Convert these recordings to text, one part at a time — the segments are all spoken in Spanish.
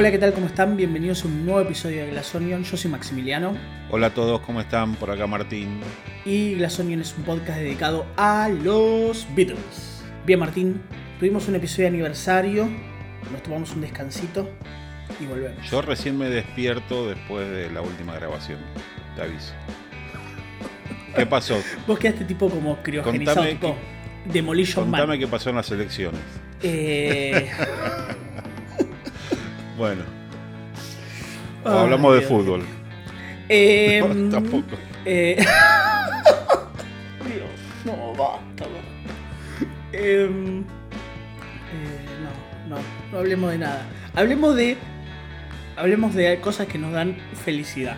Hola, ¿qué tal? ¿Cómo están? Bienvenidos a un nuevo episodio de Glass Onion. Yo soy Maximiliano Hola a todos, ¿cómo están? Por acá Martín. y Glass Onion es un podcast dedicado a los Beatles. Bien, Martín, tuvimos un episodio de aniversario, nos tomamos un descansito y volvemos. Yo recién me despierto después de la última grabación. Te aviso. ¿Qué pasó? Vos quedaste tipo como criogenizado, Contame tipo Demolition Man. Contame qué pasó en las elecciones. Eh, Bueno, hablamos de fútbol. Em, Tampoco. Eh... Dios, no, basta. basta. Em, eh, no, no, no hablemos de nada. Hablemos de. Hablemos de cosas que nos dan felicidad.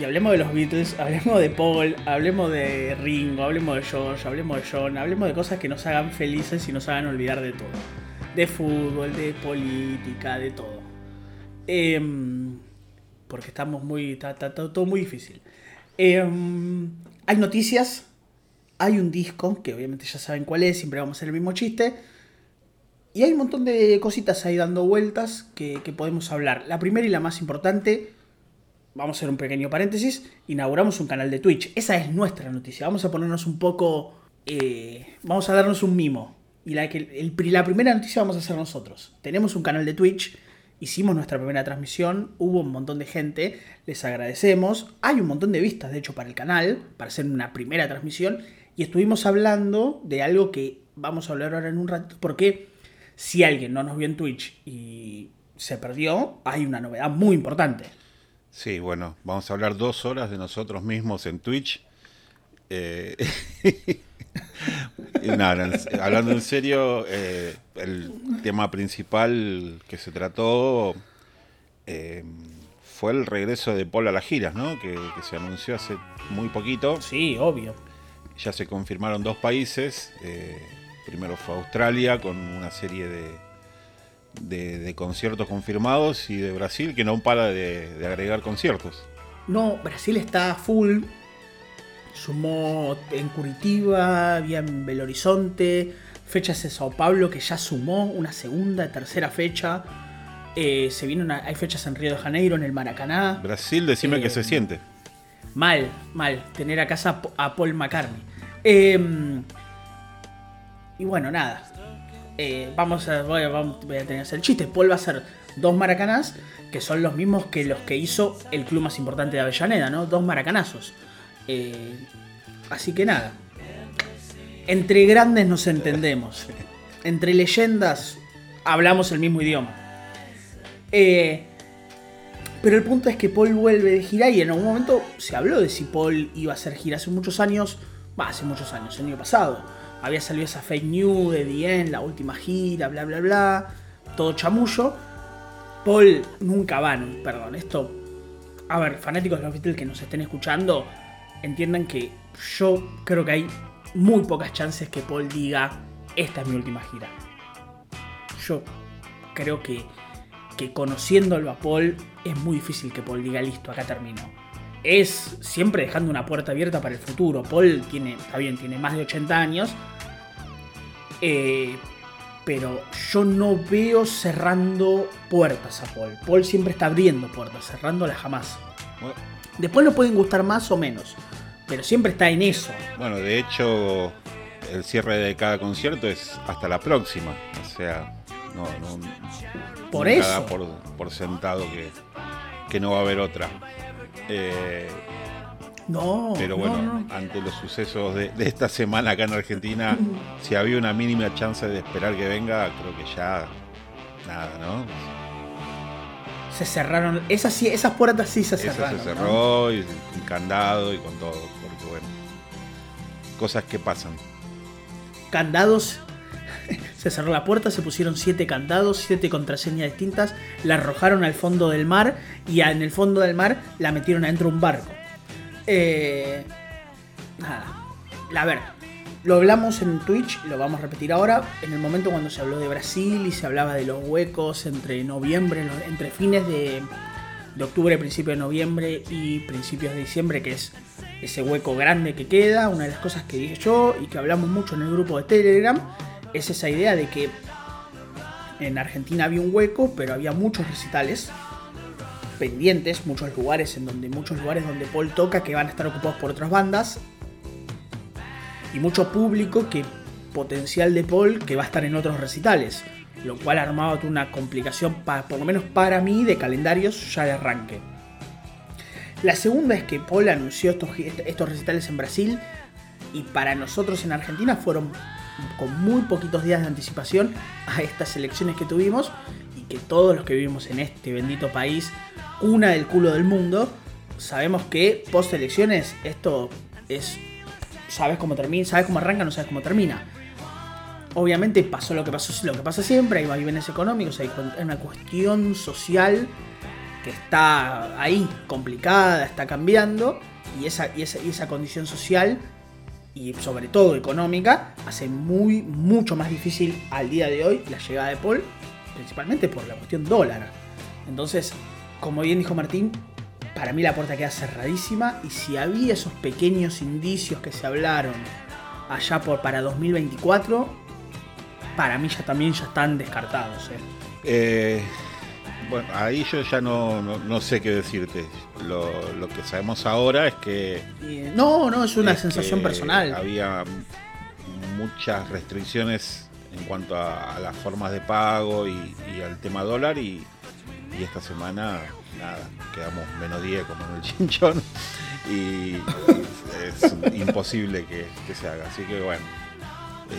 Y hablemos de los Beatles, hablemos de Paul, hablemos de Ringo, hablemos de George, hablemos de John, hablemos de cosas que nos hagan felices y nos hagan olvidar de todo. De fútbol, de política, de todo. Em, porque estamos muy. Está, todo muy difícil. Em, hay noticias. Hay un disco, que obviamente ya saben cuál es, siempre vamos a hacer el mismo chiste. Y hay un montón de cositas ahí dando vueltas que, que podemos hablar. La primera y la más importante, vamos a hacer un pequeño paréntesis, inauguramos un canal de Twitch. Esa es nuestra noticia. Vamos a ponernos un poco... eh, vamos a darnos un mimo. Y la, que, el- la primera noticia vamos a hacer nosotros. Tenemos un canal de Twitch. Hicimos nuestra primera transmisión, hubo un montón de gente, les agradecemos. Hay un montón de vistas, de hecho, para el canal, para hacer una primera transmisión. Y estuvimos hablando de algo que vamos a hablar ahora en un rato, porque si alguien no nos vio en Twitch y se perdió, hay una novedad muy importante. Sí, bueno, vamos a hablar dos horas de nosotros mismos en Twitch. Eh, y nada, en- hablando en serio, eh, el tema principal que se trató eh, fue el regreso de Paul a las giras, ¿no? Que, que se anunció hace muy poquito. Sí, obvio. Ya se confirmaron dos países. eh, primero fue Australia con una serie de, de, de conciertos confirmados y de Brasil que no para de, de agregar conciertos. No, Brasil está full. Sumó en Curitiba, había en Belo Horizonte, fechas en Sao Paulo que ya sumó una segunda, tercera fecha. Eh, se viene una- hay fechas en Río de Janeiro, en el Maracaná. Brasil, decime Eh, qué se siente. Mal, mal, tener a casa a Paul McCartney. Eh, y bueno, nada. Eh, vamos, a, voy, a, voy a tener que hacer el chiste. Paul va a hacer dos maracanás, que son los mismos que los que hizo el club más importante de Avellaneda, ¿no? Dos maracanazos. Eh, así que nada. Entre grandes nos entendemos. Entre leyendas hablamos el mismo idioma. Eh, pero el punto es que Paul vuelve de gira y en algún momento se habló de si Paul iba a hacer gira hace muchos años. Hace muchos años, el año pasado. Había salido esa fake news de End, la última gira, bla, bla, bla. Todo chamullo. Paul nunca va, no, perdón, esto... A ver, fanáticos de los Beatles que nos estén escuchando, entiendan que yo creo que hay muy pocas chances que Paul diga, esta es mi última gira. Yo creo que que conociéndolo a Paul es muy difícil que Paul diga listo, acá terminó. Es siempre dejando una puerta abierta para el futuro. Paul tiene, está bien, tiene más de 80 años, eh, pero yo no veo cerrando puertas a Paul. Paul siempre está abriendo puertas, cerrándolas jamás. Después nos pueden gustar más o menos, pero siempre está en eso. Bueno, de hecho, el cierre de cada concierto es hasta la próxima. O sea, no, no, Por nunca eso. da por, por sentado que, que no va a haber otra. Eh, No, pero no, bueno, no. ante los sucesos de, de esta semana acá en Argentina, si había una mínima chance de esperar que venga, creo que ya nada, ¿no? Se cerraron, esas, esas puertas sí se Eso cerraron. se ¿no? cerró y con candado y con todo, bueno, cosas que pasan. candados. Se cerró la puerta, se pusieron siete candados, siete contraseñas distintas, la arrojaron al fondo del mar y en el fondo del mar la metieron adentro de un barco. Eh, nada. A ver, lo hablamos en Twitch, lo vamos a repetir ahora. En el momento cuando se habló de Brasil y se hablaba de los huecos entre noviembre, entre fines de, de octubre, principio de noviembre y principios de diciembre, que es ese hueco grande que queda. Una de las cosas que dije yo y que hablamos mucho en el grupo de Telegram es esa idea de que en Argentina había un hueco, pero había muchos recitales pendientes, muchos lugares en donde muchos lugares donde Paul toca que van a estar ocupados por otras bandas y mucho público que potencial de Paul que va a estar en otros recitales, lo cual armaba una complicación por lo menos para mí de calendarios ya de arranque. La segunda es que Paul anunció estos, estos recitales en Brasil y para nosotros en Argentina fueron con muy poquitos días de anticipación a estas elecciones que tuvimos y que todos los que vivimos en este bendito país, una del culo del mundo, sabemos que post elecciones esto es sabes cómo termina, sabes cómo arranca, no sabes cómo termina. Obviamente pasó lo que pasó, lo que pasa siempre, hay vaivenes económicos, hay una cuestión social que está ahí, complicada, está cambiando, y esa, y esa, y esa condición social y sobre todo económica hace muy, mucho más difícil al día de hoy la llegada de Paul, principalmente por la cuestión dólar. Entonces, como bien dijo Martín, para mí la puerta queda cerradísima y si había esos pequeños indicios que se hablaron allá por para 2024, para mí ya también ya están descartados. ¿eh? Eh, bueno, ahí yo ya no, sé qué decirte. Lo, que sabemos ahora es que... no, no, es una sensación personal. Había muchas restricciones en cuanto a, las formas de pago y, al tema dólar y, y esta semana nada, quedamos menos 10 como en el chinchón y es imposible que, se haga. Así que bueno,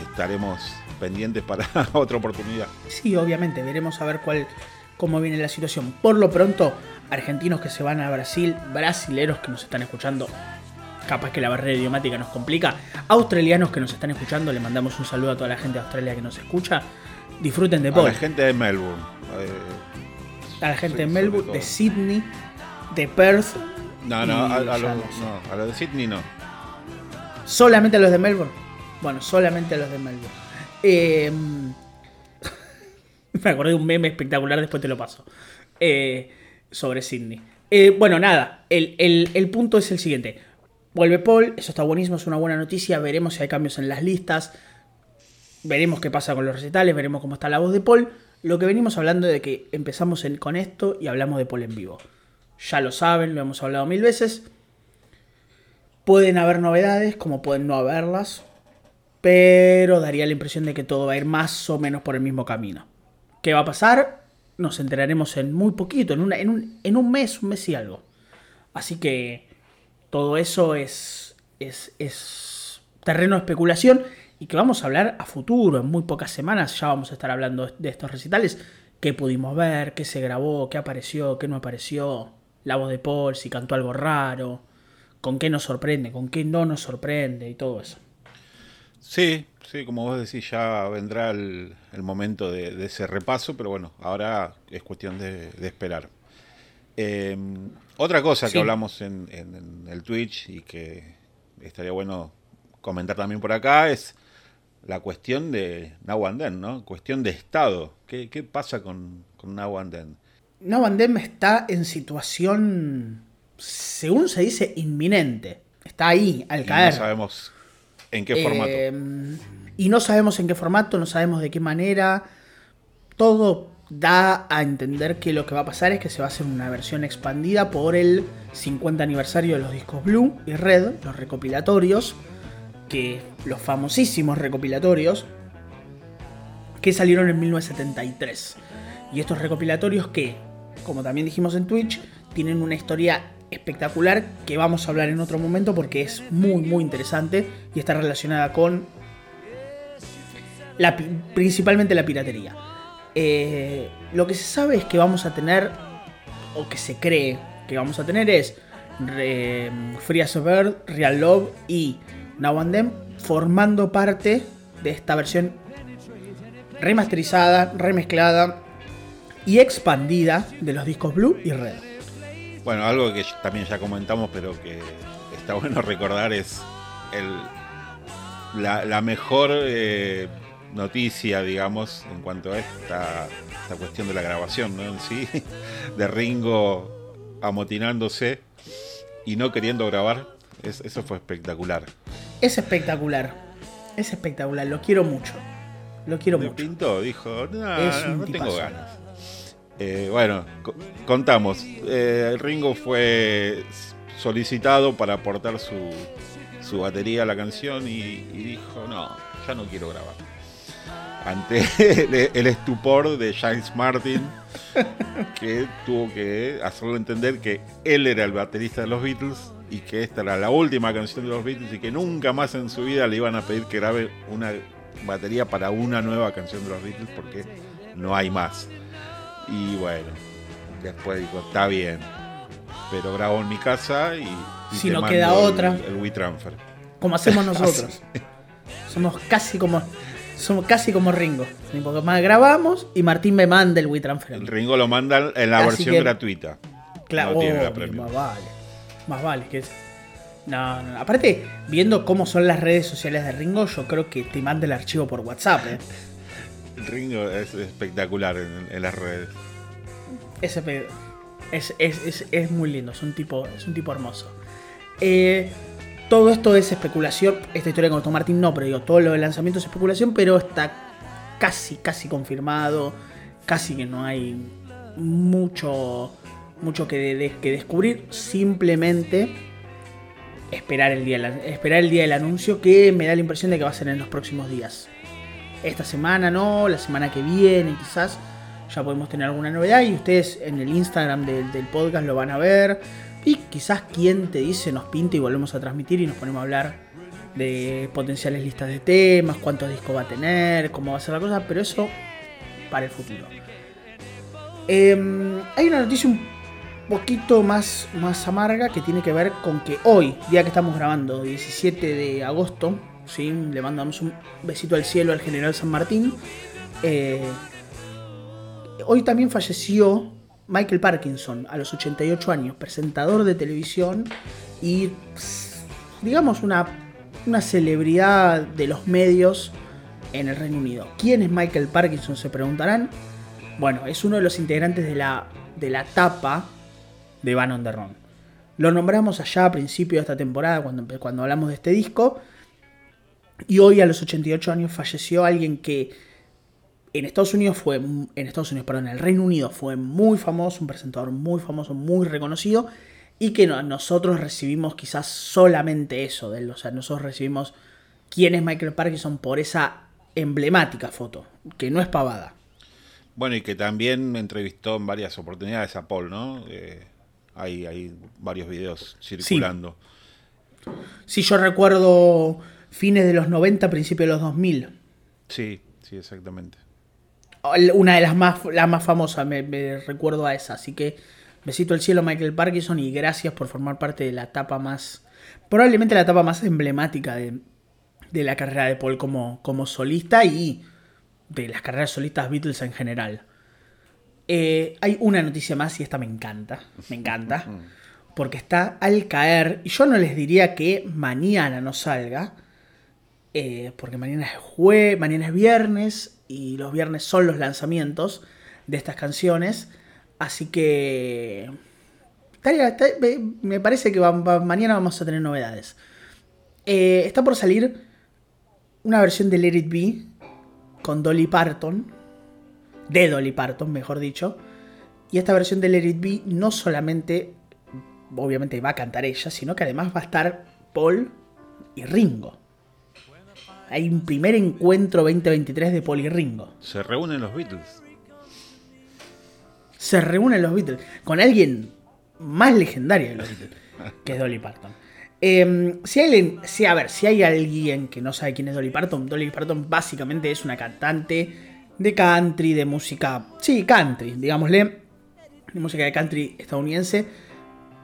estaremos pendientes para otra oportunidad. Sí, obviamente, veremos a ver cuál cómo viene la situación. Por lo pronto, argentinos que se van a Brasil, brasileros que nos están escuchando, capaz que la barrera idiomática nos complica, australianos que nos están escuchando, le mandamos un saludo a toda la gente de Australia que nos escucha. Disfruten de Paul. A la gente de Melbourne. Eh, a la gente de Melbourne, de Sydney, de Perth. No, no, a, los de Sydney no. Solamente a los de Melbourne. Bueno, solamente a los de Melbourne. Eh, me acordé de un meme espectacular, después te lo paso. Eh, sobre Sydney. Eh, bueno, nada, el, el, punto es el siguiente. Vuelve Paul, eso está buenísimo, es una buena noticia. Veremos si hay cambios en las listas. Veremos qué pasa con los recitales, veremos cómo está la voz de Paul lo que venimos hablando de que empezamos con esto y hablamos de Paul en vivo. Ya lo saben, lo hemos hablado mil veces. Pueden haber novedades, como pueden no haberlas, pero daría la impresión de que todo va a ir más o menos por el mismo camino. ¿Qué va a pasar? Nos enteraremos en muy poquito, en, en, un, en un mes, un mes y algo. Así que todo eso es, es, es terreno de especulación y que vamos a hablar a futuro, en muy pocas semanas ya vamos a estar hablando de estos recitales, qué pudimos ver, qué se grabó, qué apareció, qué no apareció, la voz de Paul, si cantó algo raro, con qué nos sorprende, con qué no nos sorprende y todo eso. Sí, sí, como vos decís, ya vendrá el, momento de, ese repaso, pero bueno, ahora es cuestión de, esperar. Em, otra cosa que hablamos en, en, el Twitch y que estaría bueno comentar también por acá es la cuestión de Nawanden, ¿no? Cuestión de Estado. ¿Qué, pasa con, con Nawanden? Nawanden está en situación, según se dice, inminente. Está ahí, al caer. no sabemos en qué formato. Eh, y no sabemos en qué formato, no sabemos de qué manera. Todo da a entender que lo que va a pasar es que se va a hacer una versión expandida por el 50 aniversario de los discos Blue y Red, los recopilatorios que los famosísimos recopilatorios que salieron en 1973. Y estos recopilatorios que, como también dijimos en Twitch, tienen una historia espectacular que vamos a hablar en otro momento porque es muy muy interesante y está relacionada con la, principalmente la piratería. Eh, lo que se sabe es que vamos a tener, o que se cree que vamos a tener es Free as a Bird, Real Love y Now and Then, formando parte de esta versión remasterizada, remezclada y expandida de los discos Blue y Red. Bueno, algo que también ya comentamos, pero que está bueno recordar es el, la, mejor eh, noticia, digamos, en cuanto a esta, esta cuestión de la grabación, ¿no? En sí, de Ringo amotinándose y no queriendo grabar, eso fue espectacular. Es espectacular. Es espectacular, lo quiero mucho. Lo quiero Le mucho. pintó, dijo, no, no tengo ganas. Eh, bueno, co- contamos. Eh, Ringo fue solicitado para aportar su, su batería a la canción y, y dijo, no, ya no quiero grabar. Ante el, el estupor de James Martin, que tuvo que hacerlo entender que él era el baterista de los Beatles y que esta era la última canción de los Beatles y que nunca más en su vida le iban a pedir que grabe una batería para una nueva canción de los Beatles porque no hay más. Y bueno, después dijo, está bien, pero grabo en mi casa y, y Si te no mando queda el- otra. El, WeTransfer. Como hacemos nosotros. Somos casi como. Somos casi como Ringo. Ni poco más grabamos y Martín me manda el WeTransfer. El Ringo lo manda en la Así versión que- gratuita. Claro, no tiene más vale. Más vale que es. No, no, no. Aparte, viendo cómo son las redes sociales de Ringo, yo creo que te manda el archivo por WhatsApp. ¿eh? Ringo es espectacular en, las redes. Es, es, es, es muy lindo, es un tipo, es un tipo hermoso. Eh, todo esto es especulación. Esta historia con Tom Martin no, pero digo, todo lo del lanzamiento es especulación, pero está casi, casi confirmado. Casi que no hay mucho, mucho que, que descubrir. Simplemente esperar el, día, esperar el día del anuncio, que me da la impresión de que va a ser en los próximos días. Esta semana no, la semana que viene quizás ya podemos tener alguna novedad y ustedes en el Instagram del, podcast lo van a ver. Y quizás quien te dice nos pinta y volvemos a transmitir y nos ponemos a hablar de potenciales listas de temas, cuántos discos va a tener, cómo va a ser la cosa, pero eso para el futuro. Em, hay una noticia un poquito más, más amarga que tiene que ver con que hoy, día que estamos grabando, 17 de agosto, ¿sí? le mandamos un besito al cielo al general San Martín. eh, hoy también falleció Michael Parkinson a los 88 años, presentador de televisión y digamos una, una celebridad de los medios en el Reino Unido. ¿Quién es Michael Parkinson? Se preguntarán. Bueno, es uno de los integrantes de la, de la tapa de Van on the. Lo nombramos allá a principio de esta temporada cuando, cuando hablamos de este disco. Y hoy a los 88 años falleció alguien que en Estados Unidos fue, en Estados Unidos, perdón, en el Reino Unido fue muy famoso, un presentador muy famoso, muy reconocido, y que no- nosotros recibimos quizás solamente eso de él. O sea, nosotros recibimos quién es Michael Parkinson por esa emblemática foto, que no es pavada. Bueno, y que también entrevistó en varias oportunidades a Paul, ¿no? Eh, hay, hay varios videos circulando. Si yo recuerdo fines de los 90, principios de los 2000. Sí, sí, exactamente. Una de las más, la más famosas, me, me recuerdo a esa. Así que besito al cielo Michael Parkinson y gracias por formar parte de la etapa más, probablemente la etapa más emblemática de, de la carrera de Paul como, como solista y de las carreras solistas Beatles en general. Eh, hay una noticia más y esta me encanta, me encanta, porque está al caer, y yo no les diría que mañana no salga, eh, porque mañana es jue mañana es viernes y los viernes son los lanzamientos de estas canciones, así que me- parece que mañana vamos a tener novedades. Eh, está por salir una versión de Let It Be con Dolly Parton, de Dolly Parton, mejor dicho, y esta versión de Let It Be no solamente, obviamente va a cantar ella, sino que además va a estar Paul y Ringo. Hay un primer encuentro 2023 de Paul y Ringo. Se reúnen los Beatles. Se reúnen los Beatles con alguien más legendario de los Beatles, que es Dolly Parton. Eh, si alguien, si, a ver, si hay alguien que no sabe quién es Dolly Parton, Dolly Parton básicamente es una cantante de country, de música, sí, country, digámosle, de música de country estadounidense.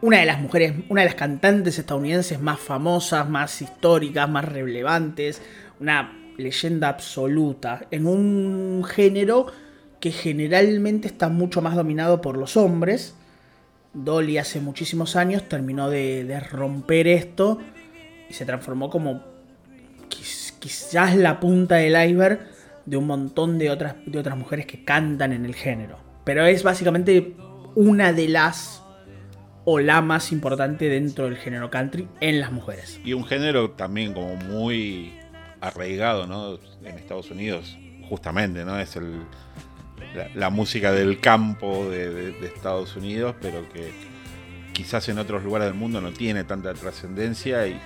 Una de las mujeres, una de las cantantes estadounidenses más famosas, más históricas, más relevantes, una leyenda absoluta en un género que generalmente está mucho más dominado por los hombres. Dolly hace muchísimos años terminó de, romper esto y se transformó como quiz- quizás la punta del iceberg de un montón de otras, de otras mujeres que cantan en el género. Pero es básicamente una de las o la más importante dentro del género country en las mujeres. Y un género también como muy arraigado, ¿no? En Estados Unidos, justamente, ¿no? Es el, la, música del campo de, Estados Unidos, pero que quizás en otros lugares del mundo no tiene tanta trascendencia y,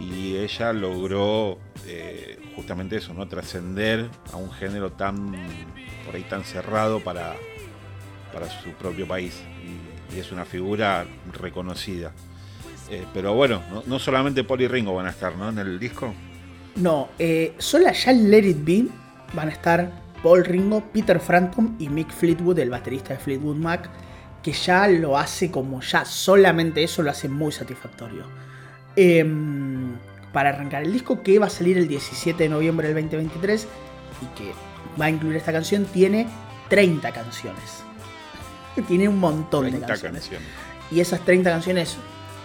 ella logró eh, justamente eso, ¿no? Trascender a un género tan, por ahí tan cerrado para, para su propio país. Y, es una figura reconocida. Eh, pero bueno, no, solamente Paul y Ringo van a estar, ¿no? En el disco. No, eh, solo ya Let It Be van a estar Paul Ringo, Peter Frampton y Mick Fleetwood, el baterista de Fleetwood Mac, que ya lo hace como ya solamente eso lo hace muy satisfactorio. Em, para arrancar el disco que va a salir el 17 de noviembre del 2023 y que va a incluir esta canción, tiene 30 canciones. tiene un montón de canciones. canciones. Y esas 30 canciones,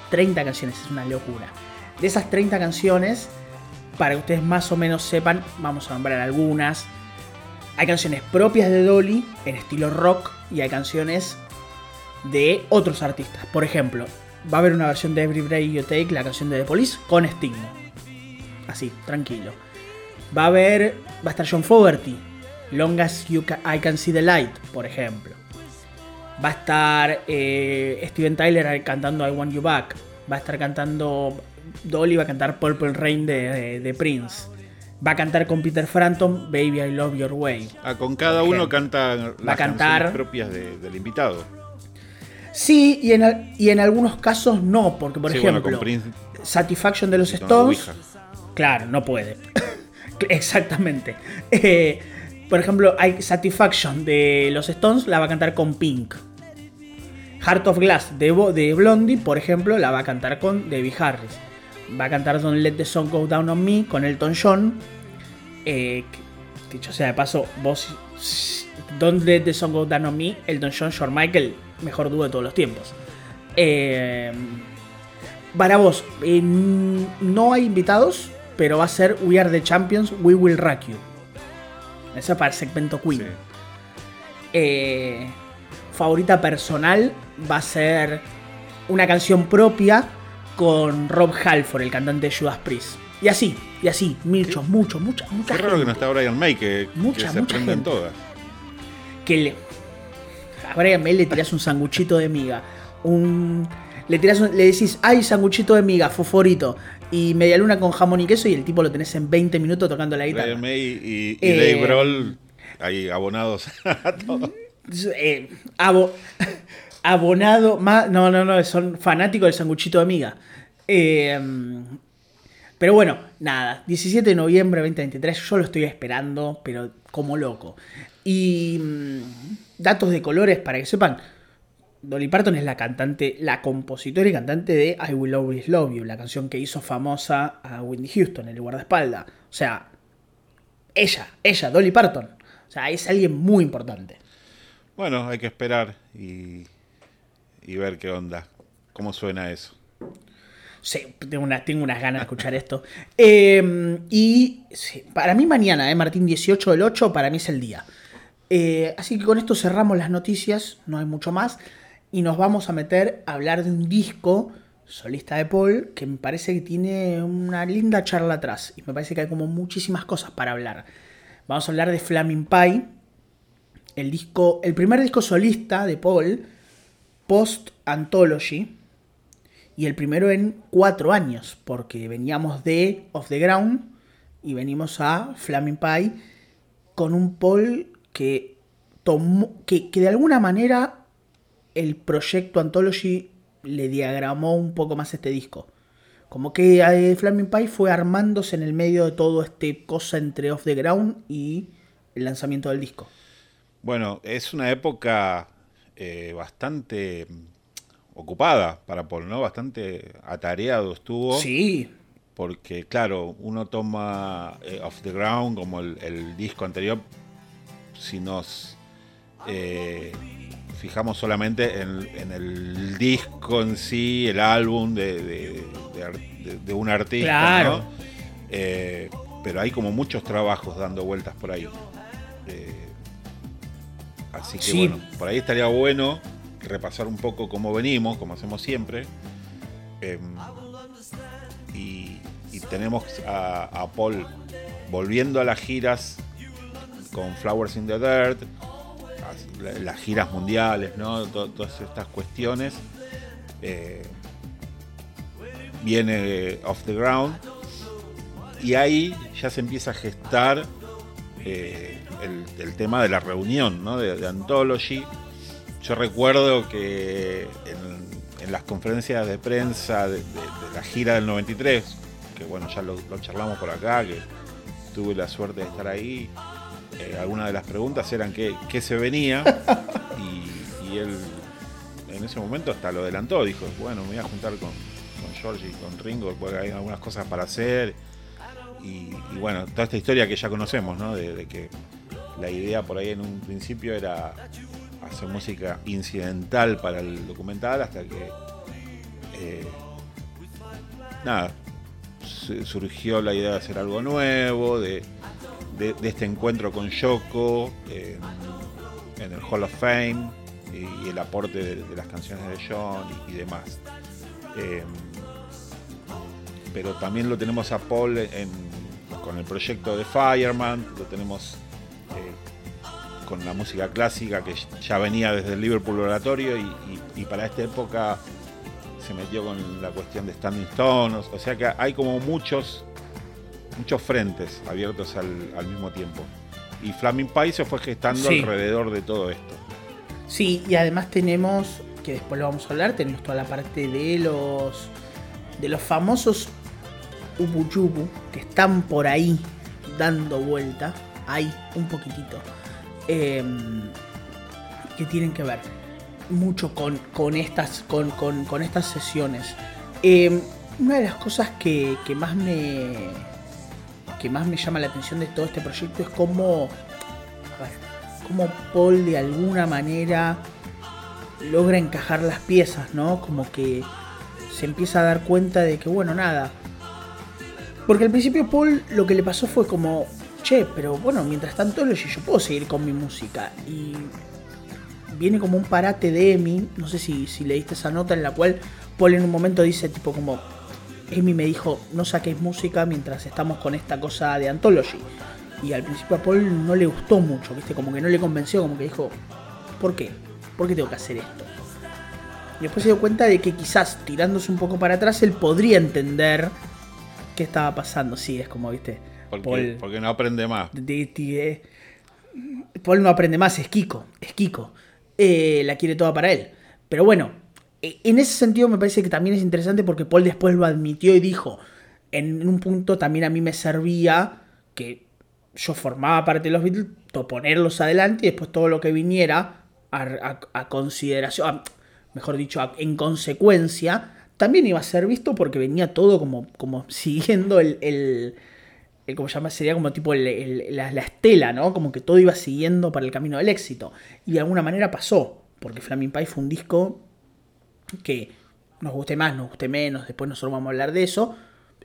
30 canciones, es una locura. De esas 30 canciones, para que ustedes más o menos sepan, vamos a nombrar algunas. Hay canciones propias de Dolly en estilo rock y hay canciones de otros artistas. Por ejemplo, va a haber una versión de Every Break You Take, la canción de The Police, con Sting. Así, tranquilo. Va a haber, va a estar John Fogerty, Long as you I Can See the Light, por ejemplo. Va a estar eh, Steven Tyler cantando I Want You Back. Va a estar cantando Dolly va a cantar Purple Rain de, Prince. Va a cantar con Peter Frampton Baby I Love Your Way. Ah, con cada uno canta las va a cantar, propias del invitado. Sí, y en, y en algunos casos no, porque por ejemplo, Satisfaction de los Stones, claro, no puede. Exactamente. Eh, por ejemplo, hay Satisfaction de los Stones, la va a cantar con Pink. Heart of Glass de, de Blondie, por ejemplo, la va a cantar con Debbie Harris va a cantar Don't Let the Song Go Down on Me con Elton John. Eh, dicho sea de paso, vos Don't Let the Song Go Down on Me, Elton John, George Michael, mejor dúo de todos los tiempos. Eh, para vos, eh, no hay invitados, pero va a ser We Are the Champions, We Will Rock You. Eso es para el segmento Queen. favorita personal va a ser una canción propia con Rob Halford, el cantante de Judas Priest. Y así, y así, muchos, muchos, muchas, muchas. Qué raro que no está Brian May, que, mucha, se aprenden todas. Que le, a Brian May le tiras un sanguchito de miga, un, le, tiras le decís, ay, sanguchito de miga, foforito, y media luna con jamón y queso, y el tipo lo tenés en 20 minutos tocando la guitarra. Brian May y, y Dave eh, Grohl, ahí abonados a todo. Eh, abonado, más, no, no, no, son fanáticos del sanguchito de miga. Eh, pero bueno, nada, 17 de noviembre de 2023, yo lo estoy esperando, pero como loco. Y mm, datos de colores para que sepan, Dolly Parton es la cantante, la compositora y cantante de I Will Always Love You, la canción que hizo famosa a Whitney Houston, el guardaespaldas. O sea, ella, ella, Dolly Parton. O sea, es alguien muy importante. Bueno, hay que esperar y y ver qué onda, cómo suena eso. Sí, tengo, tengo unas ganas de escuchar esto. Em, y para mí mañana, eh, Martín, 18 del 8, para mí es el día. Eh, así que con esto cerramos las noticias, no hay mucho más. Y nos vamos a meter a hablar de un disco solista de Paul que me parece que tiene una linda charla atrás. Y me parece que hay como muchísimas cosas para hablar. Vamos a hablar de Flaming Pie, el, disco, el primer disco solista de Paul Post Anthology. Y el primero en cuatro años, porque veníamos de Off the Ground y venimos a Flaming Pie con un Paul que tomó, que, de alguna manera el proyecto Anthology le diagramó un poco más este disco. Como que eh, Flaming Pie fue armándose en el medio de todo este cosa entre Off the Ground y el lanzamiento del disco. Bueno, es una época eh, bastante ocupada para Paul, ¿no? Bastante atareado estuvo. Sí. Porque, claro, uno toma eh, Off the Ground como el, disco anterior. Si nos eh, fijamos solamente en, el disco en sí, el álbum de, un artista, claro. pero hay como muchos trabajos dando vueltas por ahí. Así que bueno, por ahí estaría bueno repasar un poco cómo venimos, como hacemos siempre. Em, y, tenemos a, Paul volviendo a las giras con Flowers in the Dirt, las giras mundiales, ¿no? todas estas cuestiones. Eh, viene Off the Ground y ahí ya se empieza a gestar eh, el, tema de la reunión ¿no? de, Anthology. Yo recuerdo que en, las conferencias de prensa de, la gira del 93, que bueno, ya lo, charlamos por acá, que tuve la suerte de estar ahí, eh, algunas de las preguntas eran qué, se venía y, él en ese momento hasta lo adelantó, dijo, bueno, me voy a juntar con, con George y con Ringo, porque hay algunas cosas para hacer. Y, bueno, toda esta historia que ya conocemos, ¿no? De, que la idea por ahí en un principio era hacer música incidental para el documental hasta que eh, nada surgió la idea de hacer algo nuevo de, este encuentro con Yoko en el Hall of Fame y, el aporte de, las canciones de John y, demás. Eh, pero también lo tenemos a Paul con el proyecto de Fireman, lo tenemos eh, con la música clásica que ya venía desde el Liverpool Oratorio y, para esta época se metió con la cuestión de Standing Stones, o sea que hay como muchos, muchos frentes abiertos al, mismo tiempo. Y Flaming Pie se fue gestando alrededor de todo esto. Sí, y además tenemos, que después lo vamos a hablar, tenemos toda la parte de los de los famosos Ubu que están por ahí dando vuelta, ahí un poquitito, em, que tienen que ver mucho con, con estas, con, con, estas sesiones. Em, una de las cosas que, que, más me que más me llama la atención de todo este proyecto es cómo, cómo Paul de alguna manera logra encajar las piezas, ¿no? Como que se empieza a dar cuenta de que, bueno, nada, porque al principio Paul lo que le pasó fue como, che, pero bueno, mientras tanto yo puedo seguir con mi música. Y viene como un parate de Emi, no sé si, si leíste esa nota en la cual Paul en un momento dice tipo como, Emi me dijo, no saques música mientras estamos con esta cosa de Anthology. Y al principio a Paul no le gustó mucho, ¿viste? Como que no le convenció, como que dijo, ¿por qué? ¿Por qué tengo que hacer esto? Y después se dio cuenta de que quizás tirándose un poco para atrás él podría entender qué estaba pasando. Sí, es como, viste. Porque, porque no aprende más. Paul no aprende más, es Kiko. Es Kiko. Eh, la quiere toda para él. Pero bueno, e, en ese sentido me parece que también es interesante porque Paul después lo admitió y dijo, en un punto también a mí me servía que yo formaba parte de los Beatles, ponerlos adelante y después todo lo que viniera a, consideración, mejor dicho, en consecuencia, también iba a ser visto porque venía todo como, como siguiendo el, el, como llama, sería como tipo la, estela, ¿no? Como que todo iba siguiendo para el camino del éxito. Y de alguna manera pasó, porque Flaming Pie fue un disco que nos guste más, nos guste menos, después nosotros vamos a hablar de eso.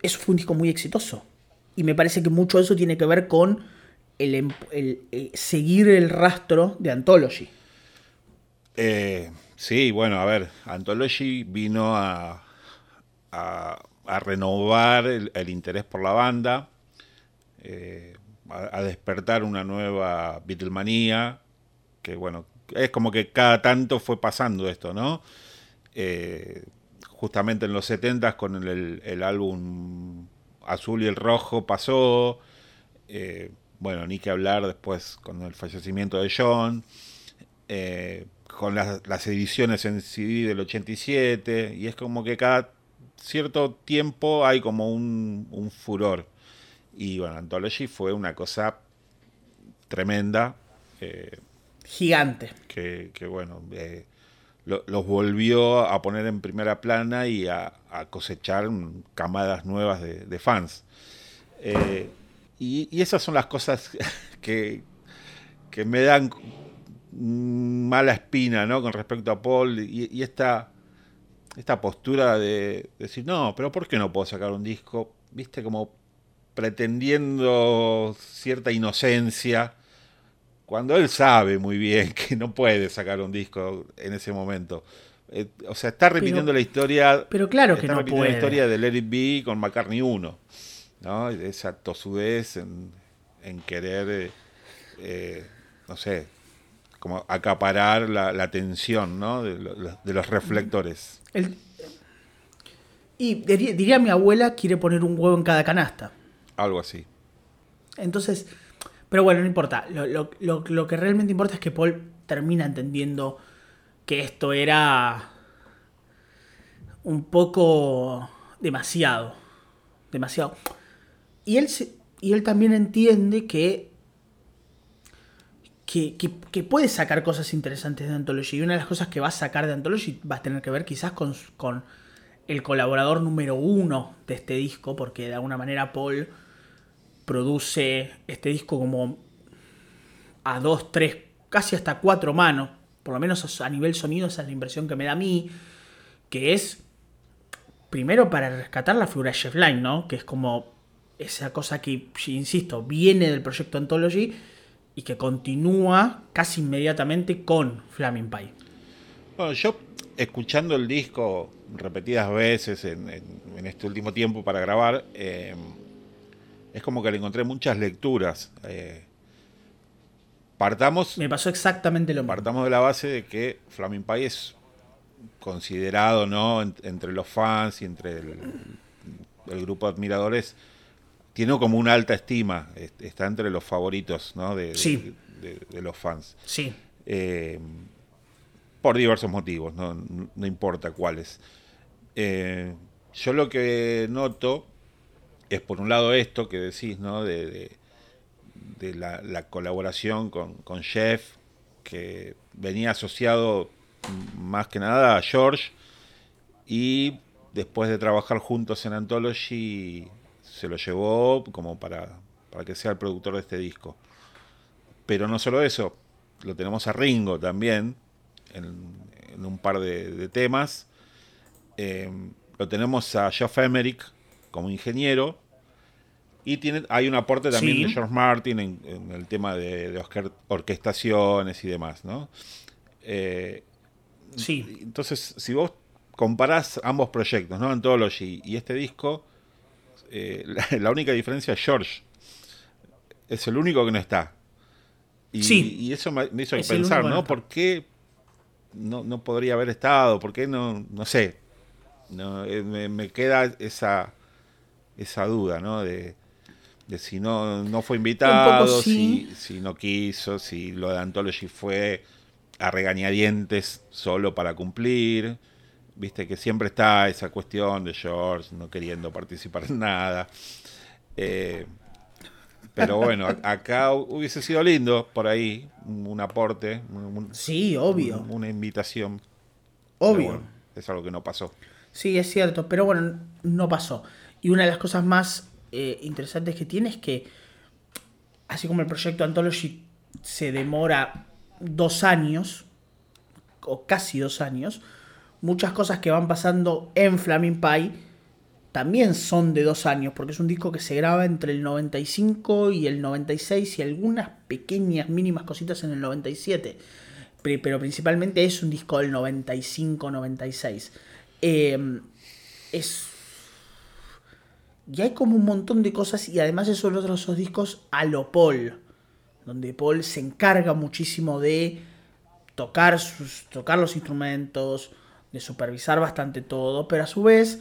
Eso fue un disco muy exitoso. Y me parece que mucho de eso tiene que ver con el, em, eh, seguir el rastro de Anthology. Eh, Sí, bueno, a ver, Anthology vino a, a, renovar el, interés por la banda, eh, a, despertar una nueva Beatlemanía, que bueno, es como que cada tanto fue pasando esto, ¿no? Eh, justamente en los 70 con el, álbum Azul y el Rojo pasó, eh, bueno, ni que hablar después con el fallecimiento de John con las, ediciones en CD del 87, y es como que cada cierto tiempo hay como un, furor. Y bueno, Anthology fue una cosa tremenda. Eh, Gigante. Que, bueno, eh, los volvió a poner en primera plana y a, cosechar camadas nuevas de, fans. Eh, y, y, esas son las cosas que, que me dan mala espina, ¿no? Con respecto a Paul y, esta, esta postura de, decir, no, pero ¿por qué no puedo sacar un disco? Viste, como pretendiendo cierta inocencia, cuando él sabe muy bien que no puede sacar un disco en ese momento. Eh, o sea, está repitiendo la historia. Pero claro que no puede. la historia de Let It Be con McCartney 1. ¿no? Esa tosudez en, en querer. Eh, eh, no sé, como acaparar la, atención ¿no? de, los reflectores. y diría, mi abuela, quiere poner un huevo en cada canasta. Algo así. Entonces, pero bueno, no importa. Lo, lo, que realmente importa es que Paul termina entendiendo que esto era un poco demasiado. Demasiado. Y él, y él también entiende que que, puede sacar cosas interesantes de Anthology. Y una de las cosas que va a sacar de Anthology va a tener que ver quizás con, con el colaborador número uno de este disco, porque de alguna manera Paul produce este disco como a dos, tres, casi hasta cuatro manos, por lo menos a nivel sonido, esa es la impresión que me da a mí, que es primero para rescatar la figura de Jeff Line, ¿no? Que es como esa cosa que, insisto, viene del proyecto Anthology y que continúa casi inmediatamente con Flaming Pie. Bueno, yo escuchando el disco repetidas veces en, este último tiempo para grabar, eh, es como que le encontré muchas lecturas. Eh, partamos. Me pasó exactamente lo mismo. Partamos de la base de que Flaming Pie es considerado, ¿no? entre los fans y entre el, el grupo de admiradores tiene como una alta estima, está entre los favoritos ¿no? de, de, los fans. Sí. Eh, por diversos motivos, no, importa cuáles. Eh, yo lo que noto es por un lado esto que decís, ¿no? De, la, colaboración con, con Jeff, que venía asociado más que nada a George, y después de trabajar juntos en Anthology se lo llevó como para, para que sea el productor de este disco. Pero no solo eso, lo tenemos a Ringo también en, un par de, temas. Eh, lo tenemos a Jeff Emerick como ingeniero. Y tiene, hay un aporte también de George Martin en, el tema de, orquestaciones y demás, ¿no? Eh, sí. Entonces, si vos comparás ambos proyectos, ¿no? Anthology y este disco, eh, la, única diferencia es George. Es el único que no está. Y, sí, y eso me, hizo pensar, ¿no? ¿Por qué no, podría haber estado? ¿Por qué no? No sé. No, eh, me, queda esa, esa duda, ¿no? De, si no, no fue invitado, si, si no quiso, si lo de Anthology fue a regañadientes solo para cumplir. Viste que siempre está esa cuestión de George no queriendo participar en nada. Eh, pero bueno, acá hubiese sido lindo por ahí un aporte. sí, obvio. una invitación. Obvio. es algo que no pasó. Sí, es cierto, pero bueno, no pasó. Y una de las cosas más eh, interesantes que tiene es que, así como el proyecto Anthology se demora dos años, o casi dos años, muchas cosas que van pasando en Flaming Pie también son de dos años, porque es un disco que se graba entre el 95 y el 96 y algunas pequeñas, mínimas cositas en el 97. Pero principalmente es un disco del 95-96. Em, es. Y hay como un montón de cosas, y además son otros esos discos a lo Paul, donde Paul se encarga muchísimo de tocar, sus, tocar los instrumentos, de supervisar bastante todo, pero a su vez,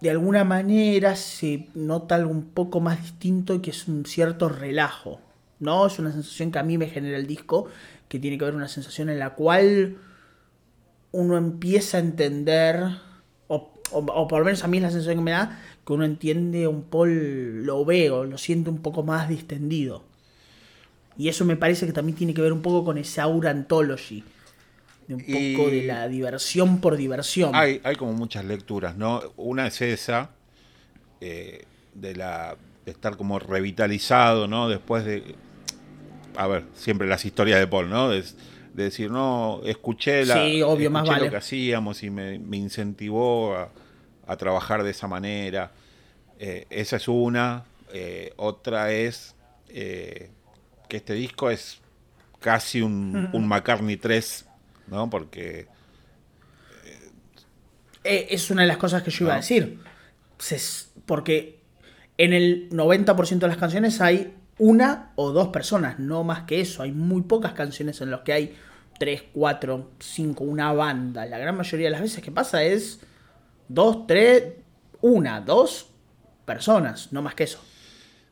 de alguna manera se nota algo un poco más distinto que es un cierto relajo, ¿no? Es una sensación que a mí me genera el disco, que tiene que ver una sensación en la cual uno empieza a entender, o, por lo menos a mí es la sensación que me da, que uno entiende un poco, lo veo, lo siente un poco más distendido. Y eso me parece que también tiene que ver un poco con esa aura anthology de un poco de la diversión por diversión. Hay, hay como muchas lecturas, ¿no? Una es esa, eh, de, la, de estar como revitalizado, ¿no? Después de, a ver, siempre las historias de Paul, ¿no? De, decir, no, escuché, la, sí, obvio, más lo que hacíamos y me, incentivó a, trabajar de esa manera. Eh, esa es una. Eh, otra es que este disco es casi un, un McCartney 3 ¿no? Porque... Eh, es una de las cosas que yo iba a decir. porque en el 90% de las canciones hay una o dos personas, no más que eso. Hay muy pocas canciones en las que hay tres, cuatro, cinco, una banda. La gran mayoría de las veces que pasa es dos, tres, una, dos personas, no más que eso.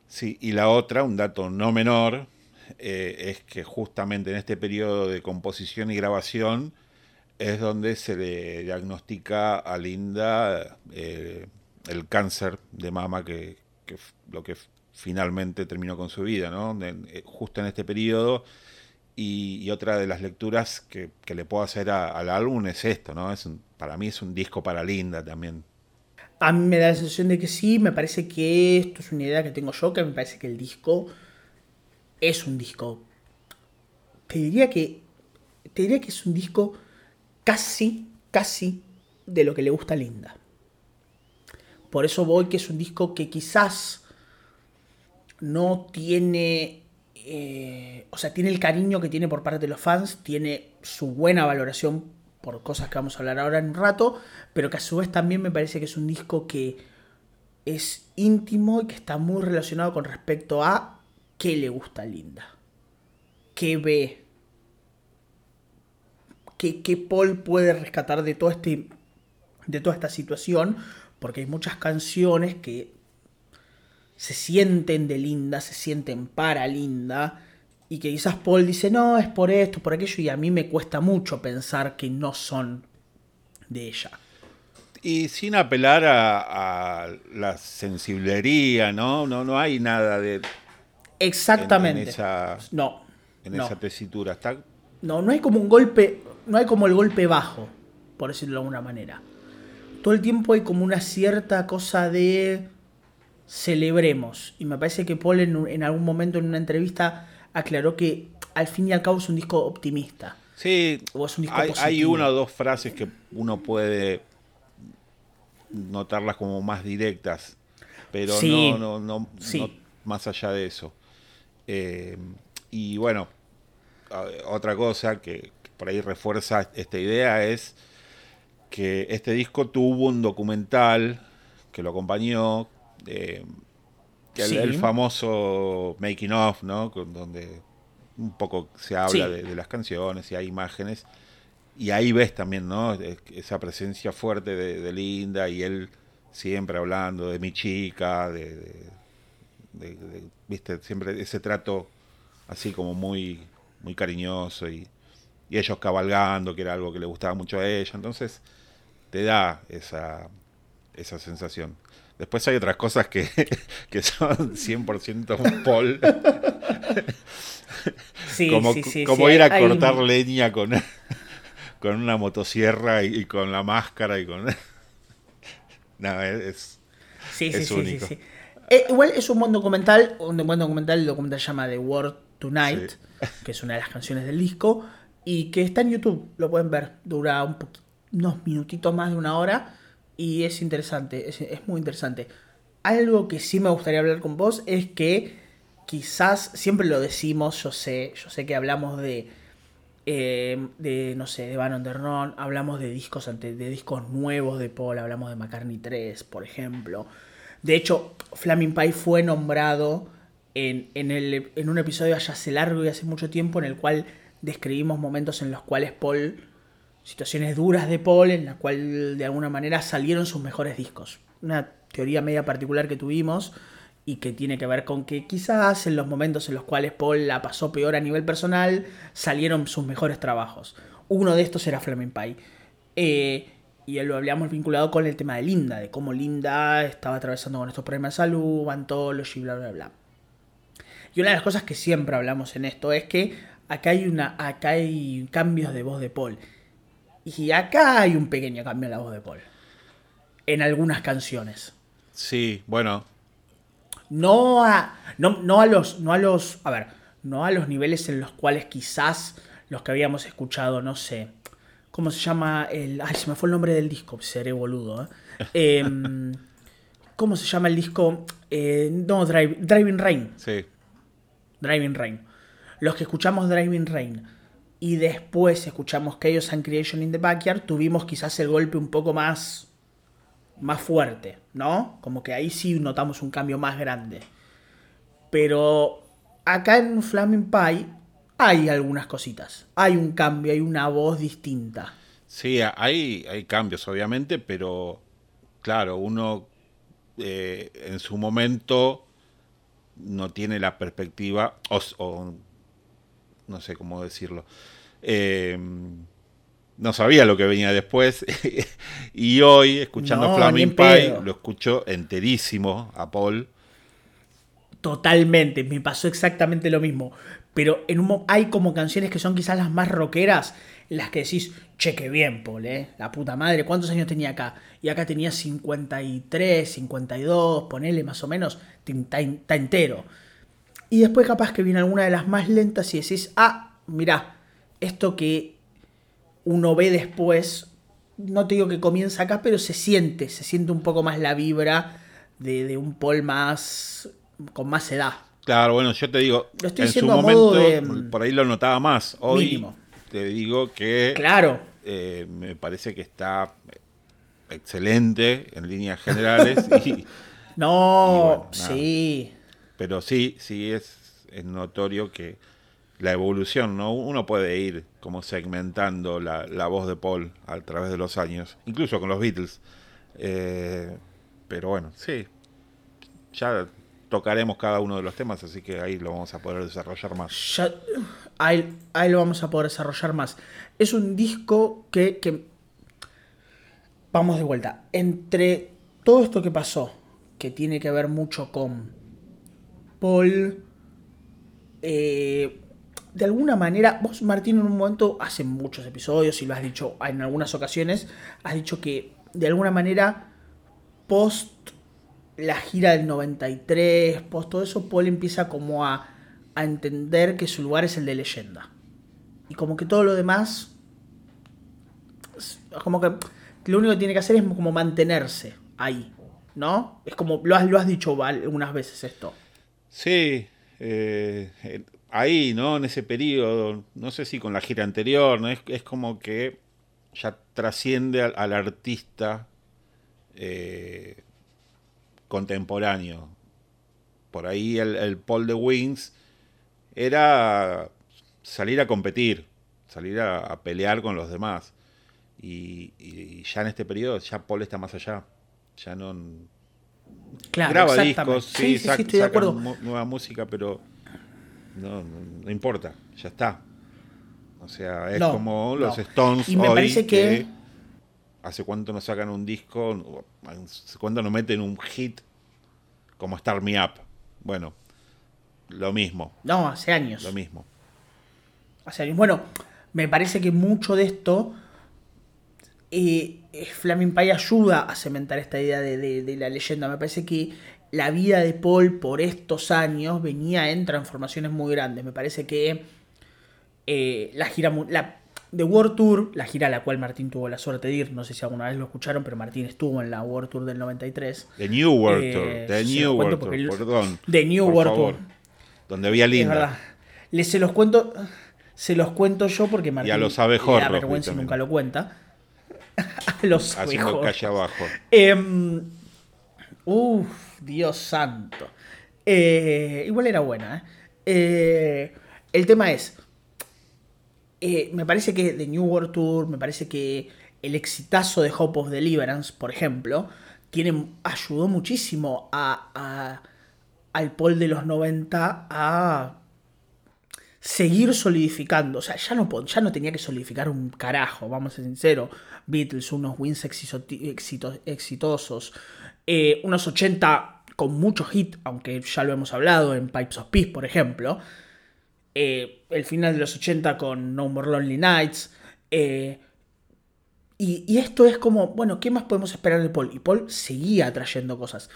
Sí, y la otra, un dato no menor, eh, es que justamente en este periodo de composición y grabación es donde se le diagnostica a Linda eh, el cáncer de mama que, lo que finalmente terminó con su vida, ¿no? Eh, justo en este periodo. Y, otra de las lecturas que, le puedo hacer al álbum es esto, ¿no? Es para mí es un disco para Linda también. A mí me da la sensación de que sí, me parece que esto es una idea que tengo yo, que me parece que el disco es un disco. Te diría que. Te diría que es un disco casi, casi de lo que le gusta a Linda. Por eso voy que es un disco que quizás no tiene. Eh, o sea, tiene el cariño que tiene por parte de los fans, tiene su buena valoración por cosas que vamos a hablar ahora en un rato, pero que a su vez también me parece que es un disco que es íntimo y que está muy relacionado con respecto a qué le gusta a Linda, qué ve, qué, qué Paul puede rescatar de todo este de toda esta situación porque hay muchas canciones que se sienten de Linda, se sienten para Linda, y que quizás Paul dice, no, es por esto, por aquello, y a mí me cuesta mucho pensar que no son de ella. Y sin apelar a, la sensiblería, ¿no? ¿no? No hay nada de... Exactamente. En, esa, no. En esa tesitura. Está... No, no hay como un golpe, no hay como el golpe bajo, por decirlo de alguna manera todo el tiempo hay como una cierta cosa de celebremos. Y me parece que Paul en, algún momento en una entrevista aclaró que al fin y al cabo es un disco optimista. Sí, hay, una o dos frases que uno puede notarlas como más directas, pero no, no, no, más allá de eso. Eh, y bueno, otra cosa que por ahí refuerza esta idea es que este disco tuvo un documental que lo acompañó, eh, el, famoso Making of, ¿no? Donde un poco se habla de, las canciones y hay imágenes. Y ahí ves también, ¿no? Esa presencia fuerte de, Linda y él siempre hablando de mi chica, de, viste, siempre ese trato así como muy, muy cariñoso y, y ellos cabalgando, que era algo que le gustaba mucho a ella. Entonces, te da esa, esa sensación. Después hay otras cosas que, que son 100% Paul. Sí, como, sí, sí, como ir a cortar leña con, con una motosierra y, con la máscara y con... No, es, es único. Eh, igual es un buen documental, un buen documental, el documental se llama The World Tonight, que es una de las canciones del disco, y que está en YouTube, lo pueden ver, dura un unos minutitos más de una hora y es interesante, es, muy interesante. Algo que sí me gustaría hablar con vos es que quizás, siempre lo decimos, yo sé, yo sé que hablamos de, eh, de no sé, de Van Undernon, hablamos de discos, de discos nuevos de Paul, hablamos de McCartney 3, por ejemplo. De hecho, Flaming Pie fue nombrado en, en, el, en un episodio allá hace largo y hace mucho tiempo en el cual describimos momentos en los cuales Paul situaciones duras de Paul en la cual de alguna manera salieron sus mejores discos. Una teoría media particular que tuvimos y que tiene que ver con que quizás en los momentos en los cuales Paul la pasó peor a nivel personal salieron sus mejores trabajos. Uno de estos era Flaming Pie. Eh, y lo habíamos vinculado con el tema de Linda, de cómo Linda estaba atravesando con estos problemas de salud, Anthology, bla, bla, bla. Y una de las cosas que siempre hablamos en esto es que acá hay, una, acá hay cambios de voz de Paul. Y acá hay un pequeño cambio en la voz de Paul. En algunas canciones. Sí, bueno. No a. No, no a los. No a los. A ver. No a los niveles en los cuales quizás los que habíamos escuchado, no sé. ¿Cómo se llama el. Ay, se me fue el nombre del disco. Seré boludo, ¿eh? Em, ¿Cómo se llama el disco? Eh, no, Driving Rain. Sí. Driving Rain. Los que escuchamos Driving Rain y después escuchamos Chaos and Creation in the Backyard, tuvimos quizás el golpe un poco más, más fuerte, ¿no? Como que ahí sí notamos un cambio más grande. Pero acá en Flaming Pie hay algunas cositas. Hay un cambio, hay una voz distinta. Sí, hay, hay cambios, obviamente, pero claro, uno eh, en su momento no tiene la perspectiva, no sé cómo decirlo, eh, no sabía lo que venía después, y hoy, escuchando Flaming Pie, lo escucho enterísimo a Paul. Totalmente, me pasó exactamente lo mismo. Pero en un, hay como canciones que son quizás las más rockeras, las que decís, che, qué bien, Paul, ¿eh? La puta madre, ¿cuántos años tenía acá? Y acá tenía 53, 52, ponele más o menos, está, entero. Y después capaz que viene alguna de las más lentas y decís, ah, mirá, esto que uno ve después, no te digo que comienza acá, pero se siente, se siente un poco más la vibra de, de un Paul más, con más edad. Claro, bueno, yo te digo, en su momento mm, por ahí lo notaba más. Hoy te digo que claro. Eh, me parece que está excelente en líneas generales. no, sí. Pero sí, sí es, notorio que la evolución, ¿no? Uno puede ir como segmentando la, la, voz de Paul a través de los años, incluso con los Beatles. Eh, pero bueno, sí. Ya tocaremos cada uno de los temas, así que ahí lo vamos a poder desarrollar más. ahí, lo vamos a poder desarrollar más. Es un disco que, Vamos de vuelta. Entre todo esto que pasó, que tiene que ver mucho con Paul, eh, de alguna manera, vos Martín en un momento, hace muchos episodios y lo has dicho en algunas ocasiones, has dicho que de alguna manera post la gira del 93, post todo eso, Paul empieza como a, entender que su lugar es el de leyenda. Y como que todo lo demás, como que lo único que tiene que hacer es como mantenerse ahí, ¿no? Es como, lo has, lo has dicho algunas veces esto. Sí, eh, ahí, ¿no? En ese periodo, no sé si con la gira anterior, ¿no? Es, es como que ya trasciende al, artista. Eh, contemporáneo. Por ahí el, el Paul de Wings era salir a competir, salir a, pelear con los demás. Y, ya en este periodo, ya Paul está más allá. Ya no. Graba discos, sí, saca, nueva música, pero no, no, importa, ya está. O sea, es como los Stones. Y me parece que ¿Hace cuánto nos sacan un disco? ¿Hace cuánto nos meten un hit como Start Me Up? Bueno, lo mismo. No, hace años. Lo mismo. Hace años. Bueno, me parece que mucho de esto. Eh, Flaming Pie ayuda a cementar esta idea de, la leyenda. Me parece que la vida de Paul por estos años venía en transformaciones muy grandes. Me parece que eh, la gira. La, The World Tour, la gira a la cual Martín tuvo la suerte de ir, no sé si alguna vez lo escucharon, pero Martín estuvo en la World Tour del 93. The New World eh, Tour, The New World Tour, perdón. The New World Tour. Donde había Linda. Les, se los cuento, se los cuento yo porque Martín ya lo sabe Jorge, vergüenza y nunca lo cuenta. los Haciendo calle abajo. Eh, uf, Dios santo. Eh, igual era buena. ¿eh? eh el tema es, eh, me parece que The New World Tour, me parece que el exitazo de Hope of Deliverance, por ejemplo, tiene, ayudó muchísimo a, al Paul de los 90 a seguir solidificando. O sea, ya no, ya no tenía que solidificar un carajo, vamos a ser sinceros. Beatles, unos wins exitosos, eh, unos 80 con mucho hit, aunque ya lo hemos hablado en Pipes of Peace, por ejemplo. Eh, el final de los 80 con No More Lonely Nights. Eh, y, esto es como, bueno, ¿qué más podemos esperar de Paul? Y Paul seguía trayendo cosas.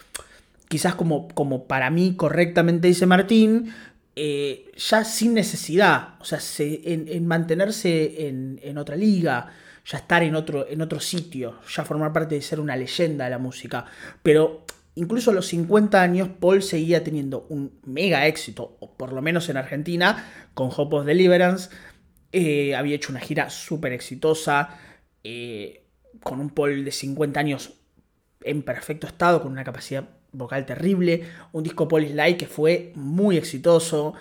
Quizás como, como para mí correctamente dice Martín, ya sin necesidad, o sea, en, mantenerse en, otra liga, ya estar en otro, en otro sitio, ya formar parte de ser una leyenda de la música. Pero incluso a los 50 años, Paul seguía teniendo un mega éxito, o por lo menos en Argentina, con Hope of Deliverance. Eh, había hecho una gira súper exitosa, eh, con un Paul de 50 años en perfecto estado, con una capacidad vocal terrible. Un disco Paul Sly que fue muy exitoso.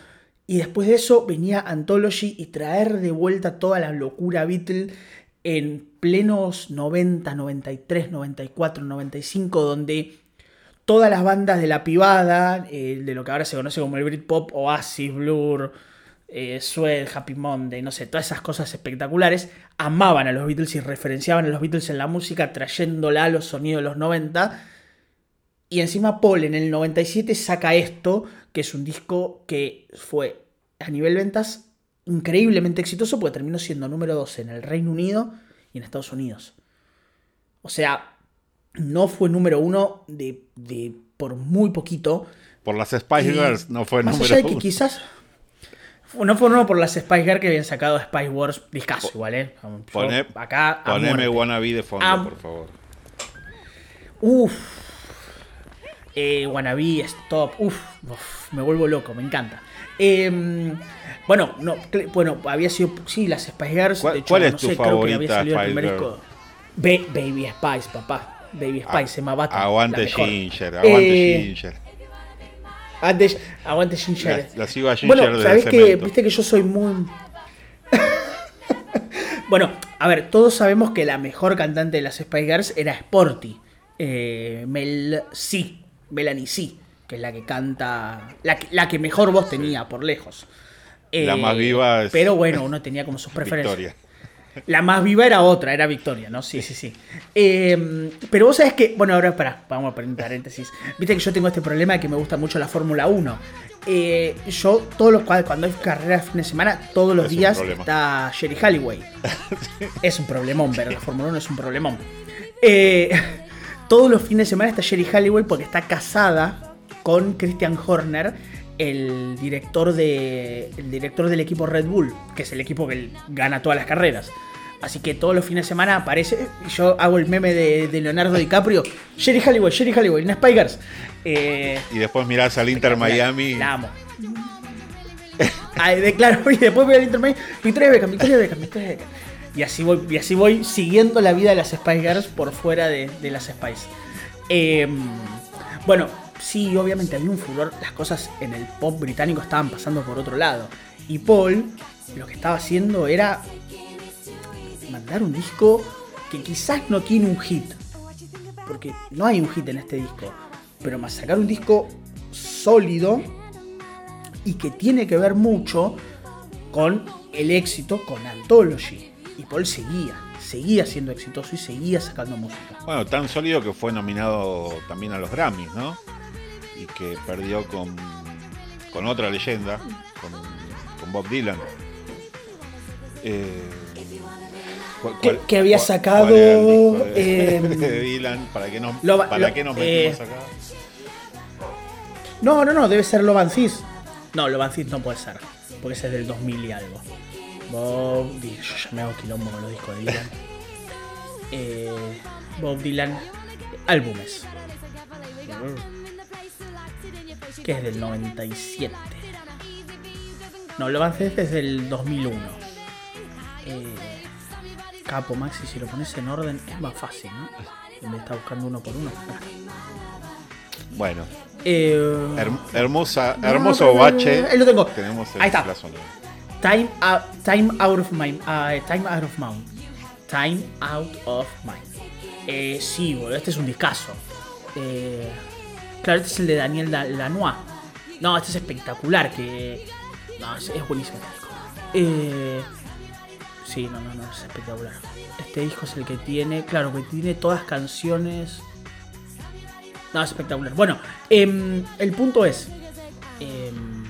Y después de eso venía Anthology y traer de vuelta toda la locura Beatle en plenos 90, 93, 94, 95, donde todas las bandas de la pivada, eh, de lo que ahora se conoce como el Britpop, Oasis, Blur, eh, Sweat, Happy Monday, no sé, todas esas cosas espectaculares, amaban a los Beatles y referenciaban a los Beatles en la música, trayéndola a los sonidos de los 90. Y encima Paul en el 97 saca esto, que es un disco que fue a nivel ventas increíblemente exitoso, porque terminó siendo número 12 en el Reino Unido y en Estados Unidos. O sea, no fue número uno de, de por muy poquito. Por las Spice Girls no fue más número allá de que uno. quizás no fue uno por las Spice Girls que habían sacado Spice Wars discaso igual, ¿eh? Yo acá Poneme. Wannabe de fondo, por favor. Uf. Eh, wannabe, stop. Uf, uf, me vuelvo loco, me encanta. Eh, bueno, no, bueno, había sido. Sí, las Spice Girls. ¿Cuál- de hecho, cuál es no tu sé, creo que había salido el primer disco. Ba- Baby Spice, papá. Baby Spice, Emma Button. la Aguante. Ginger, aguante Eh, Ginger. Antes, aguante Ginger. La, la sigo a Ginger Bueno, sabés que, viste que yo soy muy. bueno, a ver, todos sabemos que la mejor cantante de las Spice Girls era Sporty. Eh, Mel C. Melanie C. Que es la que canta. La que, la que mejor voz tenía, por lejos. La Eh, más viva es Pero bueno, uno tenía como sus preferencias. Victoria. La más viva era otra, era Victoria, ¿no? Sí, sí, sí. Eh, pero vos sabés que. Bueno, ahora para, vamos a poner un paréntesis. Viste que yo tengo este problema de que me gusta mucho la Fórmula 1. Eh, yo, todos los cuando hay carreras de fin de semana, todos los Es días está Sherry Halliway. Es un problemón, ver la Fórmula 1 es un problemón. Eh, todos los fines de semana está Sherry Halliway porque está casada con Christian Horner, el director, de, el director del equipo Red Bull, que es el equipo que gana todas las carreras. Así que todos los fines de semana aparece. Yo hago el meme de, de Leonardo DiCaprio. Sherry Halliway, Sherry Halliway, en Spikers. Eh, Y después mirás al Inter Miami. la amo. Ay, de, claro, y después voy al Inter Miami. Victoria Beckham, Victoria Beckham, Victoria Beckham. Y así voy, y así voy siguiendo la vida de las Spice Girls por fuera de, de las Spice. Eh, bueno, sí, obviamente había un furor. Las cosas en el pop británico estaban pasando por otro lado. Y Paul lo que estaba haciendo era mandar un disco que quizás no tiene un hit. Porque no hay un hit en este disco. Pero más sacar un disco sólido y que tiene que ver mucho con el éxito con Anthology. Y Paul seguía, seguía siendo exitoso y seguía sacando música. Bueno, tan sólido que fue nominado también a los Grammys, ¿no? Y que perdió con, con otra leyenda, con, con Bob Dylan. Eh, ¿cuál- Que- cuál- que había cuál- sacado, de, eh, de Dylan? ¿Para qué nos, lo- para lo- qué nos eh, metimos acá? No, no, no, debe ser Lovan Cis. No, Lovan Cis no puede ser, porque ese es del 2000 y algo. Bob Dylan, yo ya me hago quilombo con los discos de Dylan. Eh, Bob Dylan, álbumes. Que es del 97. No, Lovan Cis es del 2001. Eh, Capo Maxi, si lo pones en orden es más fácil, ¿no? En vez de estar buscando uno por uno. Bueno, Eh, her- hermosa, hermoso no, no, bache. ahí lo tengo. Tenemos el Ahí está. Time out, time out of mind. ah, time out of mind. Time out of mind. Eh, sí, boludo, este es un discazo. Eh, claro, este es el de Daniel Da- Lanois. No, este es espectacular. Que. No, es, es buenísimo este disco. Eh, sí, no, no, no, es espectacular. Este disco es el que tiene. Claro, que tiene todas canciones. No, es espectacular. Bueno, em, el punto es. em,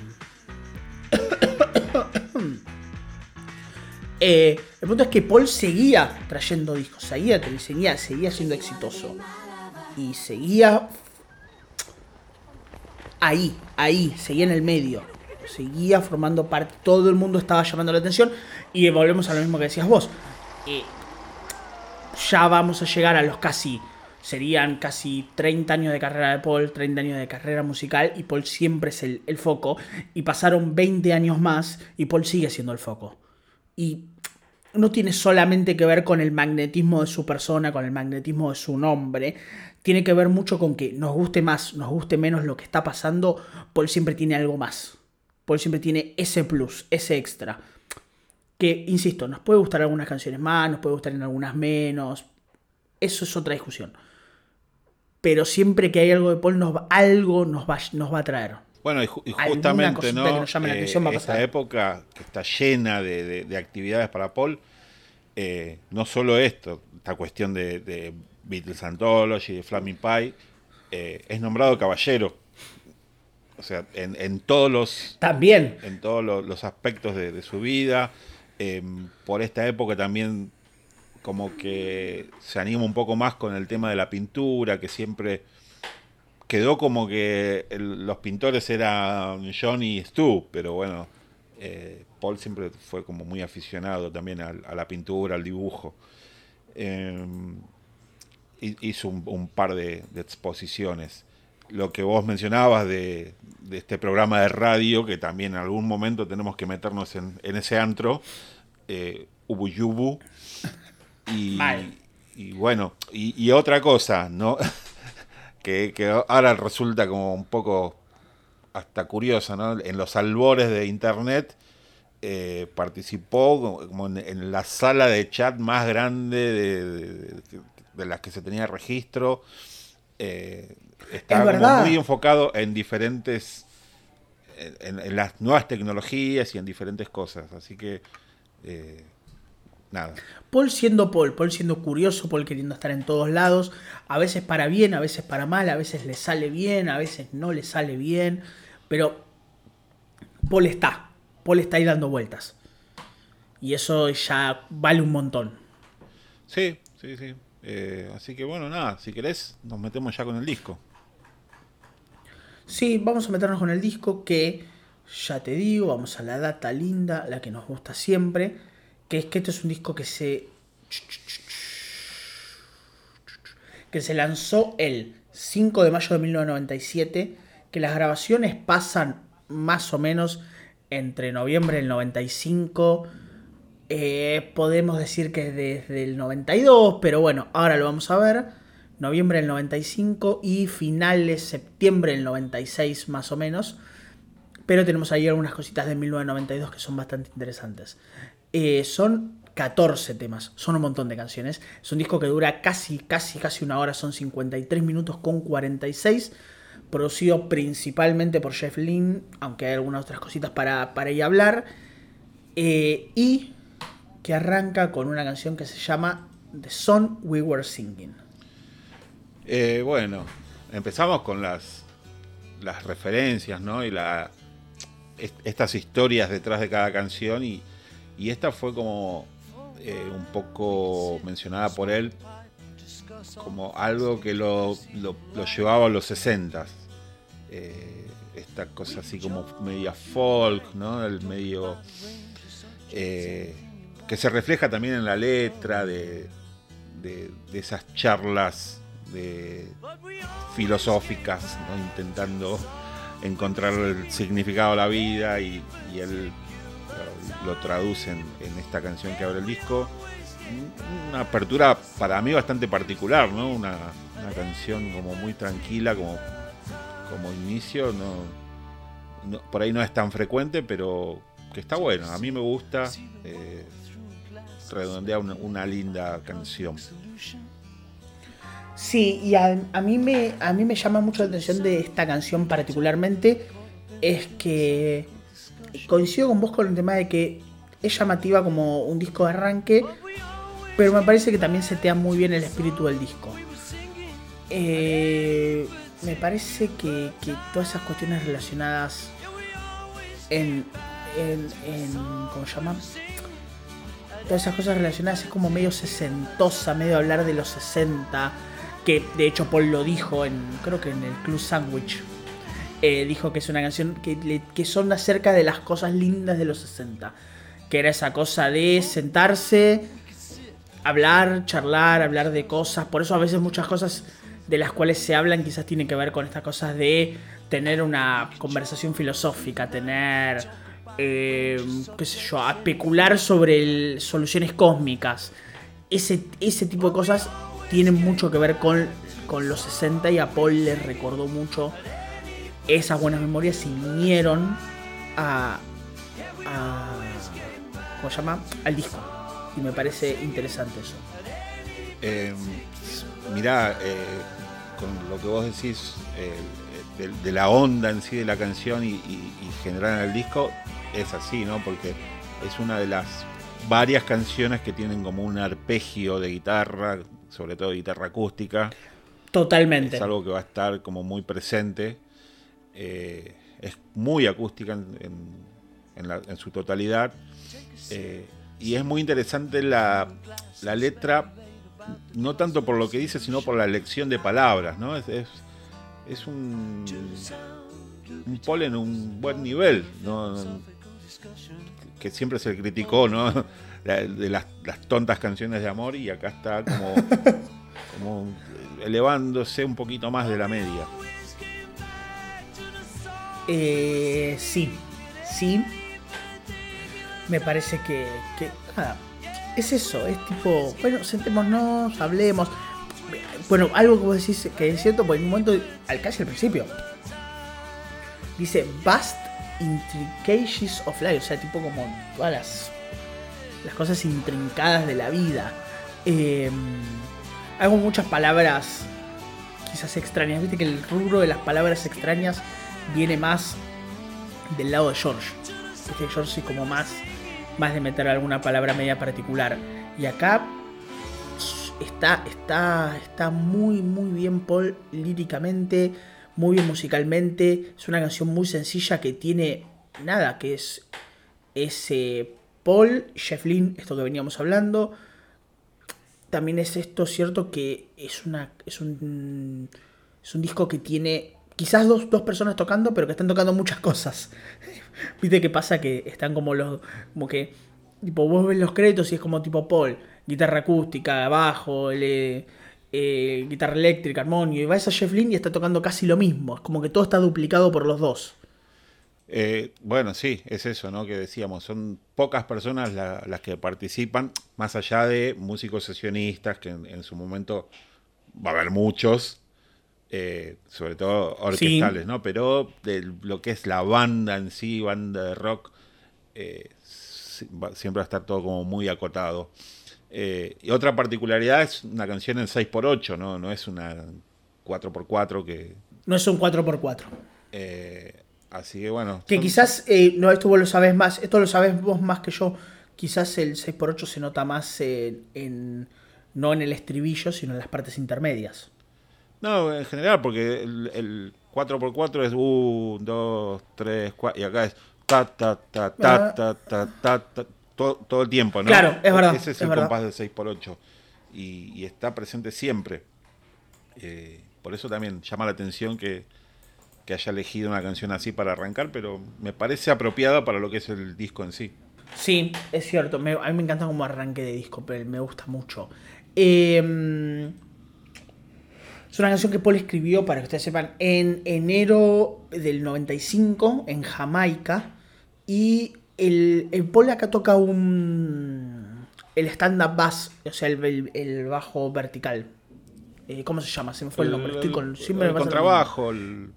Eh, el punto es que Paul seguía trayendo discos, seguía, seguía, seguía siendo exitoso. Y seguía ahí, ahí, seguía en el medio. Seguía formando parte, todo el mundo estaba llamando la atención. Y volvemos a lo mismo que decías vos. Eh, ya vamos a llegar a los casi, serían casi 30 años de carrera de Paul, 30 años de carrera musical. Y Paul siempre es el, el foco. Y pasaron 20 años más y Paul sigue siendo el foco. Y no tiene solamente que ver con el magnetismo de su persona, con el magnetismo de su nombre. Tiene que ver mucho con que nos guste más, nos guste menos lo que está pasando. Paul siempre tiene algo más. Paul siempre tiene ese plus, ese extra. Que, insisto, nos puede gustar algunas canciones más, nos puede gustar en algunas menos. Eso es otra discusión. Pero siempre que hay algo de Paul, algo nos va, nos va a traer. Bueno, y, justamente, ¿no? que nos llame la Eh, atención va a esta pasar. época que está llena de, de- de actividades para Paul, eh, no solo esto, esta cuestión de, de Beatles Anthology, de Flaming Pie, eh, es nombrado caballero. O sea, en, en todos los También. en todos lo- los aspectos de, de su vida. Eh, por esta época también como que se anima un poco más con el tema de la pintura, que siempre quedó como que el- los pintores eran John y Stu, pero bueno, eh, Paul siempre fue como muy aficionado también al- a, la pintura, al dibujo. Eh, hi- hizo un, un par de, de exposiciones. Lo que vos mencionabas de, de este programa de radio, que también en algún momento tenemos que meternos en, en ese antro, eh, Ubuyubu. Y, y bueno, y, y otra cosa, ¿no? que, que ahora resulta como un poco hasta curiosa, ¿no? En los albores de internet eh, participó como- en, en la sala de chat más grande de, de- de- de las que se tenía registro. Eh, como verdad. muy enfocado en diferentes, en, en las nuevas tecnologías y en diferentes cosas. Así que, eh, nada. Paul siendo Paul, Paul siendo curioso, Paul queriendo estar en todos lados, a veces para bien, a veces para mal, a veces le sale bien, a veces no le sale bien, pero Paul está, Paul está ahí dando vueltas. Y eso ya vale un montón. Sí, sí, sí. Eh, así que bueno, nada, si querés, nos metemos ya con el disco. Sí, vamos a meternos con el disco que, ya te digo, vamos a la data linda, la que nos gusta siempre, que es que este es un disco que se... que se lanzó el 5 de mayo de 1997, que las grabaciones pasan más o menos entre noviembre del 95, eh, podemos decir que desde el 92, pero bueno, ahora lo vamos a ver. Noviembre del 95 y finales septiembre del 96 más o menos. Pero tenemos ahí algunas cositas de 1992 que son bastante interesantes. Eh, son 14 temas, son un montón de canciones. Es un disco que dura casi, casi, casi una hora, son 53 minutos con 46. Producido principalmente por Jeff Lynne, aunque hay algunas otras cositas para, para ahí hablar. Eh, y que arranca con una canción que se llama The Song We Were Singing. Eh, bueno, empezamos con las, las referencias, ¿no? Y la, est- estas historias detrás de cada canción y, y esta fue como eh, un poco mencionada por él como algo que lo, lo- llevaba a los 60 esta cosa así como media folk, ¿no? El medio eh, que se refleja también en la letra de, de- de esas charlas de, filosóficas, ¿no? intentando encontrar el significado de la vida y, y él lo, lo traduce en, esta canción que abre el disco. Una apertura para mí bastante particular, ¿no? Una, una canción como muy tranquila, como, como inicio, no, no- por ahí no es tan frecuente, pero que está bueno. A mí me gusta, eh, redondea una, una linda canción. Sí, y a, a mí me, a mí me llama mucho la atención de esta canción particularmente, es que coincido con vos con el tema de que es llamativa como un disco de arranque, pero me parece que también setea muy bien el espíritu del disco. Eh, me parece que, todas esas cuestiones relacionadas en, en, en ¿cómo se llama? Todas esas cosas relacionadas es como medio sesentosa, medio hablar de los 60, que de hecho Paul lo dijo en, creo que en el Club Sandwich. Eh, dijo que es una canción que, que son acerca de las cosas lindas de los 60. Que era esa cosa de sentarse, hablar, charlar, hablar de cosas. Por eso a veces muchas cosas de las cuales se hablan quizás tienen que ver con estas cosas de tener una conversación filosófica, tener, eh, qué sé yo, especular sobre soluciones cósmicas. Ese, ese tipo de cosas tienen mucho que ver con, con los 60 y a Paul le recordó mucho esas buenas memorias vinieron a, a ¿cómo se llama? Al disco. Y me parece interesante eso. Eh, mirá, eh, con lo que vos decís eh, de, de la onda en sí de la canción y, y- y generar en el disco, es así, ¿no? Porque es una de las varias canciones que tienen como un arpegio de guitarra, sobre todo guitarra acústica. Totalmente. Es algo que va a estar como muy presente. Eh, es muy acústica en, en- en la- en su totalidad. Eh, y es muy interesante la, la letra, no tanto por lo que dice, sino por la elección de palabras. ¿no? Es, es, es un, un Paul en un buen nivel. ¿no? Que siempre se criticó, ¿no? De las, las tontas canciones de amor y acá está como, como elevándose un poquito más de la media. Eh, sí, sí. Me parece que, que nada, es eso, es tipo, bueno, sentémonos, hablemos. Bueno, algo que vos decís que es cierto, porque en un momento, al casi al principio, dice vast intricacies of life, o sea, tipo como todas las, las cosas intrincadas de la vida. Eh, hago muchas palabras quizás extrañas, viste que el rubro de las palabras extrañas viene más del lado de George. Que George sí como más, más de meter alguna palabra media particular. Y acá está, está, está muy, muy bien Paul líricamente, muy bien musicalmente. Es una canción muy sencilla que tiene nada, que es ese Paul, Jeff Lynne, esto que veníamos hablando. También es esto cierto que es una es un es un disco que tiene quizás dos, dos personas tocando, pero que están tocando muchas cosas. Viste qué pasa que están como los como que tipo vos ves los créditos y es como tipo Paul, guitarra acústica, bajo, le- eh, guitarra eléctrica, armonio, y vas a Jeff Lynne y está tocando casi lo mismo, es como que todo está duplicado por los dos. Eh, bueno, sí, es eso, ¿no? Que decíamos, son pocas personas la- las que participan, más allá de músicos sesionistas, que en su momento va a haber muchos, eh, sobre todo orquestales, ¿no? Pero de lo que es la banda en sí, banda de rock, eh, siempre va a estar todo como muy acotado. Eh, y otra particularidad es una canción en 6x8, ¿no? No es una 4x4 que... No es un 4x4. eh, así que bueno. Que son- quizás, no, esto vos lo sabés más, esto lo sabés vos más que yo. Quizás el 6x8 se nota más en, en- no en el estribillo, sino en las partes intermedias. No, en general, porque el, el 4x4 es 1, 2, 3, 4, y acá es ta, ta, ta, ta, ta, ta, ta, todo, todo, el tiempo, ¿no? Claro, es verdad. Ese es, el compás del 6x8 y, está presente siempre. Eh, por eso también llama la atención que, que haya elegido una canción así para arrancar, pero me parece apropiada para lo que es el disco en sí. Sí, es cierto. A mí me encanta como arranque de disco, pero me gusta mucho. Eh, es una canción que Paul escribió, para que ustedes sepan, en enero del 95 en Jamaica. Y el, el Paul acá toca un. El stand-up bass, o sea, el, el- el bajo vertical. Eh, ¿Cómo se llama? Se me fue el, nombre. Estoy con, siempre el me contrabajo, el,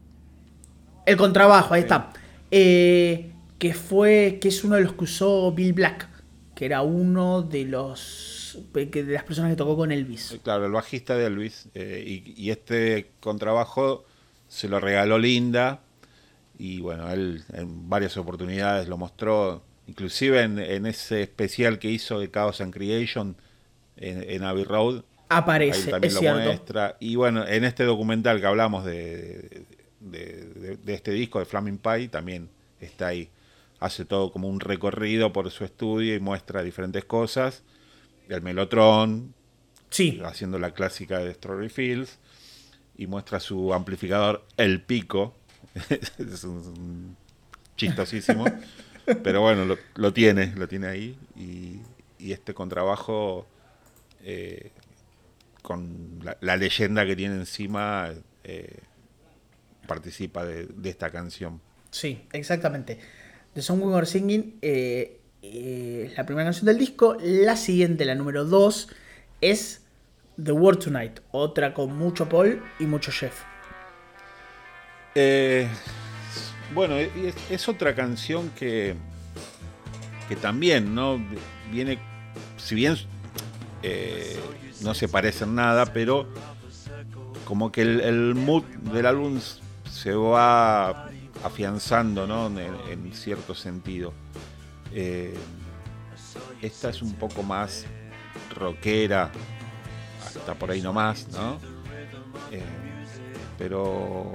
El contrabajo, ahí está. Eh, que fue. que es uno de los que usó Bill Black. Que era uno de los. Que- de las personas que tocó con Elvis. Claro, el bajista de Elvis. eh, y, y este contrabajo se lo regaló Linda. Y bueno, él en varias oportunidades lo mostró. Inclusive en, en ese especial que hizo de Chaos and Creation en, en Abbey Road. Ahí Aparece, también es lo cierto. muestra. Y bueno, en este documental que hablamos de, de, de- de este disco de Flaming Pie, también está ahí. Hace todo como un recorrido por su estudio y muestra diferentes cosas. El melotron, Sí, haciendo la clásica de Strawberry Fields y muestra su amplificador El Pico. es un, un chistosísimo. pero bueno, lo, lo tiene, lo tiene ahí. Y, y este contrabajo, eh, con la, la leyenda que tiene encima, eh, participa de, de esta canción. sí, exactamente. The Song We Were Singing eh, eh, la primera canción del disco. La siguiente, la número 2, es The World Tonight. Otra con mucho Paul y mucho Jeff. Eh, Bueno, es, es otra canción que, que también, ¿no? Viene, si bien eh, no se parecen nada, pero como que el, mood del álbum se va afianzando, ¿no? En, cierto sentido. Eh, esta es un poco más rockera, hasta por ahí nomás, ¿no? Eh, pero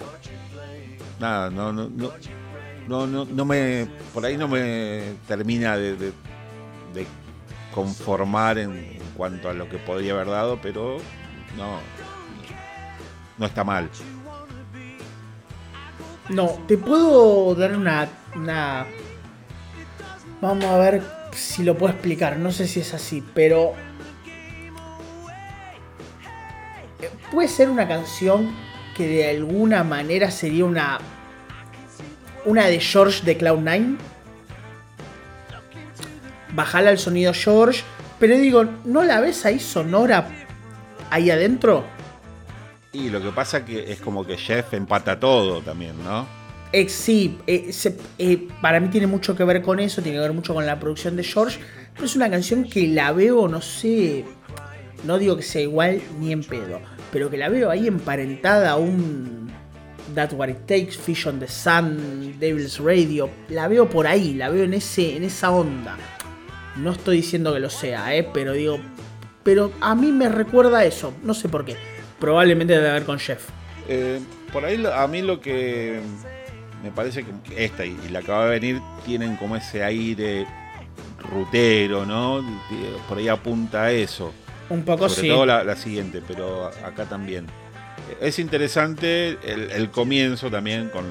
nada, no, no, no, no, no, me, por ahí no me termina de, conformar en, cuanto a lo que podría haber dado, pero no, no está mal. No, te puedo dar una, una... Vamos a ver si lo puedo explicar, no sé si es así, pero... Eh, puede ser una canción que de alguna manera sería una una de George de Cloud9. Bajala el sonido George. Pero digo, ¿no la ves ahí sonora ahí adentro? Y lo que pasa que es como que Jeff empata todo también, ¿no? Eh, sí, eh, eh, para mí tiene mucho que ver con eso, tiene que ver mucho con la producción de George. Pero es una canción que la veo, no sé, no digo que sea igual ni en pedo, pero que la veo ahí emparentada a un That What It Takes, Fish on the Sun, Devil's Radio. La veo por ahí, la veo en, ese, en esa onda. No estoy diciendo que lo sea, ¿eh? pero digo. Pero a mí me recuerda eso, no sé por qué. Probablemente debe haber con Jeff. Eh, por ahí a mí lo que me parece que esta y la que va a venir tienen como ese aire rutero, ¿no? Por ahí apunta a eso. Un poco Sobre todo la siguiente, pero acá también es interesante el, comienzo también con,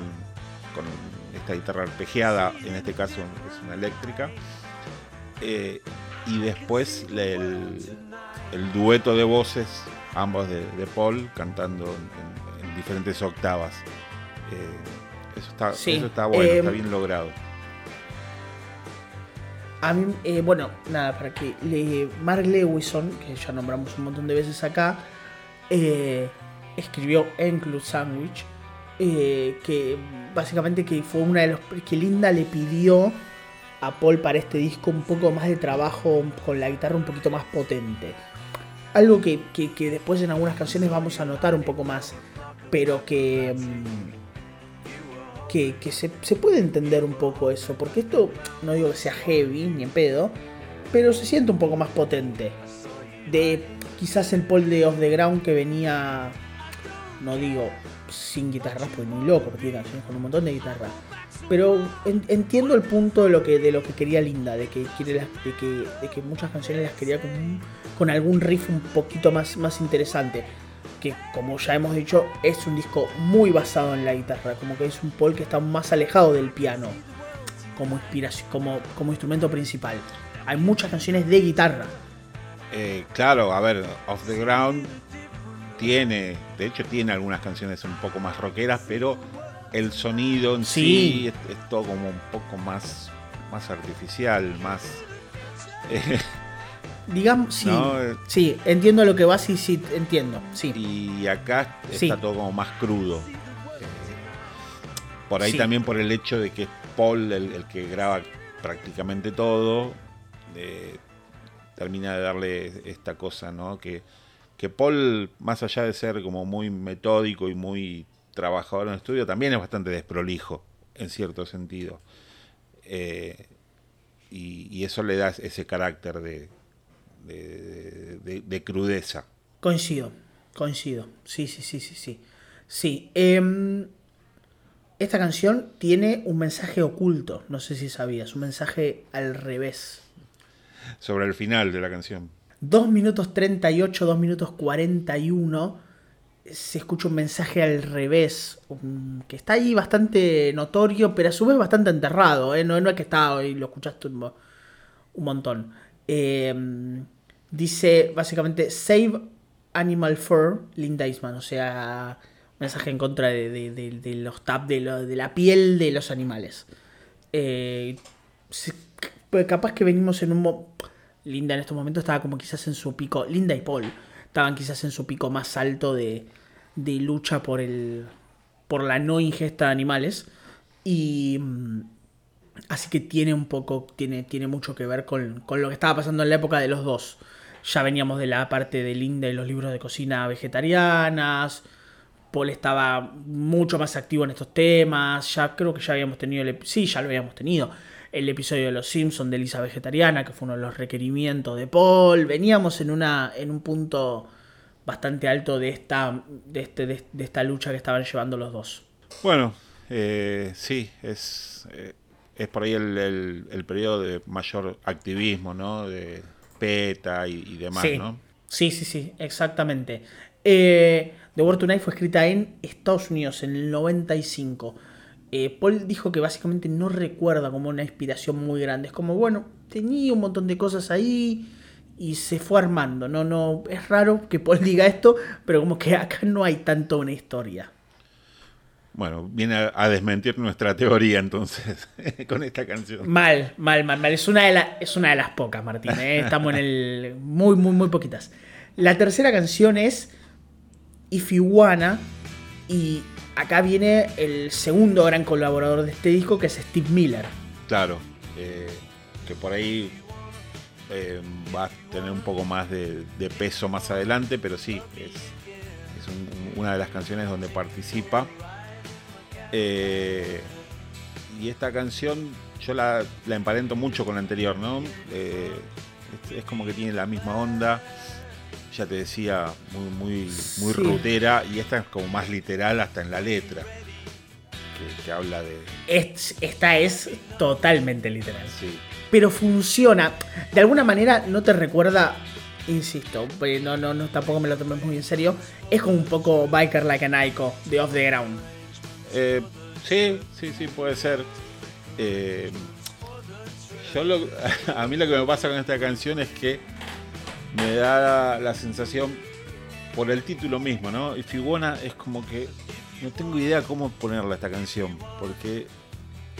esta guitarra arpegiada, en este caso es una eléctrica. Eh, y después el, dueto de voces, ambos de, Paul, cantando en, diferentes octavas. Eh, eso, está, eso, está, bueno, está em, bien logrado. A mí, eh, bueno, nada, para que le, Mark Lewison, que ya nombramos un montón de veces acá, escribió Enclud Sandwich, eh, que básicamente que fue una de los que Linda le pidió a Paul para este disco un poco más de trabajo con la guitarra un poquito más potente. Algo que, después en algunas canciones vamos a notar un poco más, pero que, mm, que, se, puede entender un poco eso, porque esto no digo que sea heavy ni en pedo, pero se siente un poco más potente. De quizás el Paul de Off the Ground que venía no digo sin guitarras, pues ni loco, porque tiene canciones con un montón de guitarra. Pero entiendo el punto de lo que de lo que quería Linda, de que quiere de que, de que muchas canciones las quería con, con algún riff un poquito más, más interesante. Que como ya hemos dicho, es un disco muy basado en la guitarra, como que es un Paul que está más alejado del piano como inspiración, como, como instrumento principal. Hay muchas canciones de guitarra. Eh, claro, a ver, Off the Ground tiene, de hecho tiene algunas canciones un poco más rockeras, pero el sonido en sí, es, todo como un poco más, más artificial, más... Eh, Digamos, sí, sí, entiendo lo que vas y sí, entiendo, sí. Y acá está todo como más crudo. Eh, por ahí también por el hecho de que es Paul el, que graba prácticamente todo, eh, termina de darle esta cosa, ¿no? Que que Paul, más allá de ser como muy metódico y muy trabajador en el estudio, también es bastante desprolijo, en cierto sentido. Eh, y, eso le da ese carácter de, de, crudeza. Coincido, coincido. Sí, sí, sí, sí, sí. Sí. Em, esta canción tiene un mensaje oculto, no sé si sabías, un mensaje al revés. Sobre el final de la canción. 2 minutos 38, 2 minutos 41, se escucha un mensaje al revés, que está ahí bastante notorio, pero a su vez bastante enterrado, ¿eh? no, no, es que está y lo escuchaste un, montón. Em, dice básicamente Save Animal Fur, Linda Eastman, o sea, mensaje en contra de, los tap, de, la piel de los animales. Eh, capaz que venimos en un Linda en estos momentos estaba como quizás en su pico, Linda y Paul estaban quizás en su pico más alto de, de lucha por el por la no ingesta de animales. Y. mm, Así que tiene un poco. Tiene, tiene mucho que ver con, con lo que estaba pasando en la época de los dos. Ya veníamos de la parte del INDE de los libros de cocina vegetarianas. Paul estaba mucho más activo en estos temas. Ya creo que ya habíamos tenido el sí, ya lo habíamos tenido. El episodio de Los Simpsons de Lisa Vegetariana, que fue uno de los requerimientos de Paul. Veníamos en una. en un punto bastante alto de esta. de, este, de, esta lucha que estaban llevando los dos. Bueno, eh, sí, es, eh, es por ahí el, el- periodo de mayor activismo, ¿no? Y, y demás, sí. ¿no? sí, sí, sí, exactamente. Eh, The War Tonight fue escrita en Estados Unidos en el 95. Eh, Paul dijo que básicamente no recuerda como una inspiración muy grande. Es como, bueno, tenía un montón de cosas ahí y se fue armando. No, no, es raro que Paul diga esto, pero como que acá no hay tanto una historia. Bueno, viene a, a desmentir nuestra teoría entonces con esta canción. Mal, mal, mal, mal. Es una de, la- es una de las pocas, Martín. ¿eh? Estamos en el. Muy, muy, muy poquitas. La tercera canción es If You Wanna. Y acá viene el segundo gran colaborador de este disco, que es Steve Miller. Claro, eh, que por ahí eh, va a tener un poco más de, de peso más adelante, pero sí, es, es un- una de las canciones donde participa. Eh, y esta canción yo la, la emparento mucho con la anterior, ¿no? Eh, es, es como que tiene la misma onda. Ya te decía, muy, muy, muy Sí. rutera, y esta es como más literal hasta en la letra, que, que habla de. Es- esta es totalmente literal. Sí, Pero funciona. De alguna manera no te recuerda. Insisto, pues no, no, no, tampoco me lo tomes muy en serio. Es como un poco Biker Like a Nico de Off the Ground. Eh, sí, sí, sí, puede ser. Eh, yo lo- a mí lo que me pasa con esta canción es que me da la sensación por el título mismo, ¿no? Y Figona es como que no tengo idea cómo ponerla esta canción, porque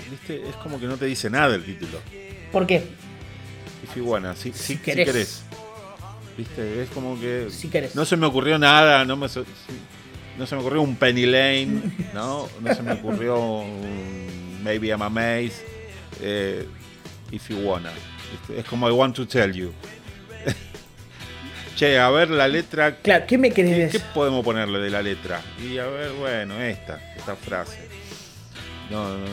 viste, es como que no te dice nada el título. ¿Por qué? Y Figona, si, si, Si si querés. querés. Viste, es como que Si querés. no se me ocurrió nada, no me no se me ocurrió un Penny Lane, ¿no? No se me ocurrió un Maybe I'm Amazed, eh, If You Wanna. ¿viste? Es como I Want to Tell You. che, a ver la letra, Claro, ¿qué me querés ¿qué, qué decir? podemos ponerle de la letra? Y a ver, bueno, esta, esta frase. No, no,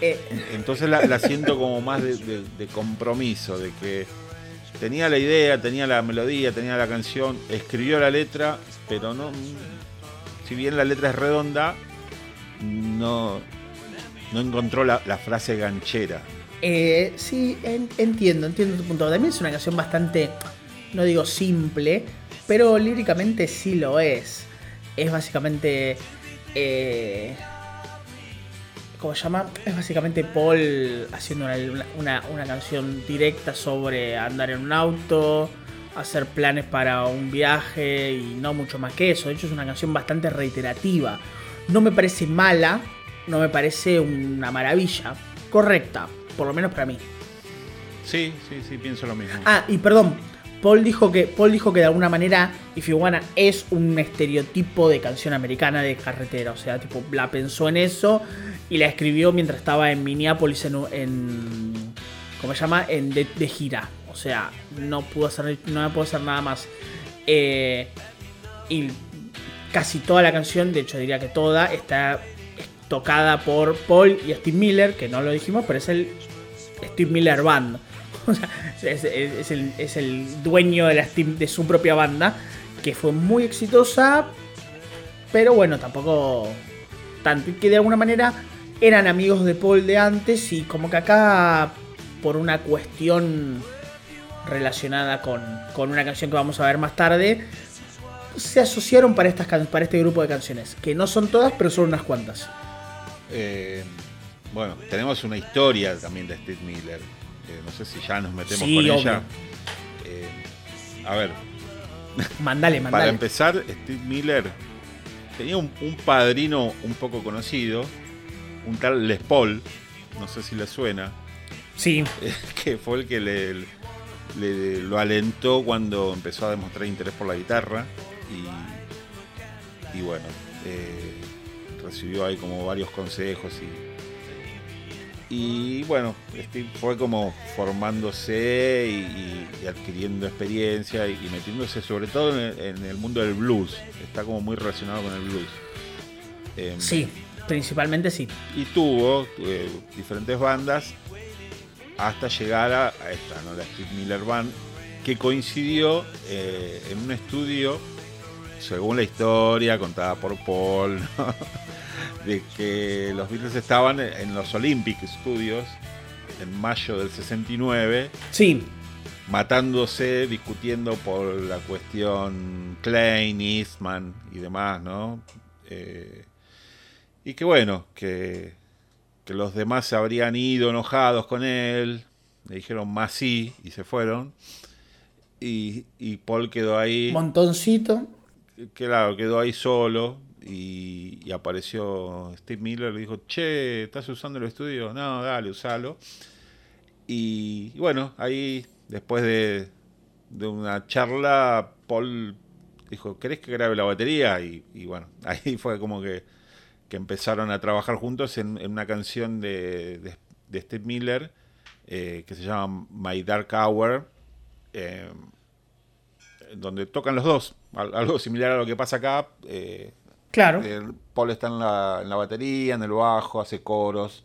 Eh, entonces la, la siento como más de, de- de compromiso, de que tenía la idea, tenía la melodía, tenía la canción, escribió la letra, pero no. Si bien la letra es redonda, no, no encontró la, frase ganchera. eh, sí, en- entiendo, entiendo tu punto. También es una canción bastante, no digo simple, pero líricamente sí lo es. Es básicamente... Eh, ¿Cómo se llama? Es básicamente Paul haciendo una- una canción directa sobre andar en un auto, hacer planes para un viaje y no mucho más que eso. De hecho es una canción bastante reiterativa. No me parece mala, no me parece una maravilla. Correcta, por lo menos para mí. Sí, sí, sí, pienso lo mismo. Ah, y perdón. Paul dijo que Paul dijo que de alguna manera If You Wanna es un estereotipo de canción americana de carretera, o sea, tipo la pensó en eso y la escribió mientras estaba en Minneapolis en, en ¿cómo se llama? En de, de gira, o sea, no pudo hacer no pudo hacer nada más. Eh, y casi toda la canción, de hecho diría que toda está tocada por Paul y Steve Miller, que no lo dijimos, pero es el Steve Miller Band. O sea, es, el, es el dueño de, la de su propia banda, que fue muy exitosa, pero bueno, tampoco tanto. Y que de alguna manera eran amigos de Paul de antes y como que acá, por una cuestión relacionada con, con una canción que vamos a ver más tarde, se asociaron para, estas, para este grupo de canciones, que no son todas, pero son unas cuantas. Eh, bueno, tenemos una historia también de Steve Miller. Eh, no sé si ya nos metemos Sí, con obvio. ella. Eh, a ver, Mandale, Para mandale. empezar, Steve Miller tenía un, un padrino un poco conocido, un tal Les Paul, no sé si le suena, Sí, que fue el que le, le- lo alentó cuando empezó a demostrar interés por la guitarra. Y, y bueno, eh, recibió ahí como varios consejos y, y bueno, Steve fue como formándose y, adquiriendo experiencia y, metiéndose sobre todo en el, mundo del blues. Está como muy relacionado con el blues. Em, sí, principalmente sí. Y tuvo eh, diferentes bandas hasta llegar a, esta, ¿no? la Steve Miller Band, que coincidió eh, en un estudio, según la historia contada por Paul, de que los Beatles estaban en los Olympic Studios en mayo del 69. Sí. Matándose, discutiendo por la cuestión Klein, Eastman y demás, ¿no? Eh, y que bueno, que que los demás se habrían ido enojados con él, le dijeron más sí y se fueron. Y, Paul quedó ahí. Montoncito. Claro, quedó ahí solo y, apareció Steve Miller, le dijo, che, ¿estás usando el estudio? No, dale, usalo. Y, bueno, ahí después de, una charla, Paul dijo, ¿querés que grabe la batería? y bueno, ahí fue como que que empezaron a trabajar juntos en, una canción de, de, Steve Miller eh, que se llama My Dark Hour, eh, donde tocan los dos, algo similar a lo que pasa acá. Eh, claro. Paul está en la, en la, batería, en el bajo, hace coros.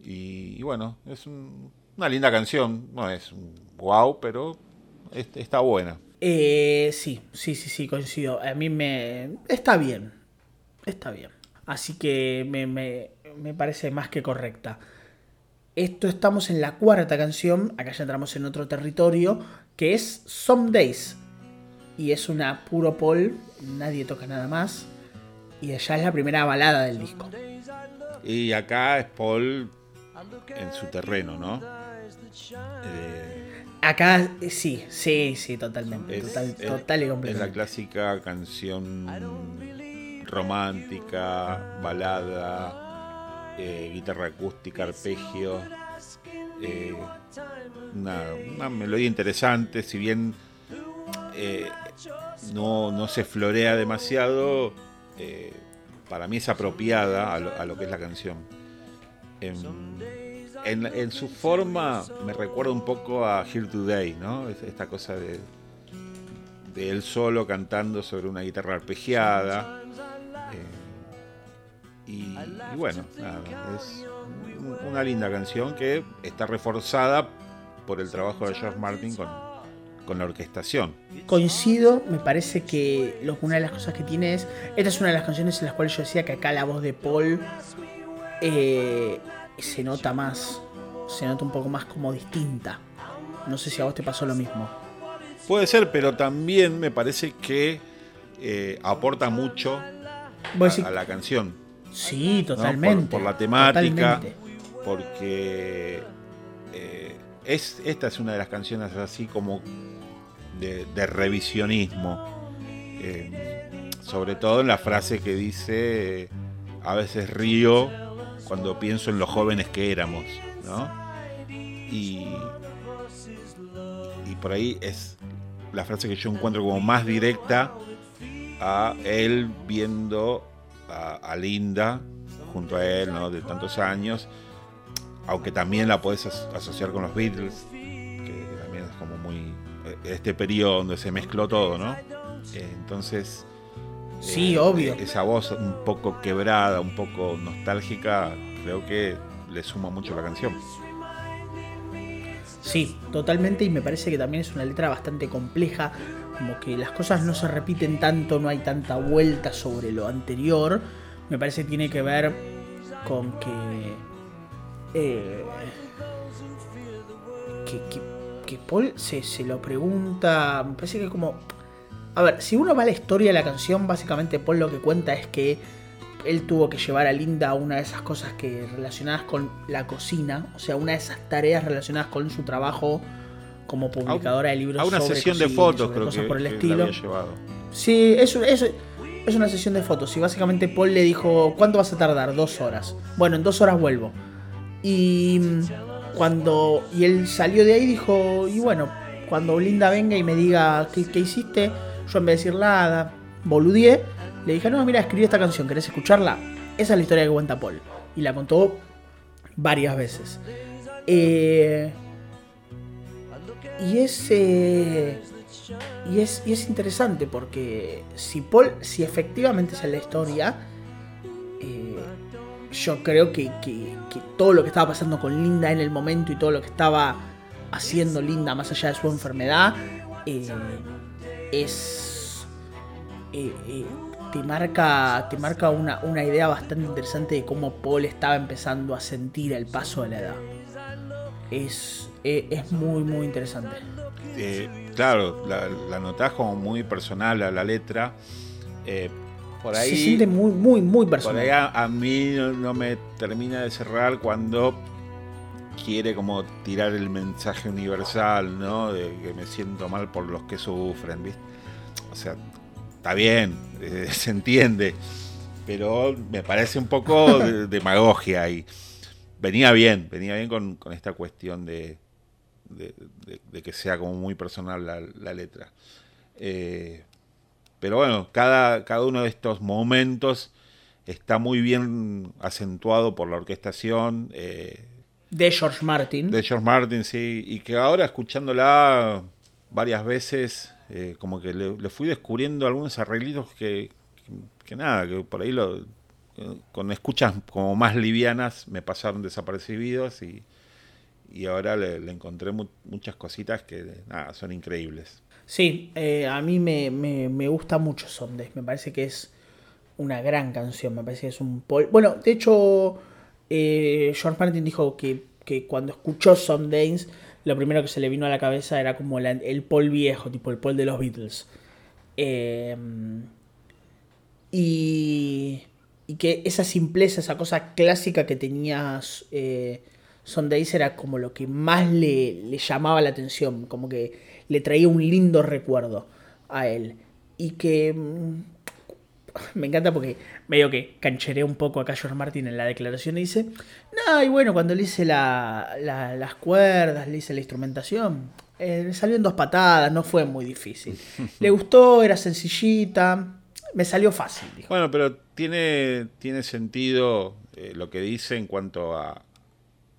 Y, bueno, es una linda canción. No es un wow, pero está buena. sí, sí, sí, sí, coincido. A mí me... Está bien. Está bien. Así que me, parece más que correcta. Esto estamos en la cuarta canción, acá ya entramos en otro territorio, que es Some Days. Y es una puro Paul, nadie toca nada más. Y allá es la primera balada del disco. Y acá es Paul en su terreno, ¿no? Eh, acá sí, sí, sí, totalmente. total, total y completamente. Es la clásica canción romántica, balada, eh, guitarra acústica, arpegio. Eh, una, melodía interesante, si bien eh, no, se florea demasiado, para mí es apropiada a lo, que es la canción. En, su forma me recuerda un poco a Here Today, ¿no? Esta cosa de, de él solo cantando sobre una guitarra arpegiada. Y, bueno, es una linda canción que está reforzada por el trabajo de George Martin con, con la orquestación. Coincido, me parece que una de las cosas que tiene es. Esta es una de las canciones en las cuales yo decía que acá la voz de Paul eh, se nota más, se nota un poco más como distinta. No sé si a vos te pasó lo mismo. Puede ser, pero también me parece que eh, aporta mucho a, la canción. Sí, totalmente. Por, la temática, porque eh, es, esta es una de las canciones así como de, revisionismo. Eh, sobre todo en la frase que dice, a veces río cuando pienso en los jóvenes que éramos, Y, y por ahí es la frase que yo encuentro como más directa a él viendo a, Linda junto a él, ¿no? De tantos años, aunque también la puedes asociar con los Beatles, que también es como muy eh, este periodo donde se mezcló todo, ¿no? Entonces, sí, eh, obvio. Esa voz un poco quebrada, un poco nostálgica, creo que le suma mucho la canción. Sí, totalmente, y me parece que también es una letra bastante compleja, como que las cosas no se repiten tanto, no hay tanta vuelta sobre lo anterior. Me parece que tiene que ver con que. Eh, que, Paul se, se lo pregunta. Me parece que como. A ver, si uno va a la historia de la canción, básicamente Paul lo que cuenta es que él tuvo que llevar a Linda a una de esas cosas que relacionadas con la cocina, o sea, una de esas tareas relacionadas con su trabajo como publicadora de libros. A una sesión de fotos, creo que, por el estilo. Sí, es, es, es una sesión de fotos. Y básicamente Paul le dijo, ¿cuánto vas a tardar? Dos horas. Bueno, en dos horas vuelvo. Y mm, cuando. Y él salió de ahí dijo, y bueno, cuando Linda venga y me diga qué, qué hiciste, yo en vez de decir nada, boludié le dije, no, mira, escribí esta canción, ¿querés escucharla? Esa es la historia que cuenta Paul. Y la contó varias veces. Eh, y es. eh, y es, y es interesante porque si Paul, si efectivamente es la historia, eh, yo creo que, que- todo lo que estaba pasando con Linda en el momento y todo lo que estaba haciendo Linda más allá de su enfermedad, eh, es. eh, te marca, te marca una, una idea bastante interesante de cómo Paul estaba empezando a sentir el paso de la edad. Es, eh, es muy, muy interesante. Eh, claro, la, la notás como muy personal a la letra. Eh, por ahí, Se siente muy, muy, muy por personal. ahí a, a mí no, no me termina de cerrar cuando quiere como tirar el mensaje universal, ¿no? De que me siento mal por los que sufren, ¿viste? O sea, está bien, eh, se entiende, pero me parece un poco de- demagogia ahí. Venía bien, venía bien con, con esta cuestión de, de, de- de que sea como muy personal la, la letra. Eh, pero bueno, cada, cada uno de estos momentos está muy bien acentuado por la orquestación eh, De George Martin. de George Martin, sí, y que ahora escuchándola varias veces, eh, como que le, le fui descubriendo algunos arreglitos que, que, que nada, que por ahí lo, con escuchas como más livianas me pasaron desapercibidos y, y ahora le, encontré mu- muchas cositas que son increíbles. Sí, eh, a mí me, me- me gusta mucho Someday. Me parece que es una gran canción. Me parece que es un Paul. Bueno, de hecho, eh, George Martin dijo que, que cuando escuchó Somedays, lo primero que se le vino a la cabeza era como el Paul viejo, tipo el Paul de los Beatles. Eh, y, y que esa simpleza, esa cosa clásica que tenía eh, Sundays era como lo que más le, le llamaba la atención, como que le traía un lindo recuerdo a él. Y que mm, me encanta porque medio que cancheré un poco acá George Martin en la declaración y dice, no, y bueno, cuando le hice la- la- las cuerdas, le hice la instrumentación, eh, salió en dos patadas, no fue muy difícil. Le gustó, era sencillita, me salió fácil, dijo. Bueno, pero tiene, tiene sentido eh, lo que dice en cuanto a,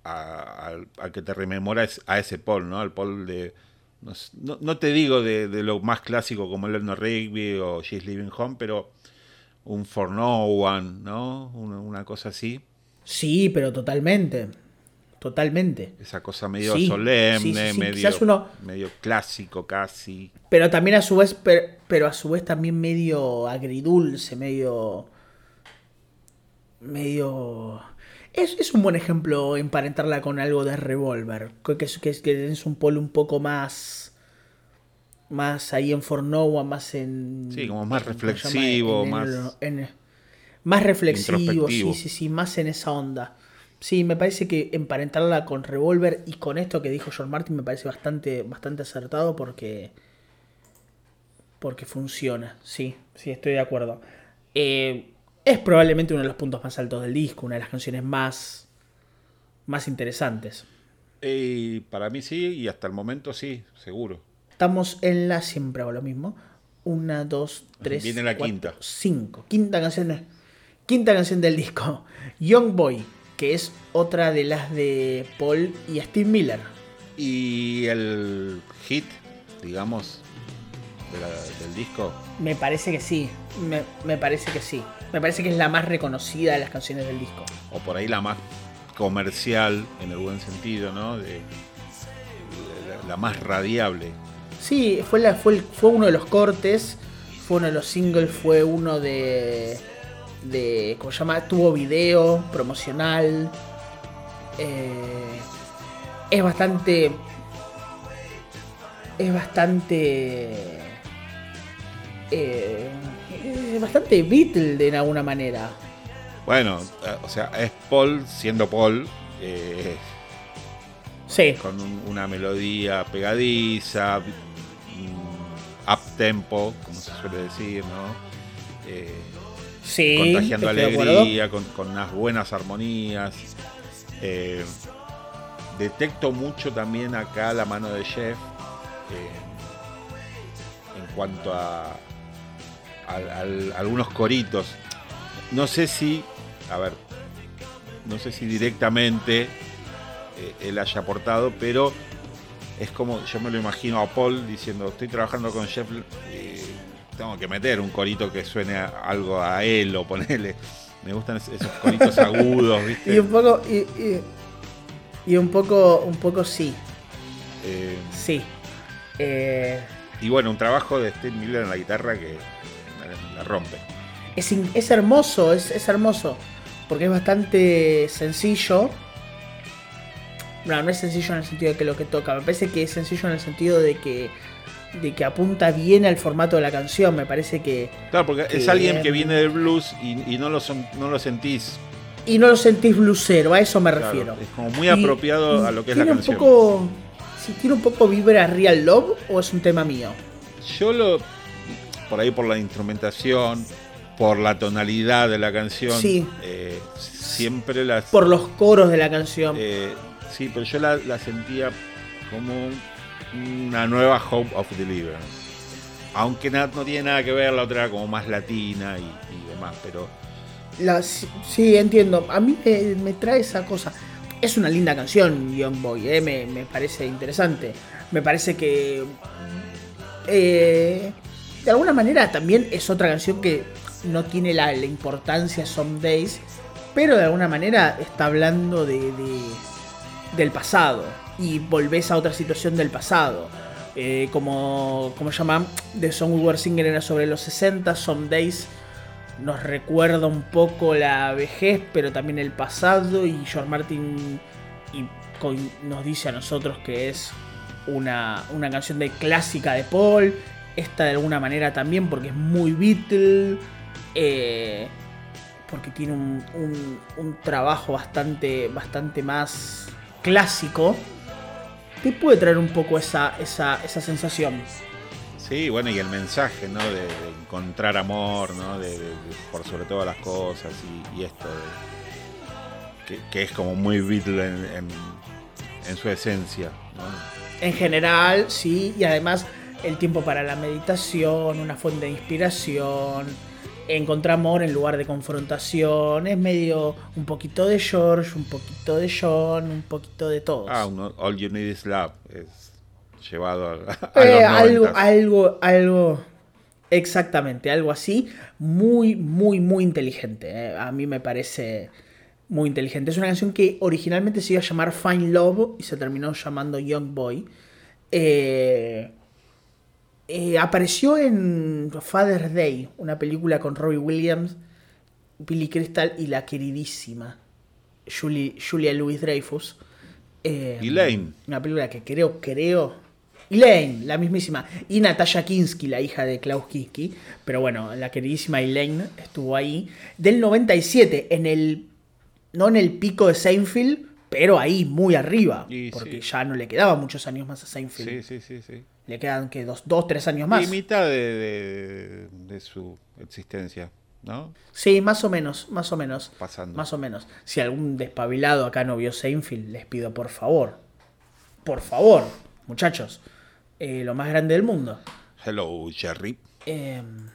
a, que te rememora es- a ese Paul, ¿no? Al Paul de... No, te digo de, de lo más clásico como Eleanor Rigby o She's Living Home, pero un For No One, ¿no? Una, una cosa así. Sí, pero totalmente, totalmente. Esa cosa medio Sí, solemne, sí, sí. Medio, uno- medio clásico casi. Pero también a su vez, pero, pero a su vez también medio agridulce, medio... Medio... Es, es un buen ejemplo emparentarla con algo de Revolver, que es, que es, que es un polo un poco más... Más ahí en Fornowa, más en... Sí, como más reflexivo, En más- en- más reflexivo, sí, sí, sí, más en esa onda. Sí, me parece que emparentarla con Revolver y con esto que dijo George Martin me parece bastante, bastante acertado porque porque funciona. Sí, sí, estoy de acuerdo. Eh, es probablemente uno de los puntos más altos del disco, una de las canciones más, más interesantes. Y para mí sí, y hasta el momento sí, seguro. Estamos en la, siempre hago lo mismo. Una, dos, tres. Viene la cuatro, quinta. Cinco. Quinta canción, quinta canción del disco. Young Boy, que es otra de las de Paul y Steve Miller. Y el hit, digamos, de la- del disco, Me parece que sí. Me, me parece que sí. Me parece que es la más reconocida de las canciones del disco. o por ahí la más comercial, en el buen sentido, ¿no? De, de la, la más radiable. Sí, fue, la, fue, el- fue uno de los cortes, fue uno de los singles, fue uno de. de ¿Cómo se llama? Tuvo video promocional. eh, es bastante. Es bastante. eh, es bastante Beatle de alguna manera. Bueno, eh, o sea, es Paul siendo Paul, eh, Sí, con un- una melodía pegadiza, up tempo, como se suele decir, ¿no? Eh, sí. contagiando alegría, con, con unas buenas armonías. Eh, detecto mucho también acá la mano de Jeff en cuanto a, al- algunos coritos. No sé si a ver, no sé si directamente eh, él haya aportado, pero es como, yo me lo imagino a Paul diciendo, estoy trabajando con Jeff, eh, tengo que meter un corito que suene algo a él o ponerle. Me gustan esos coritos agudos, ¿viste? Y un poco, y, un poco, un poco sí. Eh, sí. y bueno, un trabajo de Steve Miller en la guitarra que la, rompe. Es, es hermoso, es, es hermoso. Porque es bastante sencillo no, no es sencillo en el sentido de que lo que toca. Me parece que es sencillo en el sentido de que de que apunta bien al formato de la canción. Me parece que. Claro, porque es alguien que viene del blues y, no, lo son, no lo sentís. Y no lo sentís blusero, a eso me refiero. Es como muy apropiado a lo que es la canción. Un poco, si tiene un poco vibra Real Love o es un tema mío. Yo lo. Por ahí por la instrumentación, por la tonalidad de la canción. Sí. Eh, siempre las. Por los coros de la canción. Eh, Sí, pero yo la, sentía como una nueva Hope of Deliverance. Aunque no, tiene nada que ver, la otra era como más latina y, demás, pero... La, sí, entiendo. A mí me, trae esa cosa. Es una linda canción, Young Boy, eh, me, parece interesante. Me parece que... Eh, de alguna manera también es otra canción que no tiene la, importancia Some Days, pero de alguna manera está hablando de del pasado y volvés a otra situación del pasado. Eh, como, como llaman, The Song We Were Singing era sobre los 60, Some Days nos recuerda un poco la vejez, pero también el pasado. Y George Martin nos dice a nosotros que es una, una, canción de clásica de Paul. Esta de alguna manera también, porque es muy Beatle. Eh, porque tiene un, un, trabajo bastante, bastante más clásico, te puede traer un poco esa, esa, esa sensación. Sí, bueno, y el mensaje, ¿no? De, encontrar amor, ¿no? De, por sobre todas las cosas y, esto, que, es como muy Beatle en, en, su esencia, En general, sí, y además el tiempo para la meditación, una fuente de inspiración, encontrar amor en lugar de confrontación. Es medio un poquito de George, un poquito de John, un poquito de todos. Ah, All You Need Is Love. Es llevado a, eh, algo, algo, algo. Exactamente, algo así. Muy, muy, muy inteligente. Eh. A mí me parece muy inteligente. Es una canción que originalmente se iba a llamar Fine Love y se terminó llamando Young Boy. Eh, eh, apareció en Father's Day, una película con Robbie Williams, Billy Crystal y la queridísima Julia Louis Dreyfus. Eh, Elaine. Una película que creo, creo. Elaine, la mismísima. Y Natasha Kinski, la hija de Klaus Kinski. Pero bueno, la queridísima Elaine estuvo ahí. Del 97, en el. No en el pico de Seinfeld, pero ahí, muy arriba. porque ya no le quedaban muchos años más a Seinfeld. Sí, sí, sí, sí. Le quedan que dos, dos, tres años más. Y mitad de, su existencia, ¿no? Sí, más o menos, más o menos. Pasando. Más o menos. Si algún despabilado acá no vio Seinfeld, les pido por favor. Por favor, muchachos. Eh, lo más grande del mundo. Hello, Jerry. Em,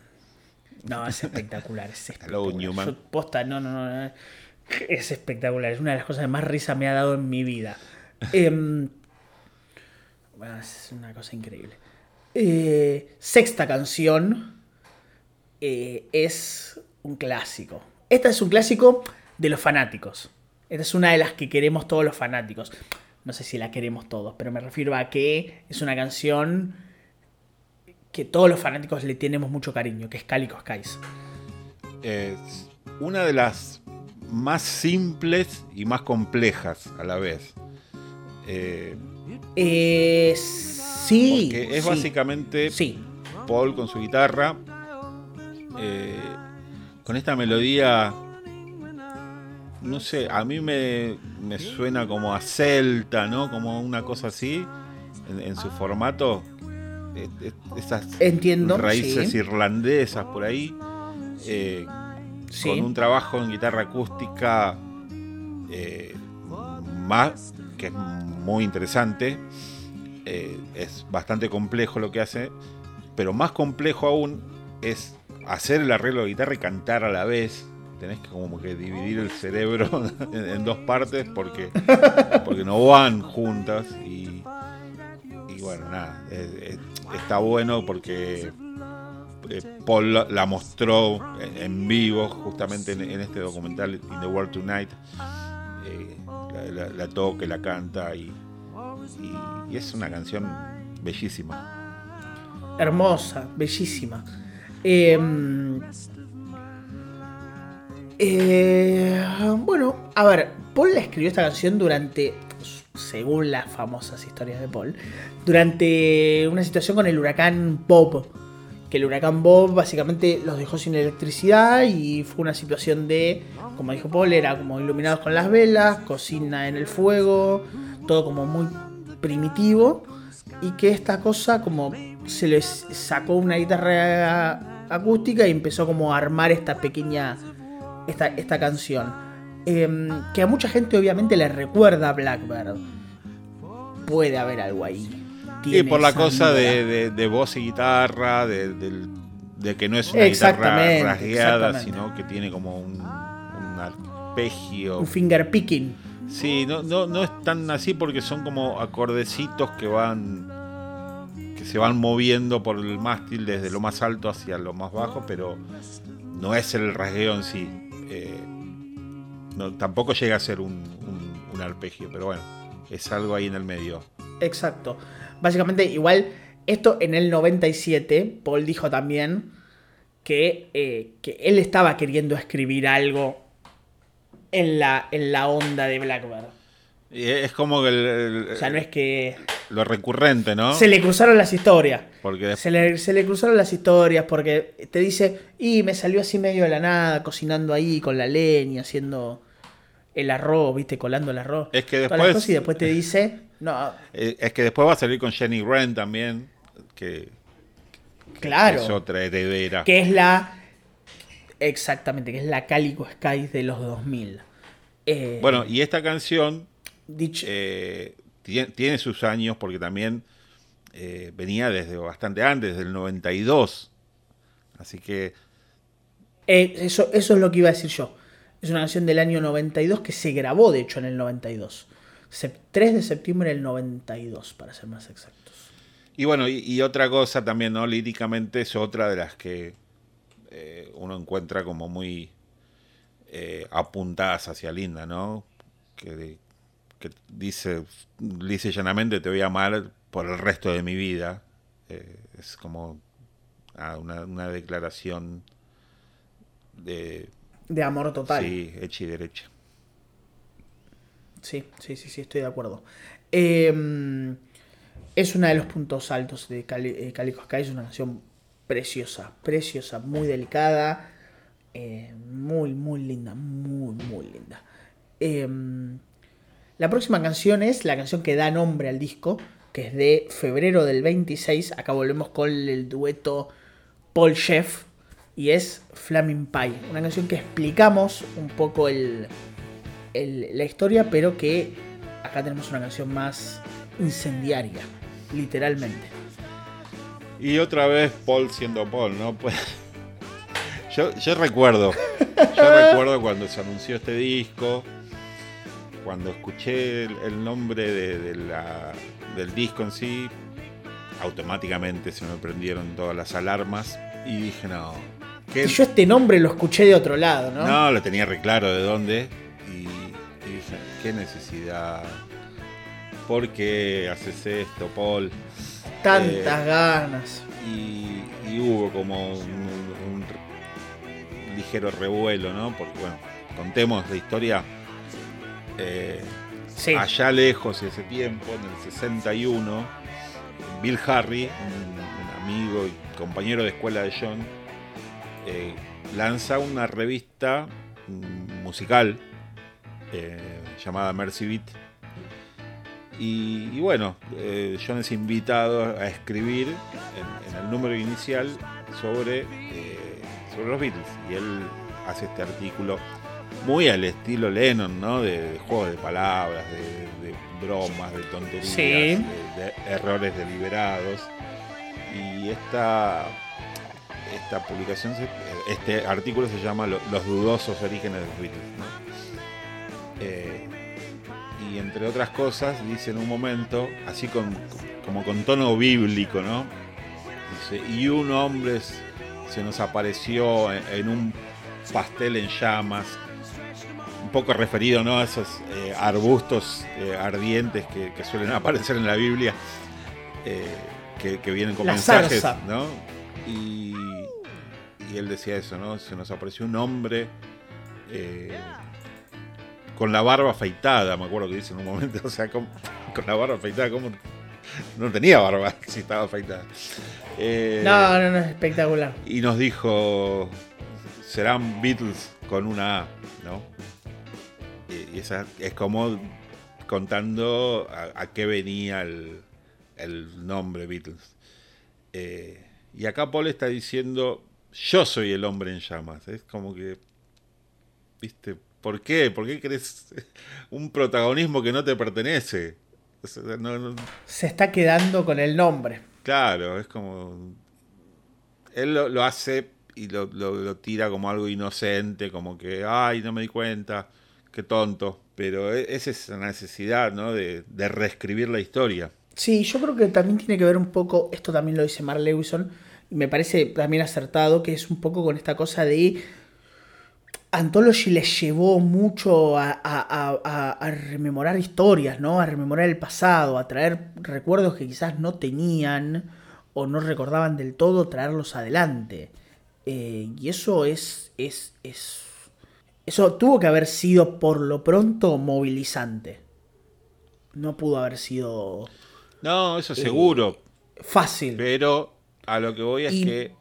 no, es espectacular. Es espectacular. Hello, Newman. posta, no, no, no. Es espectacular. Es una de las cosas que más risa me ha dado en mi vida. eh, es una cosa increíble. Eh, sexta canción eh, es un clásico. Esta es un clásico de los fanáticos. Esta es una de las que queremos todos los fanáticos. No sé si la queremos todos, pero me refiero a que es una canción que todos los fanáticos le tenemos mucho cariño, que es Calico Skies. Es una de las más simples y más complejas a la vez. Eh, eh, sí. Porque es básicamente Paul con su guitarra, eh, con esta melodía, no sé, a mí me, suena como a celta, ¿no? Como una cosa así, en, su formato. Esas Entiendo, raíces irlandesas por ahí. Eh, con un trabajo en guitarra acústica más que es muy interesante. Eh, es bastante complejo lo que hace, pero más complejo aún es hacer el arreglo de guitarra y cantar a la vez. tenés que como que dividir el cerebro en, dos partes porque, porque no van juntas y, bueno, nada, está bueno porque eh, Paul la mostró en vivo justamente en, este documental In the World Tonight. Eh, la, la, toca, la canta y, y, es una canción bellísima. Hermosa, bellísima. Em, eh, bueno, a ver, Paul la escribió esta canción durante, según las famosas historias de Paul, durante una situación con el huracán Bob que el huracán Bob básicamente los dejó sin electricidad y fue una situación de, como dijo Paul, era como iluminados con las velas, cocina en el fuego, todo como muy primitivo y que esta cosa como se les sacó una guitarra acústica y empezó como a armar esta pequeña, esta, esta canción. Em, que a mucha gente obviamente le recuerda a Blackbird. Puede haber algo ahí. Y por la cosa de, voz y guitarra, de, que no es una guitarra rasgueada, sino que tiene como un, arpegio. Un finger picking. Sí, no, no, no es tan así porque son como acordecitos que van que se van moviendo por el mástil desde lo más alto hacia lo más bajo, pero no es el rasgueo en sí. Eh, no, tampoco llega a ser un, un arpegio, pero bueno, es algo ahí en el medio. Exacto. Básicamente, igual, esto en el 97, Paul dijo también que, eh, que él estaba queriendo escribir algo en la, en la onda de Blackbird. Y es como que... El, o sea, no es que... Lo recurrente, ¿no? Se le cruzaron las historias. Porque se le, se le cruzaron las historias porque te dice, y me salió así medio de la nada, cocinando ahí con la leña, haciendo el arroz, viste, colando el arroz. Es que después... y después te dice, no. Eh, es que después va a salir con Jenny Wren también, que, claro, es otra heredera. Que es la. Exactamente, que es la Calico Sky de los 2000. Eh, bueno, y esta canción eh, tiene, sus años porque también venía desde bastante antes, desde el 92. Así que. eso, eso es lo que iba a decir yo. Es una canción del año 92 que se grabó, de hecho, en el 92. 3 de septiembre del 92, para ser más exactos. Y bueno, y, otra cosa también, ¿no? Líricamente es otra de las que eh, uno encuentra como muy eh, apuntadas hacia Linda, ¿no? Que, dice, dice llanamente, te voy a amar por el resto de mi vida. Eh, es como ah, una, declaración de... De amor total. Sí, hecha y derecha. Sí, sí, sí, sí, estoy de acuerdo. Em, es uno de los puntos altos de Cali eh, Calico Sky, es una canción preciosa, preciosa, muy delicada, eh, muy, muy linda, muy, muy linda. Em, la próxima canción es la canción que da nombre al disco, que es de febrero del 26. Acá volvemos con el dueto Paul Chef y es Flaming Pie, una canción que explicamos un poco el, la historia, pero que acá tenemos una canción más incendiaria, literalmente. Y otra vez Paul siendo Paul, ¿no? Pues, yo, yo recuerdo, yo recuerdo cuando se anunció este disco, cuando escuché el, nombre de, la, del disco en sí, automáticamente se me prendieron todas las alarmas y dije, no. ¿qué? yo este nombre lo escuché de otro lado, ¿no? No, lo tenía re claro de dónde qué necesidad. ¿Por qué haces esto, Paul? Tantas eh, ganas. Y, hubo como un, ligero revuelo, ¿no? Porque, bueno, contemos la historia. Eh, allá lejos, ese tiempo, en el 61, Bill Harry, un, amigo y compañero de escuela de John, eh, lanza una revista mm, musical llamada Mercy Beat. Y, bueno, eh, John es invitado a escribir en, el número inicial sobre, eh, sobre los Beatles. Y él hace este artículo muy al estilo Lennon, ¿no? De, juegos de palabras, de, bromas, de tonterías, de, errores deliberados. Y esta, esta publicación, este artículo se llama Los dudosos orígenes de los Beatles. Eh, y entre otras cosas dice en un momento, así con, como con tono bíblico, ¿no? Dice, y un hombre se nos apareció en, un pastel en llamas, un poco referido ¿no? a esos eh, arbustos eh, ardientes que, suelen aparecer en la Biblia, que, vienen con mensajes, ¿no? Y, él decía eso, ¿no? Se nos apareció un hombre con la barba afeitada, me acuerdo que dice en un momento, o sea, con, la barba afeitada, ¿cómo? No tenía barba si estaba afeitada. Eh, no, no, no, es espectacular. Y nos dijo, serán Beatles con una A, ¿no? Y, esa es como contando a, qué venía el, nombre Beatles. Eh, y acá Paul está diciendo, yo soy el hombre en llamas. Es como que, viste, ¿Por qué? ¿Por qué querés un protagonismo que no te pertenece? Se está quedando con el nombre. Claro, es como. Él lo, hace y lo, tira como algo inocente, como que, ay, no me di cuenta, qué tonto. Pero e, esa es la necesidad, ¿no? De, de reescribir la historia. Sí, yo creo que también tiene que ver un poco, esto también lo dice Mark Lewison, y me parece también acertado, que es un poco con esta cosa de Anthology les llevó mucho a, rememorar historias, ¿no? A rememorar el pasado, a traer recuerdos que quizás no tenían o no recordaban del todo, traerlos adelante. Eh, y eso es, es, es. Eso tuvo que haber sido por lo pronto movilizante. No pudo haber sido. No, eso seguro. Eh, fácil. Pero a lo que voy es que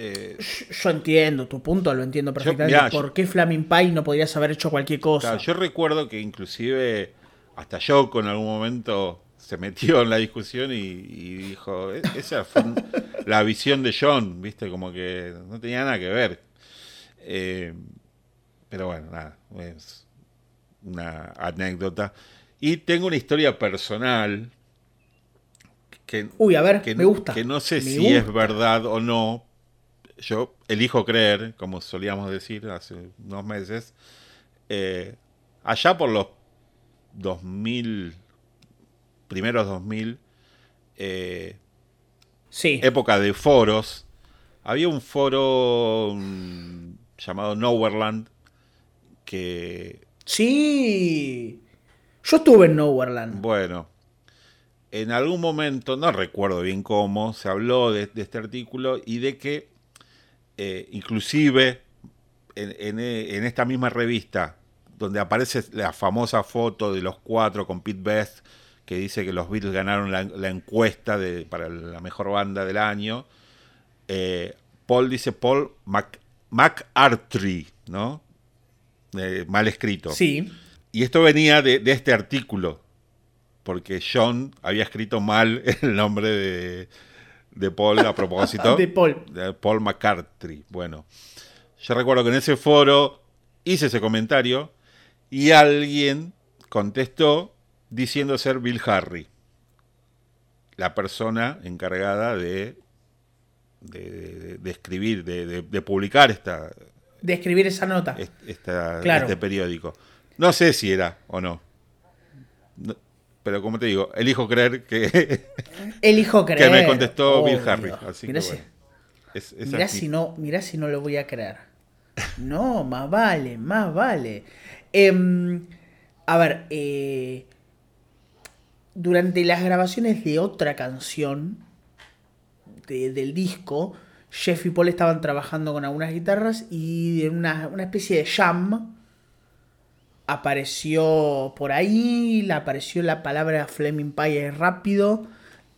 eh, yo entiendo tu punto, lo entiendo perfectamente. ¿Por qué Flaming Pie no podrías haber hecho cualquier cosa? yo recuerdo que inclusive hasta yo con algún momento se metió en la discusión y, dijo, e-, esa fue la visión de John, viste, como que no tenía nada que ver. Eh, pero bueno, nada, es una anécdota. Y tengo una historia personal que, Uy, a ver, me gusta. Que no sé si es verdad o no, yo elijo creer, como solíamos decir hace unos meses, eh, allá por los 2000, primeros 2000, eh, sí. época de foros, había un foro mm, llamado Nowhereland que... Sí, yo estuve en Nowhereland. Bueno, en algún momento, no recuerdo bien cómo, se habló de este artículo y de que eh, inclusive en, esta misma revista, donde aparece la famosa foto de los cuatro con Pete Best, que dice que los Beatles ganaron la, encuesta de, para la mejor banda del año, eh, Paul dice Paul McArtry, ¿no? mal escrito. Sí. Y esto venía de, de, este artículo, porque John había escrito mal el nombre de, de Paul a propósito. de Paul. De Paul McCarthy. Bueno, yo recuerdo que en ese foro hice ese comentario y alguien contestó diciendo ser Bill Harry, la persona encargada de, de, escribir, de, publicar esta... De escribir esa nota. Este periódico. No sé si era o no pero como te digo, elijo creer que. Elijo creer. Que me contestó Bill Harris. mirá, si, no, mirá si no lo voy a creer. No, más vale, más vale. Em, a ver, eh, durante las grabaciones de otra canción del disco, Jeff y Paul estaban trabajando con algunas guitarras y en una, una especie de jam apareció por ahí, le apareció la palabra Fleming Pie rápido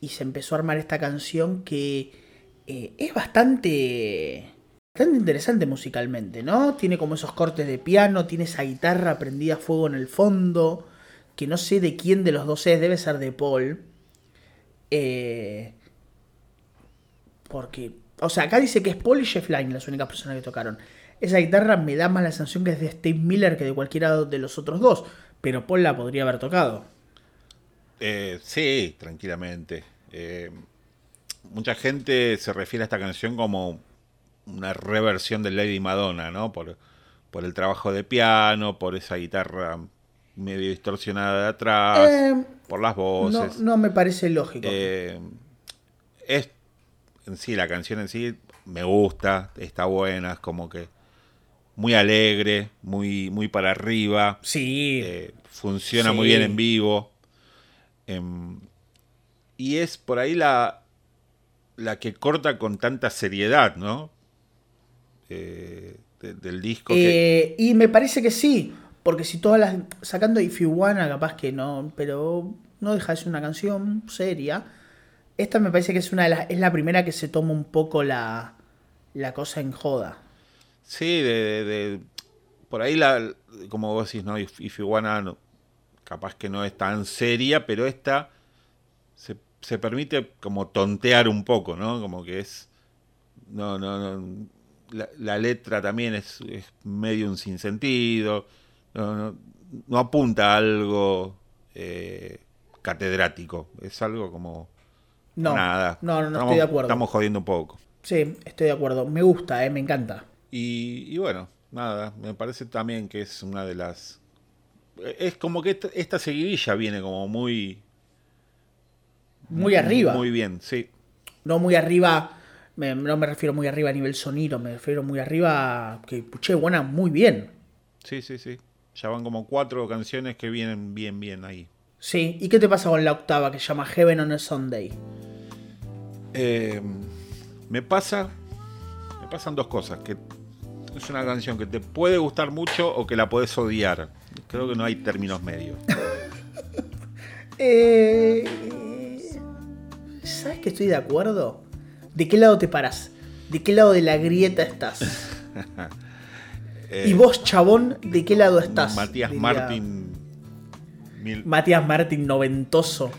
y se empezó a armar esta canción que eh, es bastante, bastante interesante musicalmente, ¿no? Tiene como esos cortes de piano, tiene esa guitarra prendida a fuego en el fondo, que no sé de quién de los dos es, debe ser de Paul. Eh, porque, o sea, acá dice que es Paul y Jeff Lynne las únicas personas que tocaron. Esa guitarra me da más la sensación que es de Steve Miller que de cualquiera de los otros dos, pero Paul la podría haber tocado. Eh, sí, tranquilamente. Eh, mucha gente se refiere a esta canción como una reversión de Lady Madonna, ¿no? Por, por el trabajo de piano, por esa guitarra medio distorsionada de atrás, Eh, por las No, voces. no me parece lógico. Eh, es en sí, la canción en sí me gusta, está buena, es como que muy alegre, muy, muy para arriba. sí. Eh, funciona Sí. muy bien en vivo. Em, y es por ahí la, la que corta con tanta seriedad, ¿no? Eh, de- del disco. que, Eh, y me parece que sí, porque si todas las. Sacando If You Wanna, capaz que no, pero no deja de ser una canción seria. Esta me parece que es una de las. Es la primera que se toma un poco la, la cosa en joda. Sí, de, de- de- por ahí, la, como vos decís, ¿no? If, If Wanna, no- capaz que no es tan seria, pero esta se, se permite como tontear un poco, ¿no? Como que es. No, no, no. La, la letra también es, es medio un sinsentido. No, no, no apunta a algo eh, catedrático. Es algo como. No, nada. no, no, no Estamos- estoy de acuerdo. Estamos jodiendo un poco. Sí, estoy de acuerdo. Me gusta, eh, me encanta. Y, y bueno, nada. Me parece también que es una de las. Es como que esta, esta seguidilla viene como muy. Muy arriba. Muy bien, sí. No muy arriba. me- no me refiero muy arriba a nivel sonido, me refiero muy arriba. Que puché, buena, muy bien. Sí, sí, sí. Ya van como cuatro canciones que vienen bien, bien ahí. Sí, ¿y qué te pasa con la octava que se llama Heaven on a Sunday? Eh, me pasa. Me pasan dos cosas. Que es una canción que te puede gustar mucho o que la puedes odiar. Creo que no hay términos medios. Eh, ¿Sabes que estoy de acuerdo? ¿De qué lado te paras? ¿De qué lado de la grieta estás? Eh, y vos, chabón, ¿de qué lado estás? Matías Diría- Martín. mil- Matías Martín, noventoso.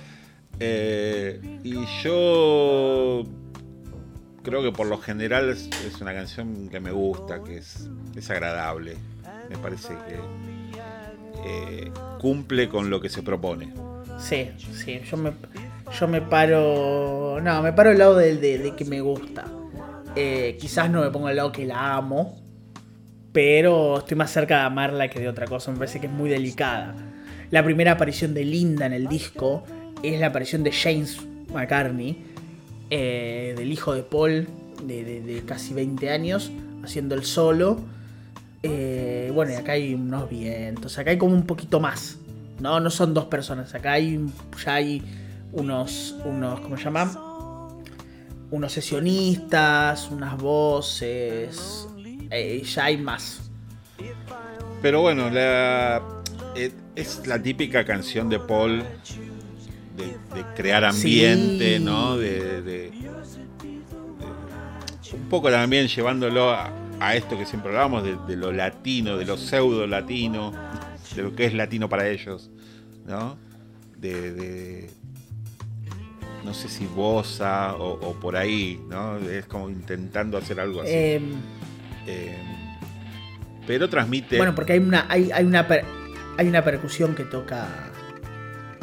Eh, y yo creo que por lo general es, una canción que me gusta, que es, es agradable. Me parece que eh, cumple con lo que se propone. Sí, sí, yo me, yo me paro. No, me paro al lado del de, de que me gusta. Eh, quizás no me pongo al lado que la amo, pero estoy más cerca de amarla que de otra cosa. Me parece que es muy delicada. La primera aparición de Linda en el disco es la aparición de James McCartney, eh, del hijo de Paul, de, casi 20 años, haciendo el solo. Eh, bueno, y acá hay unos vientos, acá hay como un poquito más. No, no son dos personas, acá hay ya hay unos, unos, ¿cómo se llama? Unos sesionistas, unas voces, eh, ya hay más. Pero bueno, la, es la típica canción de Paul de, de crear ambiente, Sí. ¿no? De, un poco también llevándolo a, a esto que siempre hablábamos, de, lo latino, de lo pseudo latino, de lo que es latino para ellos, ¿no? De, de- no sé si bosa o, o por ahí, ¿no? Es como intentando hacer algo así. Eh, Eh, pero transmite. bueno, porque hay una, hay, hay una per- hay una percusión que toca.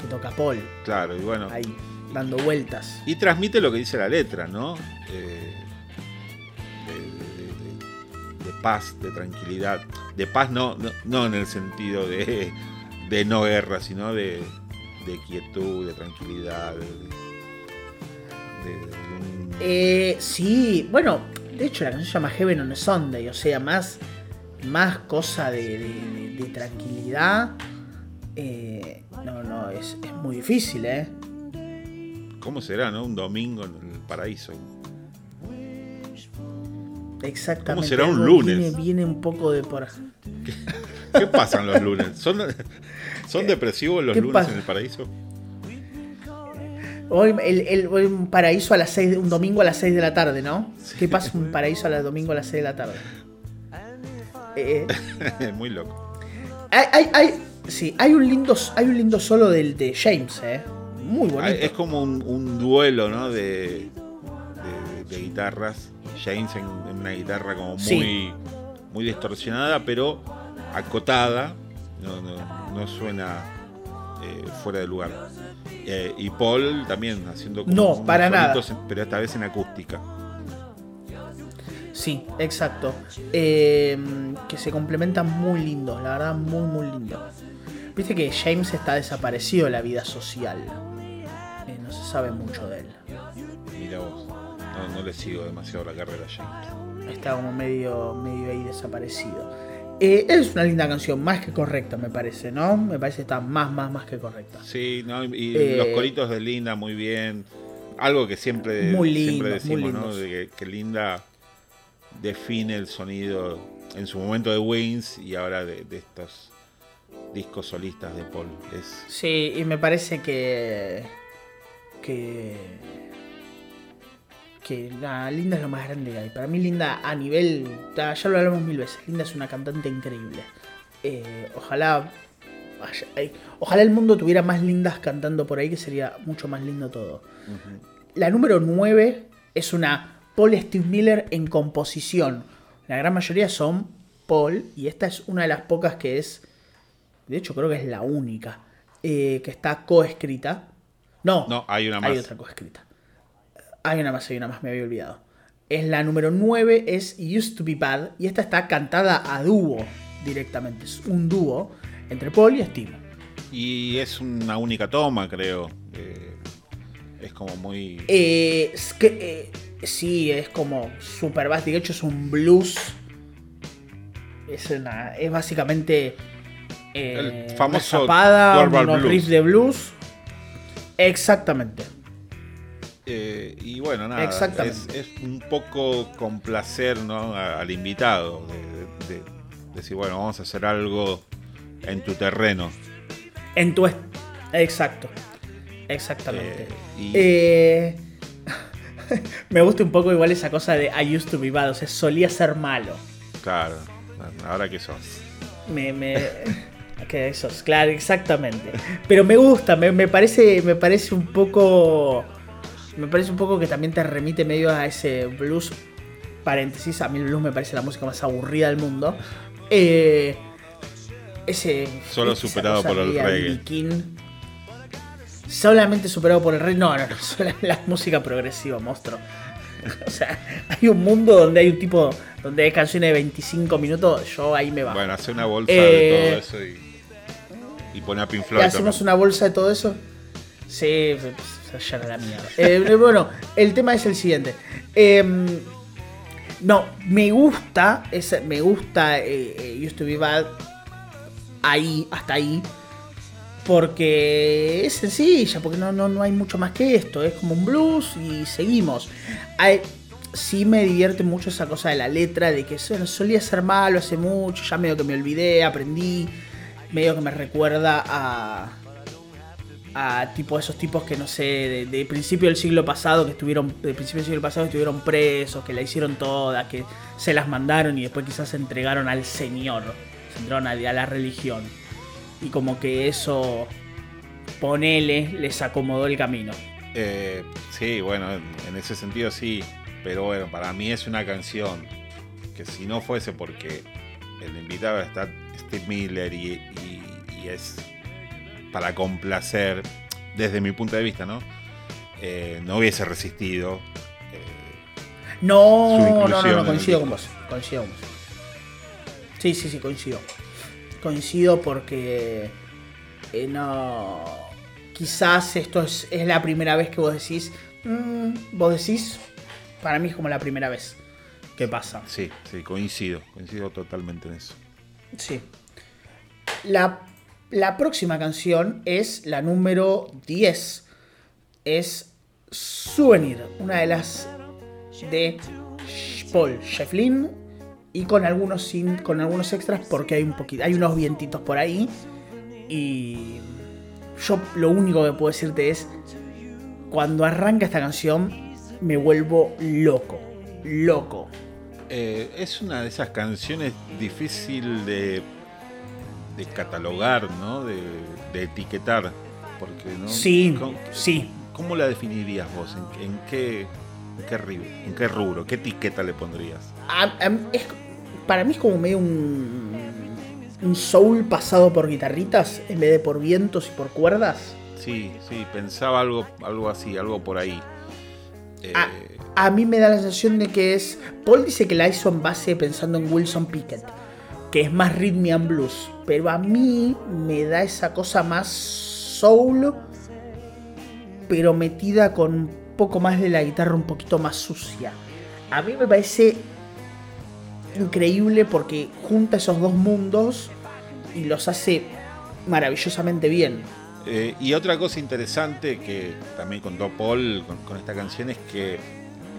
Que toca Paul. Claro, y bueno. Ahí, dando vueltas. Y transmite lo que dice la letra, ¿no? Eh, de, de- de- paz, de tranquilidad. De paz no, no, no en el sentido de, de no guerra, sino de, de quietud, de tranquilidad. Un- Eh, sí, bueno, de hecho la canción se llama Heaven on a Sunday, o sea, más, más cosa de tranquilidad. Eh, no, no, es, es muy difícil, ¿eh? ¿Cómo será, no? Un domingo en el paraíso. Exactamente. ¿Cómo será un lunes? Viene, viene un poco de por. ¿Qué pasan los lunes? ¿Son, son depresivos los ¿Qué lunes pasa? en el paraíso? Hoy el, el- un paraíso a las 6, un domingo a las 6 de la tarde, ¿no? ¿Qué pasa un paraíso a las domingo a las 6 de la tarde? Eh, Muy loco. hay, hay, hay- sí, hay un lindo, hay un lindo solo del de James, ¿eh? Muy bonito. Ah, Es como un, un duelo, ¿no? De, de- de guitarras. James en, en una guitarra como muy, Sí. muy distorsionada, pero acotada. No, no- no suena eh, fuera de lugar. Eh, y Paul también haciendo como No, para nada. pero esta vez en acústica. Sí, exacto. Eh, que se complementan muy lindos, la verdad, muy, muy lindo. Viste que James está desaparecido de la vida social. Eh, no se sabe mucho de él. Mira vos, no, no le sigo demasiado la carrera a James. Está como medio, medio ahí desaparecido. Eh, es una linda canción, más que correcta, me parece, ¿no? Me parece que está más, más, más que correcta. Sí, no, y Eh, los coritos de Linda muy bien. Algo que siempre, Muy siempre muy decimos, ¿no? De que, que Linda define el sonido en su momento de Wings y ahora de, de estos discos solistas de Paul. Es, Sí, y me parece que. que. que Linda es lo más grande que hay. Para mí, Linda, a nivel. Ya lo hablamos mil veces. Linda es una cantante increíble. Eh, ojalá. vaya- Ojalá el mundo tuviera más lindas cantando por ahí, que sería mucho más lindo todo. La número 9 es una Paul Steve Miller en composición. La gran mayoría son Paul, y esta es una de las pocas que es. De hecho, creo que es la única eh, que está coescrita. No, No, hay una Hay más. otra coescrita. Hay una más, hay una más, me había olvidado. Es la número 9, es Used to Be Bad, y esta está cantada a dúo directamente. Es un dúo entre Paul y Steve. Y es una única toma, creo. Eh, es como muy... Eh, es que, eh, sí, es como super básico. De hecho, es un blues. Es, una, es básicamente. Eh, El famoso una zapada, Blues. riffs de blues. Exactamente. Eh, y bueno, nada, Exactamente. Es, es un poco complacer ¿no? a- al invitado, de, de- de decir, bueno, vamos a hacer algo en tu terreno. En tu. Exacto. Exactamente. Eh, y- Eh, me gusta un poco igual esa cosa de I used to be bad. O sea, solía ser malo. Claro, ahora que sos. Me, me, que eso, es claro, exactamente. Pero me gusta, me, me parece, me parece un poco, me parece un poco que también te remite medio a ese blues. Paréntesis, a mí el blues me parece la música más aburrida del mundo. Eh, ese Solo superado por el reggae. Solamente superado por el reggae. No, no, no, solo la música progresiva, monstruo. O sea, hay un mundo donde hay un tipo, donde hay canciones de 25 minutos, yo ahí me bajo. Bueno, hace una bolsa Eh, de todo eso y, y pone a Pink Floyd. ¿Le hacemos también. una bolsa de todo eso? Sí, se llena la mierda. Eh, bueno, el tema es el siguiente. Em, no, me gusta, esa- me gusta eh, eh, Used to Be Bad ahí, hasta ahí. Porque es sencilla, porque no, no, no hay mucho más que esto. Es como un blues y seguimos. Hay- sí me divierte mucho esa cosa de la letra, de que bueno, solía ser malo hace mucho, ya medio que me olvidé, aprendí. Medio que me recuerda a. a tipo esos tipos que no sé, de, principio del siglo pasado, que estuvieron. De principio del siglo pasado estuvieron presos, que la hicieron toda, que se las mandaron y después quizás se entregaron al Señor. Se entregaron a, a la religión. Y como que eso. Ponele, les acomodó el camino. Eh, sí, bueno, en, en ese sentido sí. Pero bueno, para mí es una canción que si no fuese porque el invitado está Steve Miller y, y- y es para complacer, desde mi punto de vista, ¿no? Eh, no hubiese resistido. eh, No, no, no, no, coincido con vos. Coincido con vos. Sí, sí, sí, coincido. Coincido porque eh, no. Quizás esto es, es la primera vez que vos decís. mm, vos decís. Para mí es como la primera vez que pasa. sí, sí, coincido, coincido totalmente en eso. Sí. La, la próxima canción es la número 10. Es Souvenir, una de las de Paul Shefflin y con algunos sin, con algunos extras porque hay un poquito, hay unos vientitos por ahí y yo lo único que puedo decirte es cuando arranca esta canción me vuelvo loco, loco. Eh, es una de esas canciones difícil de, de catalogar, ¿no? De, de etiquetar. Porque, ¿no? Sí, ¿Cómo, sí. cómo la definirías vos? ¿En, en qué, en, qué en qué rubro? ¿Qué etiqueta le pondrías? A- a- es- para mí es como medio un, un soul pasado por guitarritas en vez de por vientos y por cuerdas. Sí, sí, pensaba algo, algo así, algo por ahí. a, mí me da la sensación de que es. Paul dice que la hizo en base pensando en Wilson Pickett, que es más rhythm and blues. Pero a mí me da esa cosa más soul, pero metida con un poco más de la guitarra un poquito más sucia. A mí me parece increíble porque junta esos dos mundos y los hace maravillosamente bien. Eh, y otra cosa interesante que también contó Paul con, esta canción es que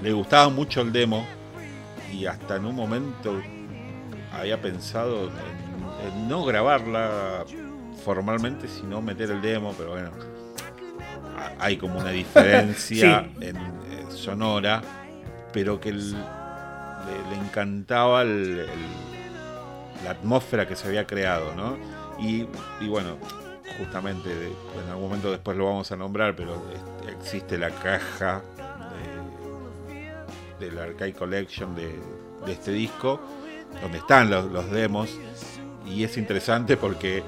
le gustaba mucho el demo y hasta en un momento había pensado en, no grabarla formalmente, sino meter el demo, pero bueno, hay como una diferencia en, sonora, pero que le, encantaba la atmósfera que se había creado, ¿no? y bueno, justamente, en algún momento después lo vamos a nombrar, pero existe la caja de, la Arcade Collection de, este disco, donde están los, demos, y es interesante porque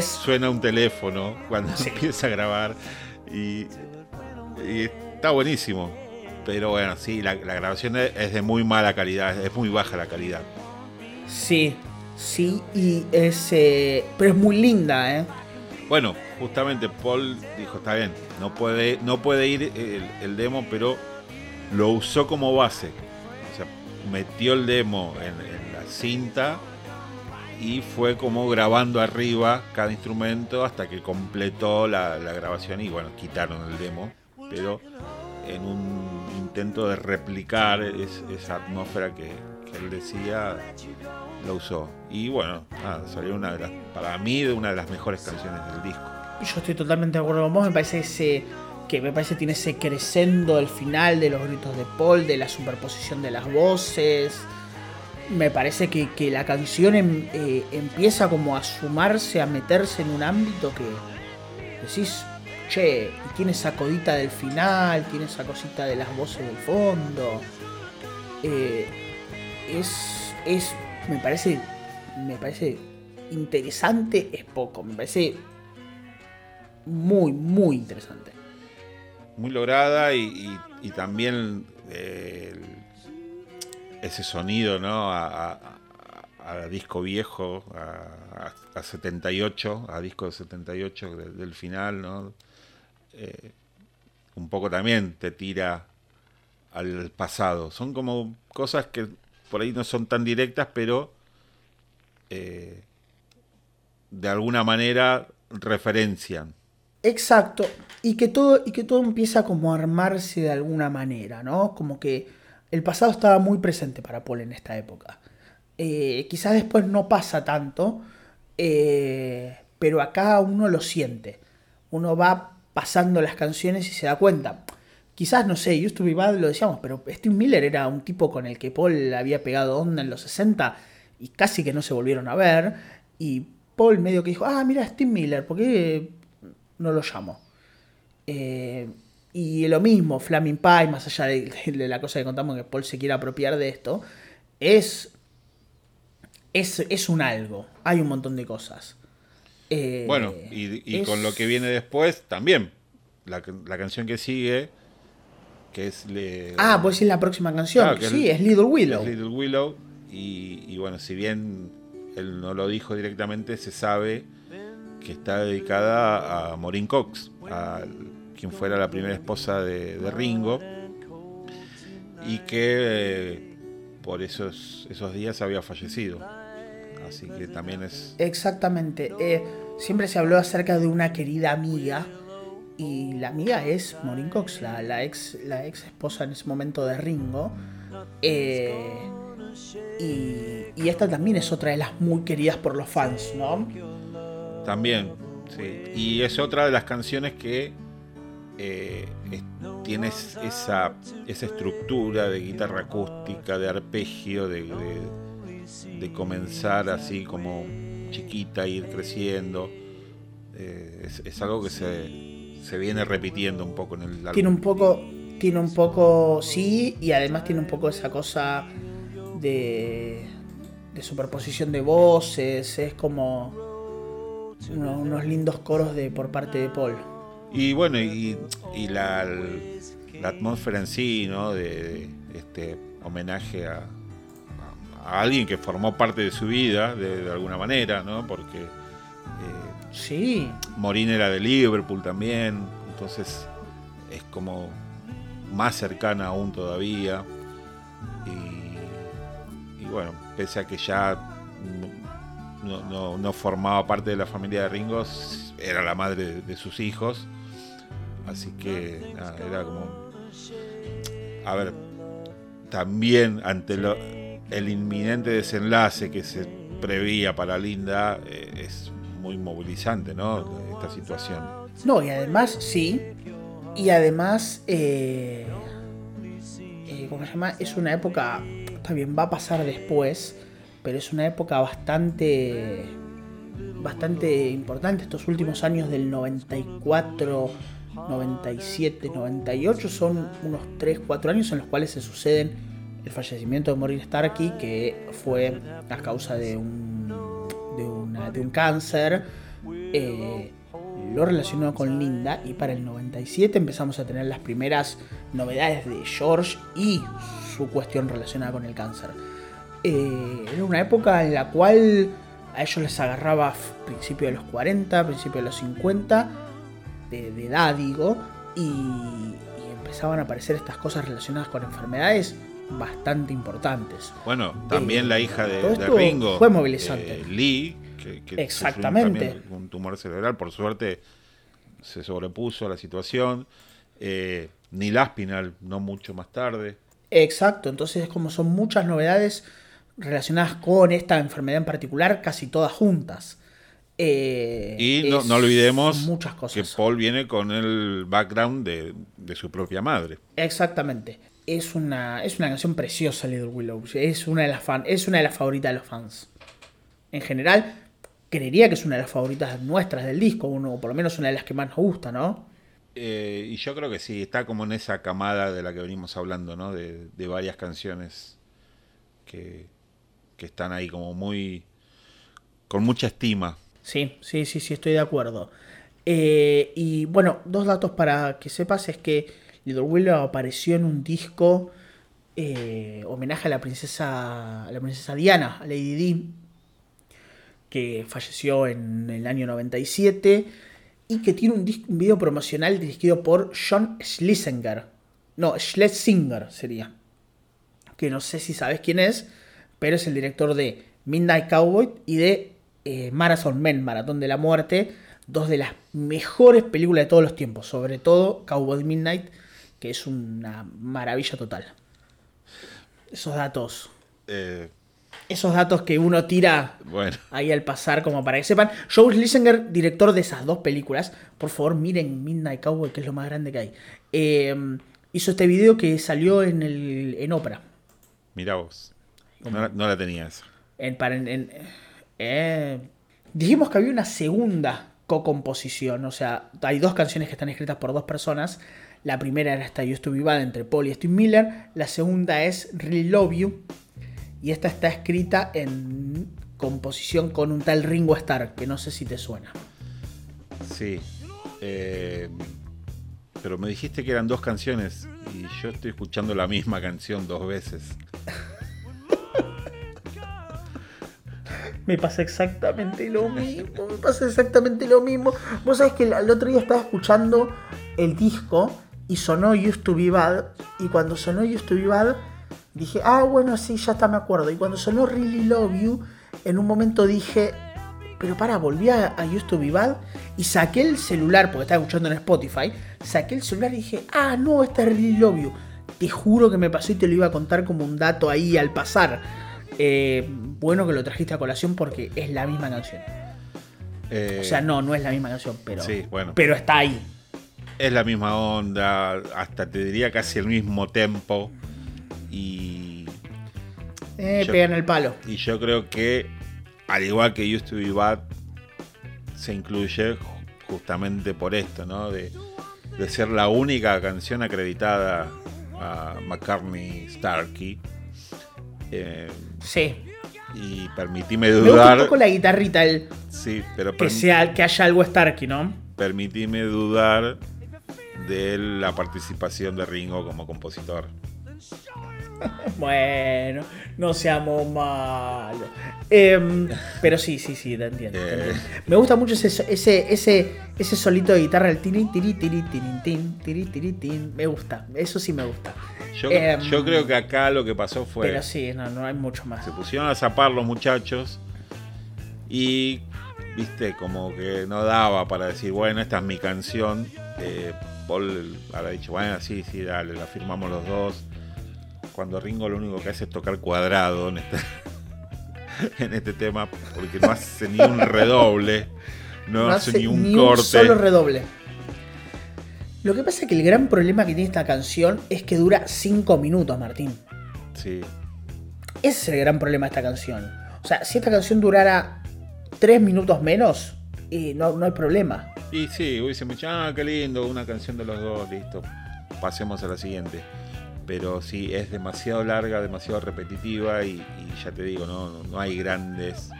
suena un teléfono cuando se empieza a grabar, y, está buenísimo. Pero bueno, sí, la, grabación es de muy mala calidad, es muy baja la calidad. Sí, sí, y es, eh, pero es muy linda, ¿eh? Bueno, justamente Paul dijo, está bien, no puede, no puede ir el, demo, pero lo usó como base. O sea, metió el demo en, cinta y fue como grabando arriba cada instrumento hasta que completó la, grabación y bueno, quitaron el demo, pero en un intento de replicar esa atmósfera que, él decía, lo usó. Y bueno, salió una de las, para mí, de una de las mejores canciones del disco. Yo estoy totalmente de acuerdo con vos, me parece ese, que me parece tiene ese crescendo el final de los gritos de Paul, de la superposición de las voces. Me parece que, la canción em, eh, empieza como a sumarse, a meterse en un ámbito que decís, che, y tiene esa codita del final, tiene esa cosita de las voces del fondo. Eh, es, es me parece, me parece interesante, es poco, me parece muy, muy interesante. Muy lograda y, también eh, ese sonido, ¿no? A, disco viejo, a, 78, a disco de 78 del final, ¿no? Eh, un poco también te tira al pasado. Son como cosas que por ahí no son tan directas, pero eh, de alguna manera referencian. Exacto, y que, todo, y que todo empieza como a armarse de alguna manera, ¿no? Como que el pasado estaba muy presente para Paul en esta época. Eh, quizás después no pasa tanto, eh, pero acá uno lo siente. Uno va pasando las canciones y se da cuenta quizás, no sé, Used to Be Bad lo decíamos, pero Steve Miller era un tipo con el que Paul había pegado onda en los 60 y casi que no se volvieron a ver. Y Paul medio que dijo, ah, mira, Steve Miller, ¿por qué no lo llamo? Eh, y lo mismo, Flaming Pie, más allá de, la cosa que contamos que Paul se quiere apropiar de esto, es, es, un algo. Hay un montón de cosas. Eh, bueno, y, con lo que viene después también. La, la canción que sigue es... Le, ah, pues es la próxima canción. sí, es, Little Willow. Little Willow. Y, bueno, si bien él no lo dijo directamente, se sabe que está dedicada a Maureen Cox, a quien fuera la primera esposa de, Ringo, y que eh, por esos, esos días había fallecido. Así que también es... Exactamente. Eh, siempre se habló acerca de una querida amiga y la amiga es Maureen Cox, la, ex, la ex esposa en ese momento de Ringo. Eh, y, esta también es otra de las muy queridas por los fans, ¿no? También, sí. Y es otra de las canciones que eh, tienes esa, estructura de guitarra acústica, de arpegio, de, comenzar así como chiquita, ir creciendo. Eh, es algo que se, se viene repitiendo un poco en el álbum. Tiene un poco, tiene un poco, sí, y además tiene un poco esa cosa de, de superposición de voces, es como unos lindos coros de por parte de Paul. Y bueno, y, y la, la atmósfera en sí, ¿no? De, este homenaje a, a, alguien que formó parte de su vida, de, alguna manera, ¿no? Porque eh, sí. Morín era de Liverpool también, entonces es como más cercana aún todavía. Y, y bueno, pese a que ya no, formaba parte de la familia de Ringo, era la madre de, sus hijos. Así que era como... A ver, también ante el inminente desenlace que se prevía para Linda, eh, es muy movilizante, ¿no? Esta situación. No, y además, sí. Y además, eh, eh, ¿cómo se llama? Es una época, también va a pasar después, pero es una época bastante bastante importante estos últimos años del 94 97 98 son unos 3 4 años en los cuales se suceden el fallecimiento de Maureen Starkey que fue a causa de un de, un cáncer eh, lo relacionó con Linda y para el 97 empezamos a tener las primeras novedades de George y su cuestión relacionada con el cáncer. Eh, era una época en la cual a ellos les agarraba principio de los 40, principio de los 50, de, edad digo, y, empezaban a aparecer estas cosas relacionadas con enfermedades bastante importantes. Bueno, también eh, la hija de, Ringo fue movilizante. Eh, Lee, que, Exactamente. un tumor cerebral, por suerte se sobrepuso a la situación. Eh, Neil Aspinall, no mucho más tarde. Exacto, entonces como son muchas novedades relacionadas con esta enfermedad en particular, casi todas juntas. Eh, y no, olvidemos muchas cosas. que Paul viene con el background de, su propia madre. Exactamente. Es una, es una canción preciosa, Little Willow. Es una, de las fan, es una de las favoritas de los fans. En general, creería que es una de las favoritas nuestras del disco, o por lo menos una de las que más nos gusta, ¿no? Eh, y yo creo que sí, está como en esa camada de la que venimos hablando, ¿no? De, de varias canciones que, que están ahí como muy... con mucha estima. Sí, sí, sí, sí, estoy de acuerdo. Eh, y bueno, dos datos para que sepas es que Little Willow apareció en un disco eh, homenaje a la princesa, a la princesa Diana, a Lady Di, que falleció en el año 97 y que tiene un, un video promocional dirigido por John Schlesinger. No, Schlesinger sería. Que no sé si sabes quién es, pero es el director de Midnight Cowboy y de eh, Marathon Men, Maratón de la Muerte, dos de las mejores películas de todos los tiempos, sobre todo Cowboy Midnight, que es una maravilla total. Esos datos. Eh, esos datos que uno tira ahí al pasar, como para que sepan. Joe Schlesinger, director de esas dos películas, por favor miren Midnight Cowboy, que es lo más grande que hay. Eh, hizo este video que salió en, el, en ópera. Mira vos. No la, tenías. Eh, dijimos que había una segunda co-composición. O sea, hay dos canciones que están escritas por dos personas. La primera era esta Used to Be Bad entre Paul y Steve Miller. La segunda es Really Love You. Y esta está escrita en composición con un tal Ringo Starr, que no sé si te suena. Sí. Eh, pero me dijiste que eran dos canciones y yo estoy escuchando la misma canción dos veces. Me pasa exactamente lo mismo, me pasa exactamente lo mismo. Vos sabés que el, otro día estaba escuchando el disco y sonó Used to Be. Y cuando sonó Used to Be dije, ah, bueno, sí, ya está, me acuerdo. Y cuando sonó Really Love You, en un momento dije, pero para, volví a, a Used to Be y saqué el celular, porque estaba escuchando en Spotify, saqué el celular y dije, ah, no, esta es Really Love You. Te juro que me pasó y te lo iba a contar como un dato ahí al pasar. Eh, bueno que lo trajiste a colación porque es la misma canción. o sea, no, no es la misma canción, pero, pero está ahí. Es la misma onda, hasta te diría casi el mismo tempo. Y. Eh, pegan el palo. Y yo creo que, al igual que Used to Be Bad, se incluye justamente por esto, ¿no? De, de ser la única canción acreditada a McCartney Starkey eh, sí. Y permitime dudar. Me con la guitarrita el. Sí, pero. Que, sea, que haya algo Starkey, ¿no? Permitime dudar de la participación de Ringo como compositor. Bueno, no seamos malos. Em, pero sí, sí, sí, te entiendo, te Eh. entiendo. Me gusta mucho ese, ese, ese, ese solito de guitarra, el tiri, tiri, tiri, tiri, tiri, tiri, tin. Me gusta, eso sí me gusta. Yo, Em, yo creo que acá lo que pasó fue. Pero sí, no, no hay mucho más. se pusieron a zapar los muchachos y viste como que no daba para decir bueno esta es mi canción Eh, Paul habrá dicho bueno sí sí dale la firmamos los dos cuando Ringo lo único que hace es tocar cuadrado en este en este tema porque no hace ni un redoble no, hace, ni un corte solo redoble. Lo que pasa es que el gran problema que tiene esta canción es que dura 5 minutos, Martín. sí Ese es el gran problema de esta canción. O sea, si esta canción durara 3 minutos menos, y no, no hay problema. Y sí, hubiese dicho, ah, qué lindo, una canción de los dos, listo. Pasemos a la siguiente. Pero sí, es demasiado larga, demasiado repetitiva y, y ya te digo, no, no- no hay grandes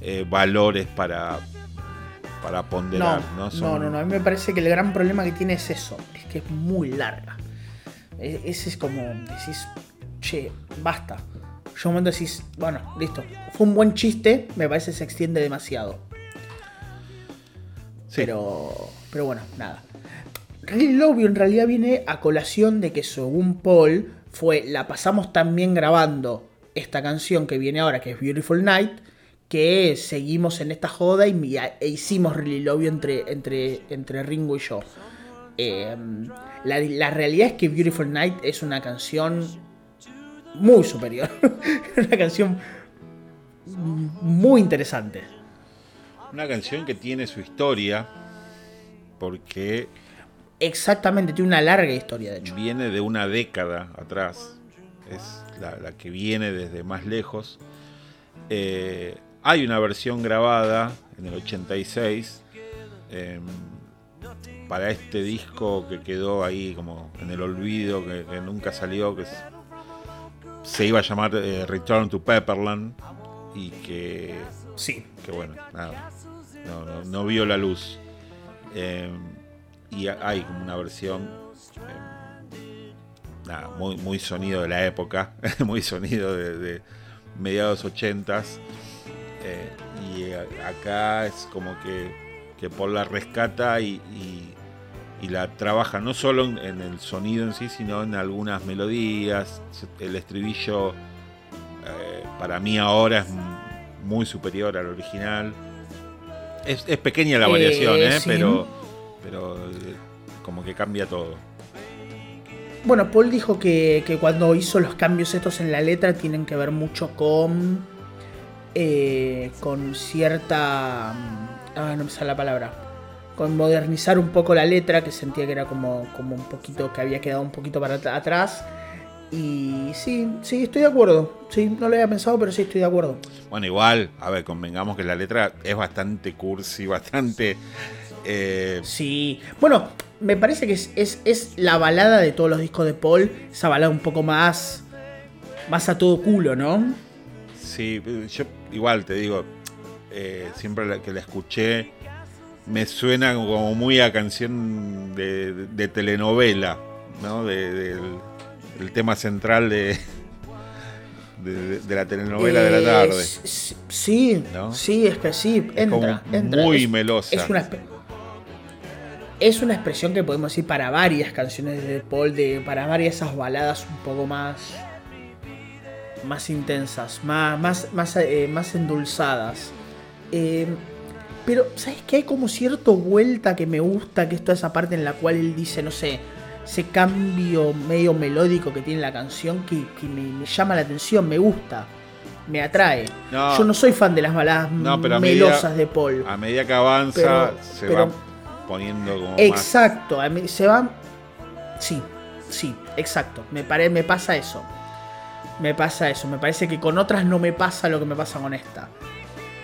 eh, valores para, para No, ponderar. No, no, Son- no, no. A mí me parece que el gran problema que tiene es eso. Es que es muy larga. E- Ese es como decís, che, basta. Yo un momento decís, bueno, listo. Fue un buen chiste, me parece que se extiende demasiado. Sí. Pero, pero bueno, nada. Really Love You en realidad viene a colación de que según Paul fue, la pasamos tan bien grabando esta canción que viene ahora, que es Beautiful Night, que seguimos en esta joda y, e hicimos Really Love You entre, entre, entre Ringo y yo. Eh, la, la realidad es que Beautiful Night es una canción muy superior. una canción muy interesante. Una canción que tiene su historia porque Exactamente, tiene una larga historia, de hecho. viene de una década atrás. Es la, la que viene desde más lejos. Eh, hay una versión grabada en el 86 em, para este disco que quedó ahí como en el olvido, que, que nunca salió, que se iba a llamar eh, Return to Pepperland y que Sí. que bueno, nada, no, no- no vio la luz. Eh, y ha- hay como una versión, eh, nada, muy, muy sonido de la época, muy sonido de, de mediados ochentas. Eh, y a- acá es como que, que Paul la rescata y, y- y la trabaja no solo en, en el sonido en sí, sino en algunas melodías. El estribillo eh, para mí ahora es muy superior al original. Es, es pequeña la Eh, variación, ¿eh? sí. pero, pero eh, como que cambia todo. Bueno, Paul dijo que, que cuando hizo los cambios estos en la letra tienen que ver mucho con. Eh, con cierta. mm, Ah, no me sale la palabra. Con modernizar un poco la letra, que sentía que era como, como un poquito. que había quedado un poquito para at- atrás. Y sí, sí, estoy de acuerdo. Sí, no lo había pensado, pero sí estoy de acuerdo. Bueno, igual, a ver, convengamos que la letra es bastante cursi, bastante... eh, Sí. Bueno, me parece que es, es, es la balada de todos los discos de Paul. Esa balada un poco más. más a todo culo, ¿no? Sí, yo igual te digo, eh, siempre la- que la escuché me suena como muy a canción de, de- de telenovela, ¿no? De- del el tema central de, de, de la telenovela de la Eh, tarde. Sí, ¿No? sí, es que sí, Es como entra, entra. muy Es- melosa. Es una, es una expresión que podemos decir para varias canciones de Paul, de, para varias esas baladas un poco más más intensas, más, más, más, eh, más endulzadas. Eh, pero, ¿sabes qué? Hay como cierta vuelta que me gusta, que es toda esa parte en la cual él dice, no sé, ese cambio medio melódico que tiene la canción que, que me, me llama la atención, me gusta, me atrae. No. Yo no soy fan de las baladas No, pero a melosas medida- de Paul. A medida que avanza, Pero- se pero- va poniendo como más... Exacto, a mí se va. Sí, sí, exacto. Me, pare, me pasa eso. Me pasa eso. Me parece que con otras no me pasa lo que me pasa con esta.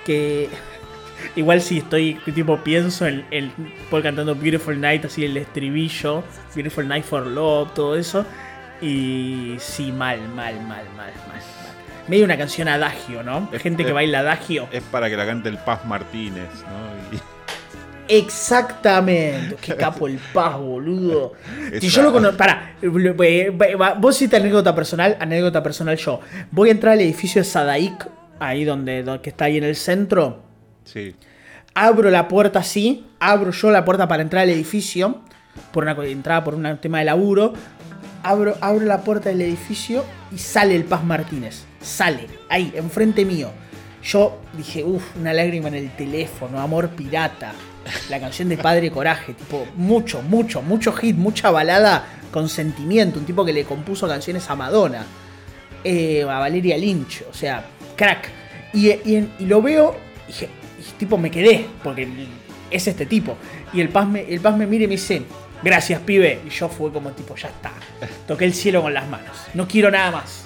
Que. Igual si estoy, tipo, pienso en, en Paul cantando Beautiful Night, así el estribillo, Beautiful Night for Love, todo eso. Y sí, mal, mal, mal, mal, mal, mal. Medio una canción adagio, ¿no? Gente que baila adagio. Es para que la cante el Paz Martínez, ¿no? Exactamente. Qué capo el paz, boludo. Si yo lo conozco. Pará, vos hiciste anécdota personal, anécdota personal yo. Voy a entrar al edificio de Sadaik, ahí donde, donde que está ahí en el centro. Sí. Abro la puerta así, abro yo la puerta para entrar al edificio, por una entrada por un tema de laburo. Abro, abro la puerta del edificio y sale el Paz Martínez. Sale, ahí, enfrente mío. Yo dije, uff, una lágrima en el teléfono, amor pirata. La canción de Padre Coraje, tipo, mucho, mucho, mucho hit, mucha balada con sentimiento. Un tipo que le compuso canciones a Madonna, eh, a Valeria Lynch, o sea, crack. Y, y- y lo veo y dije, y tipo, me quedé, porque es este tipo. Y el Paz, me, el Paz me mira y me dice, gracias, pibe. Y yo fue como tipo, ya está. Toqué el cielo con las manos. No quiero nada más.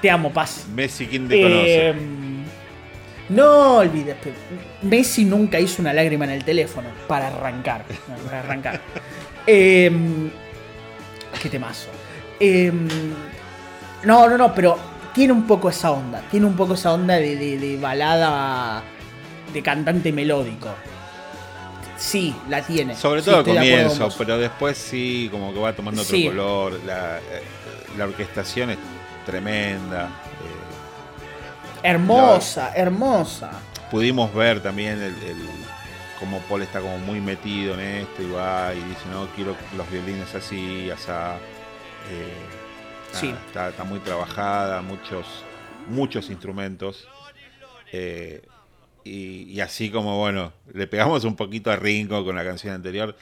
Te amo, Paz. Messi, ¿quién te conoce? No olvides, Messi nunca hizo una lágrima en el teléfono para arrancar. Para arrancar. Eh, qué temazo. Eh, no, no, no, pero tiene un poco esa onda. Tiene un poco esa onda de, de- de balada de cantante melódico. Sí, la tiene. Sobre Sí, todo al de acuerdo con comienzo, pero después sí, como que va tomando otro Sí. color. La, eh, la orquestación es tremenda. Hermosa, hermosa. pudimos ver también el, el- cómo Paul está como muy metido en esto y va y dice, no, quiero los violines así, asá. Eh, nada, Sí. está, está muy trabajada, muchos, muchos instrumentos. Eh, y, y así como, bueno, le pegamos un poquito a Ringo con la canción anterior.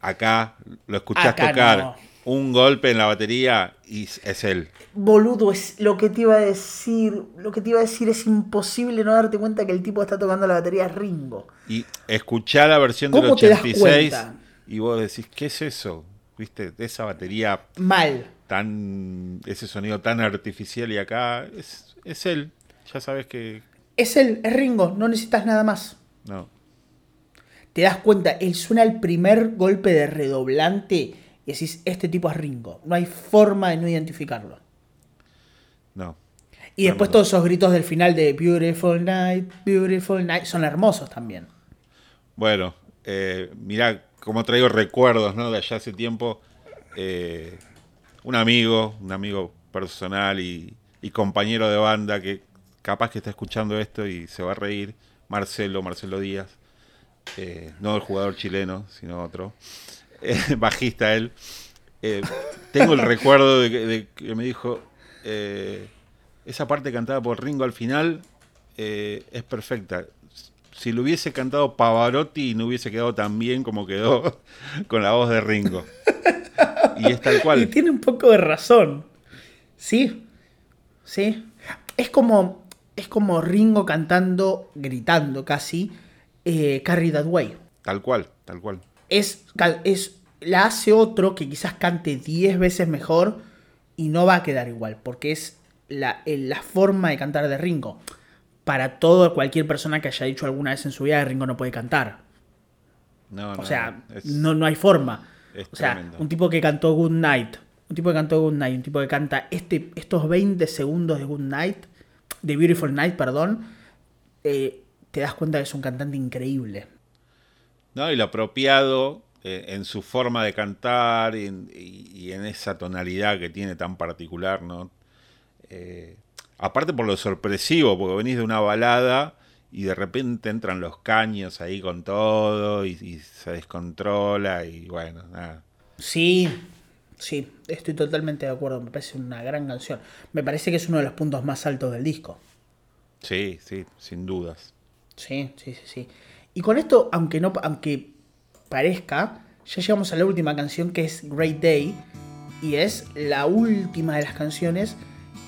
Acá lo escuchás Acá tocar no. Un golpe en la batería y es él. Boludo, es lo que te iba a decir. Lo que te iba a decir es imposible no darte cuenta que el tipo está tocando la batería Ringo. Y escuchar la versión del ¿Cómo te das 86 cuenta? y vos decís, ¿qué es eso? ¿Viste? Esa batería Mal. tan. ese sonido tan artificial y acá es, es él. Ya sabes que. Es él, es Ringo, no necesitas nada más. No. Te das cuenta, él suena el primer golpe de redoblante y decís, este tipo es Ringo. No hay forma de no identificarlo. No. Y después todos esos gritos del final de Beautiful Night, Beautiful Night son hermosos también. Bueno, eh, mirá cómo traigo recuerdos, ¿no? De allá hace tiempo. Eh, un amigo, un amigo personal y, y compañero de banda que capaz que está escuchando esto y se va a reír. Marcelo, Marcelo Díaz. Eh, no el jugador chileno, sino otro. Eh, bajista él. Eh, tengo el recuerdo de que, de que me dijo, eh, esa parte cantada por Ringo al final eh, es perfecta. Si lo hubiese cantado Pavarotti no hubiese quedado tan bien como quedó con la voz de Ringo. Y es tal Y cual. tiene un poco de razón. Sí, sí. Es como, es como Ringo cantando, gritando casi, Carry That Way. Tal cual, tal cual. Es, es, la hace otro que quizás cante 10 veces mejor y no va a quedar igual, porque es la, la forma de cantar de Ringo. Para todo, cualquier persona que haya dicho alguna vez en su vida que Ringo no puede cantar. No, O no, sea, es- no, no hay forma. o sea, tremendo. un tipo que cantó Good Night, un tipo que cantó Good Night, un tipo que canta este, estos 20 segundos de Good Night, de Beautiful Night, perdón, eh, te das cuenta que es un cantante increíble. ¿No? Y lo apropiado eh, en su forma de cantar y en, y- y en esa tonalidad que tiene tan particular, ¿no? Eh, aparte por lo sorpresivo, porque venís de una balada y de repente entran los caños ahí con todo y, y se descontrola y bueno, nada. Sí, sí, estoy totalmente de acuerdo, me parece una gran canción. Me parece que es uno de los puntos más altos del disco. Sí, sí, sin dudas. Sí, sí, sí, sí. Y con esto, aunque no, aunque parezca, ya llegamos a la última canción que es Great Day. Y es la última de las canciones.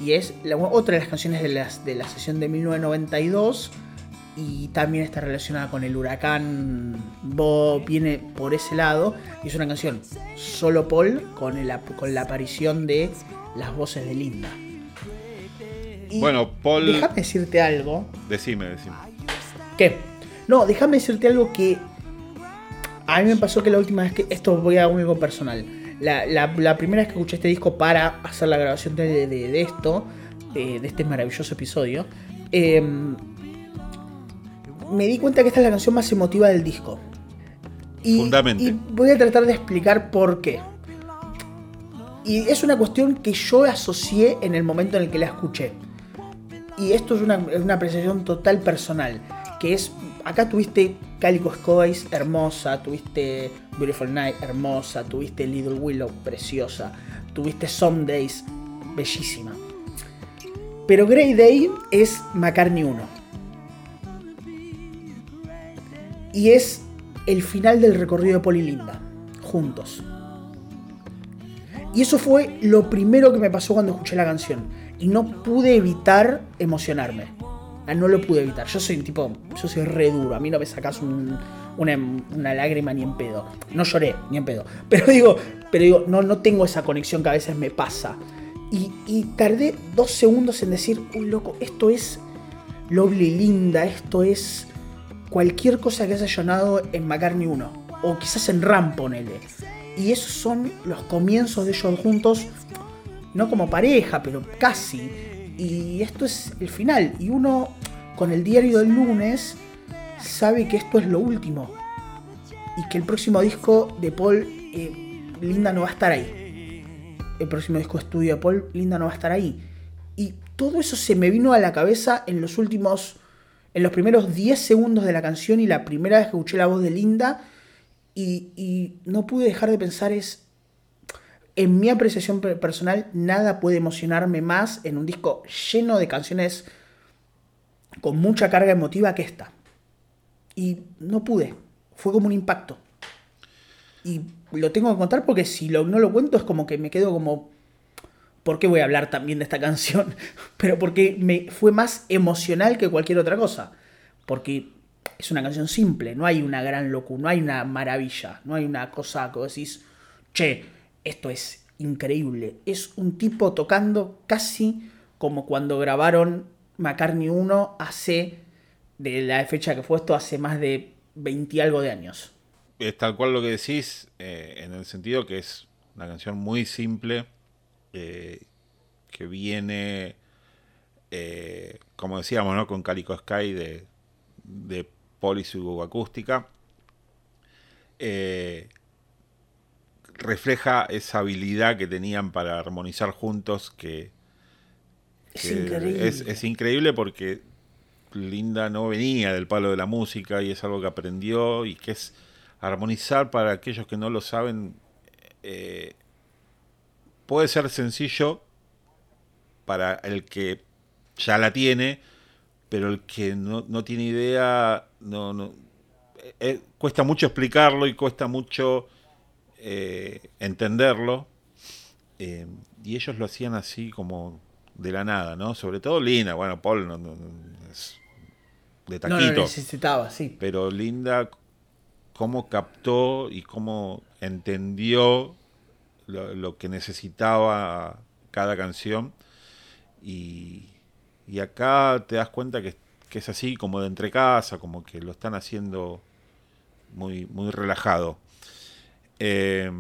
Y es la- otra de las canciones de, las, de la sesión de 1992. Y también está relacionada con el huracán Bob. Viene por ese lado. Y es una canción solo Paul con, el, con la aparición de las voces de Linda. Y Bueno, Paul- Déjame decirte algo. Decime, decime. ¿Qué? No, déjame decirte algo que a mí me pasó que la última vez que... Esto voy a algo personal. La, la- la primera vez que escuché este disco para hacer la grabación de, de- de esto, de este maravilloso episodio, eh, me di cuenta que esta es la canción más emotiva del disco. Y, y voy a tratar de explicar por qué. Y es una cuestión que yo asocié en el momento en el que la escuché. Y esto es una, es una apreciación total personal. Que es, acá tuviste Calico Skies, hermosa, tuviste Beautiful Night, hermosa, tuviste Little Willow, preciosa, tuviste Some bellísima. Pero Grey Day es McCartney 1. Y es el final del recorrido de Paul Linda, juntos. Y eso fue lo primero que me pasó cuando escuché la canción. Y no pude evitar emocionarme. Ah, No lo pude evitar. Yo soy tipo. Yo soy re duro. A mí no me sacas un- una, lágrima ni en pedo. No lloré, ni en pedo. Pero digo, pero digo, no, no tengo esa conexión que a veces me pasa. Y, tardé dos segundos en decir, uy, loco, esto es Lovely Linda, esto es cualquier cosa que haya sonado en McCartney 1. O quizás en Ram, ponele. Y esos son los comienzos de ellos juntos, no como pareja, pero casi. Y esto es el final. Y uno, con el diario del lunes, sabe que esto es lo último. Y que el próximo disco de Paul, eh, Linda no va a estar ahí. El próximo disco de estudio de Paul, Linda no va a estar ahí. Y todo eso se me vino a la cabeza en los últimos, en los primeros 10 segundos de la canción y la primera vez que escuché la voz de Linda. Y, y no pude dejar de pensar es, en mi apreciación pe- personal, nada puede emocionarme más en un disco lleno de canciones con mucha carga emotiva que esta. Y no pude. Fue como un impacto. Y lo tengo que contar porque si no lo cuento es como que me quedo como... ¿Por qué voy a hablar también de esta canción? Pero porque me fue más emocional que cualquier otra cosa. Porque es una canción simple, no hay una gran locura, no hay una maravilla, no hay una cosa que decís, che, esto es increíble. Es un tipo tocando casi como cuando grabaron McCartney 1 hace, de la fecha que fue esto, hace más de 20 y algo de años. Es tal cual lo que decís, eh, en el sentido que es una canción muy simple, eh, que viene, eh, como decíamos, ¿no? con Calico Sky de, de acústica. Refleja esa habilidad que tenían para armonizar juntos que, Es increíble. Es, es increíble porque Linda no venía del palo de la música y es algo que aprendió y que es armonizar para aquellos que no lo saben. eh, puede ser sencillo para el que ya la tiene, pero el que no, no tiene idea, no, no eh, eh, cuesta mucho explicarlo y cuesta mucho eh, entenderlo. Eh, y ellos lo hacían así como de la nada, ¿no? Sobre todo Linda, bueno, Paul no, es de No taquito, lo necesitaba, sí. pero Linda cómo captó y cómo entendió lo, lo que necesitaba cada canción y, y acá te das cuenta que, que es así como de entre casa, como que lo están haciendo muy, muy relajado. Eh,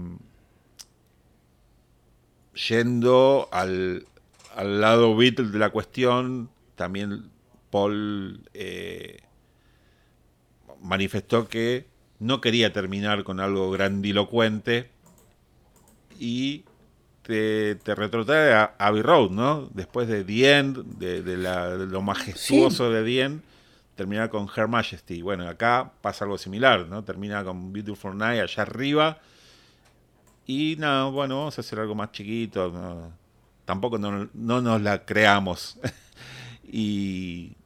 yendo al, al lado Beatle de la cuestión, también Paul eh, manifestó que no quería terminar con algo grandilocuente y te, te retrotrae a Abbey Road, ¿no? Después de The End, de, de la- de lo majestuoso de The End, terminar con Her Majesty. Bueno, acá pasa algo similar, ¿no? Termina con Beautiful Night allá arriba. Y no, bueno, vamos a hacer algo más chiquito. Tampoco no, no nos la creamos. y,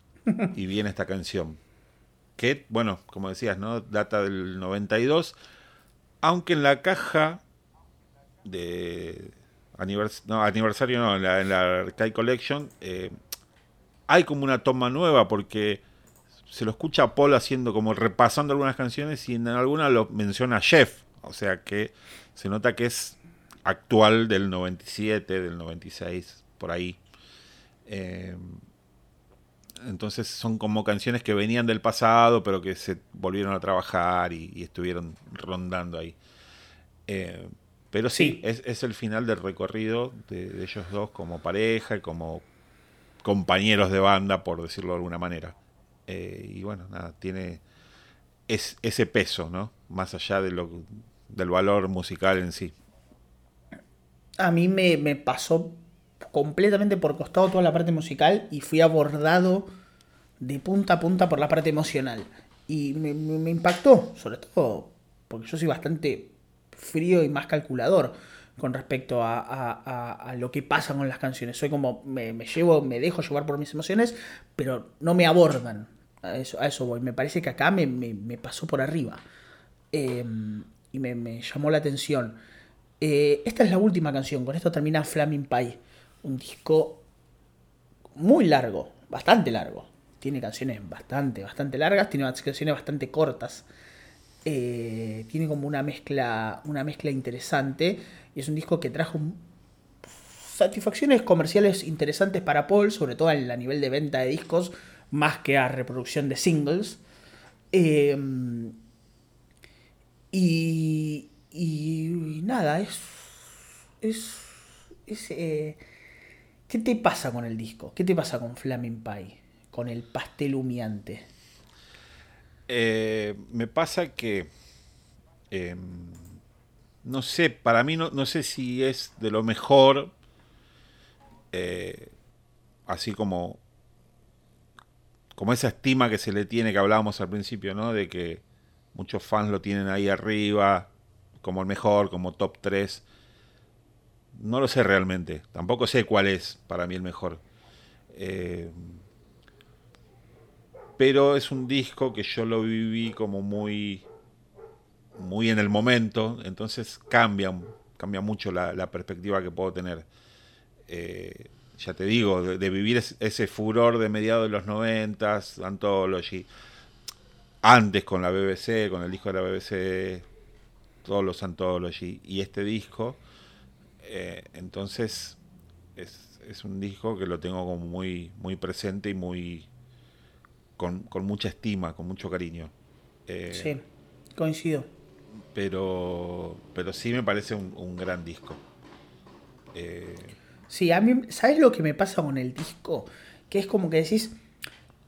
y viene esta canción. Que, bueno, como decías, ¿no? Data del 92. Aunque en la caja de aniversario, no, en la, en Collection, eh, hay como una toma nueva porque se lo escucha a Paul haciendo como repasando algunas canciones y en alguna lo menciona Jeff. O sea que se nota que es actual del 97, del 96, por ahí. Eh, entonces son como canciones que venían del pasado, pero que se volvieron a trabajar y, y estuvieron rondando ahí. Eh, pero sí, Sí. Es, es el final del recorrido de, de ellos dos como pareja y como compañeros de banda, por decirlo de alguna manera. Eh, y bueno, nada, tiene es, ese peso, ¿no? Más allá de lo, del valor musical en sí. A mí me, me pasó completamente por costado toda la parte musical y fui abordado de punta a punta por la parte emocional. Y me, impactó, sobre todo porque yo soy bastante frío y más calculador con respecto a, a, lo que pasa con las canciones. Soy como, me, llevo, me dejo llevar por mis emociones, pero no me abordan. A eso, a eso voy. Me parece que acá me, me pasó por arriba. Eh, y me, llamó la atención. Eh, esta es la última canción, con esto termina Flaming Pie. Un disco muy largo, bastante largo. Tiene canciones bastante, bastante largas, tiene canciones bastante cortas. Eh, tiene como una mezcla, una mezcla interesante. Y es un disco que trajo satisfacciones comerciales interesantes para Paul, sobre todo a nivel de venta de discos, más que a reproducción de singles. Eh, y, y, nada, es... es, es eh, ¿Qué te pasa con el disco? ¿Qué te pasa con Flaming Pie? Con el pastel humeante. Eh, me pasa que... Em, no sé, para mí no, no, sé si es de lo mejor, eh, así como, como esa estima que se le tiene que hablábamos al principio, ¿no? De que Muchos fans lo tienen ahí arriba, como el mejor, como top 3. No lo sé realmente. Tampoco sé cuál es para mí el mejor. Eh, pero es un disco que yo lo viví como muy muy en el momento, entonces cambia, cambia mucho la, perspectiva que puedo tener. Eh, ya te digo, de, vivir ese furor de mediados de los noventas, Anthology, antes con la BBC, con el disco de la BBC, todos los Anthology y este disco. Eh, entonces es, es, un disco que lo tengo como muy, muy presente y muy con, mucha estima, con mucho cariño. Eh, sí, coincido. Pero, pero sí me parece un, gran disco. Eh, sí, a mí, ¿sabes lo que me pasa con el disco? Que es como que decís,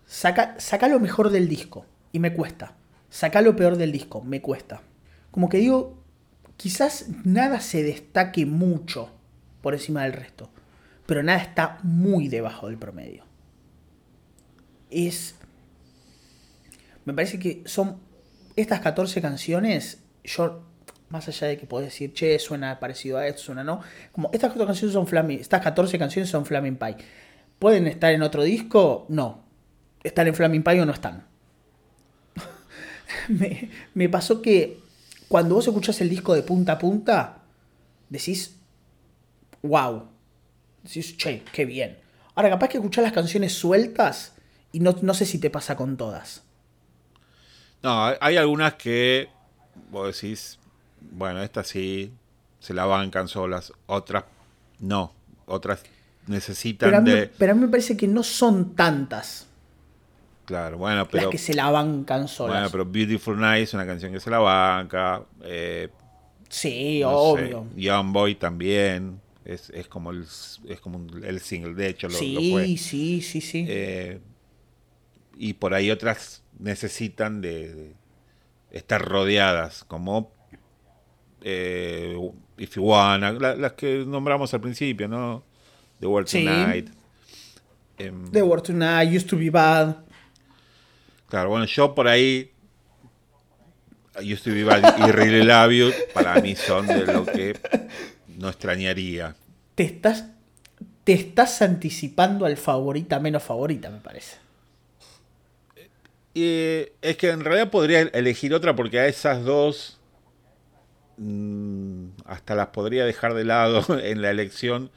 saca, saca lo mejor del disco y me cuesta. Sacar lo peor del disco, me cuesta. Como que digo, quizás nada se destaque mucho por encima del resto, pero nada está muy debajo del promedio. Es... Me parece que son estas 14 canciones, yo, más allá de que puedo decir, che, suena parecido a esto, suena no, como estas 14 canciones son Flaming, estas 14 canciones son Flaming Pie. ¿Pueden estar en otro disco? No. ¿Están en Flaming Pie o no están? me, pasó que cuando vos escuchás el disco de punta a punta, decís, wow. Decís, che, qué bien. Ahora, capaz que escuchás las canciones sueltas y no, no sé si te pasa con todas. No, hay algunas que vos decís, bueno, estas sí se la bancan solas, otras no, otras necesitan de... pero a mí me parece que no son tantas. Claro, bueno, pero. Las que se la bancan solas. Bueno, pero Beautiful Night es una canción que se la banca. Eh, sí, obvio. Young Boy también. Es, es, como el, es como el single, de hecho lo, sí, fue. Sí, sí, sí. Eh, y por ahí otras necesitan de, estar rodeadas, como eh, If You Wanna, las que nombramos al principio, ¿no? The World Tonight. Em, The World Tonight, Used to Be Bad. Claro, bueno, yo por ahí. Yo estoy viva y Really Love para mí son de lo que no extrañaría. Te estás, te estás anticipando al favorita menos favorita, me parece. Y es que en realidad podría elegir otra porque a esas dos hasta las podría dejar de lado en la elección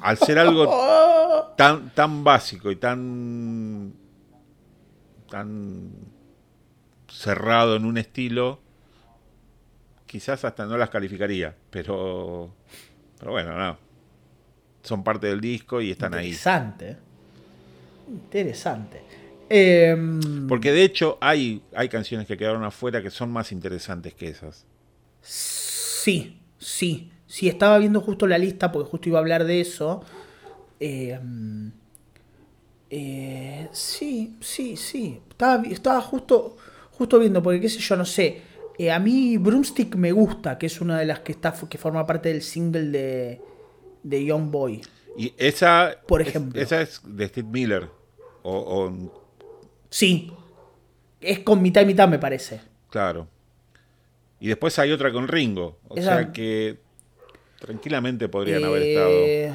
al ser algo tan, tan básico y tan tan cerrado en un estilo, quizás hasta no las calificaría, pero, pero bueno, no. Son parte del disco y están ahí. Interesante. Interesante. Em, Porque de hecho hay, hay canciones que quedaron afuera que son más interesantes que esas. Sí, sí. Sí, estaba viendo justo la lista porque justo iba a hablar de eso. Eh, eh, sí, sí, sí. Estaba, estaba justo, justo viendo, porque qué sé yo, no sé. eh, a mí Broomstick me gusta, que es una de las que está que forma parte del single de, de Young Boy. Y esa, Por es- ejemplo. esa es de Steve Miller. O, o- Sí. Es con mitad y mitad, me parece. claro. Y después hay otra con Ringo. O Esa- sea que tranquilamente podrían haber estado. Eh,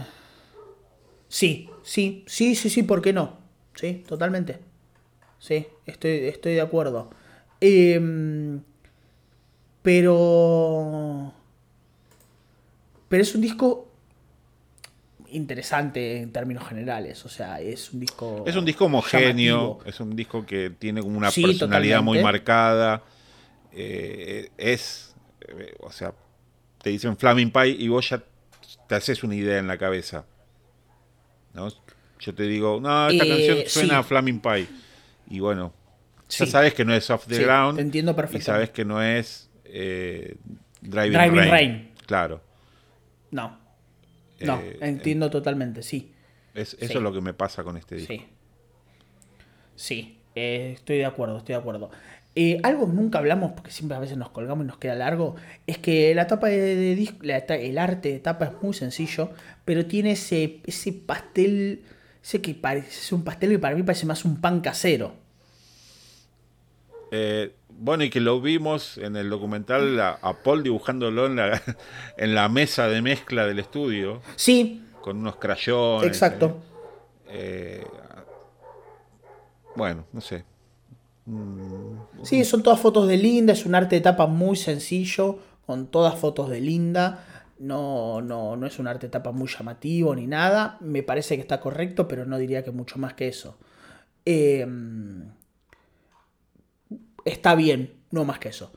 Sí, sí, sí, sí, sí, ¿por qué no? Sí, totalmente. Sí, estoy, estoy de acuerdo. Em, pero. Pero es un disco interesante en términos generales. O sea, es un disco. Es un disco homogéneo, llamativo. es un disco que tiene como una Sí, personalidad muy marcada. Eh, es, eh, o sea, te dicen Flaming Pie y vos ya te haces una idea en la cabeza. ¿no? Yo te digo, no, esta Eh, canción suena sí. a Flaming Pie. Y bueno, ya sabes que no es Off the Sí, Ground. te entiendo Y sabes que no es Driving, Driving Rain. Rain. Claro. No. No, entiendo totalmente, sí. Es, eso es lo que me pasa con este disco. Sí. Sí, eh, estoy de acuerdo, estoy de acuerdo. Eh, algo que nunca hablamos, porque siempre a veces nos colgamos y nos queda largo, es que la tapa de, de disco, la el arte de tapa es muy sencillo, pero tiene ese, ese pastel, ese que parece es un pastel que para mí parece más un pan casero. Eh, bueno, y que lo vimos en el documental a, a Paul dibujándolo en la, en la mesa de mezcla del estudio, Sí, con unos crayones. exacto. eh, eh, bueno, no sé. Sí, son todas fotos de Linda, es un arte de tapa muy sencillo, con todas fotos de Linda. No, no, no es un arte de tapa muy llamativo ni nada. Me parece que está correcto, pero no diría que mucho más que eso. Eh, está bien, no más que eso.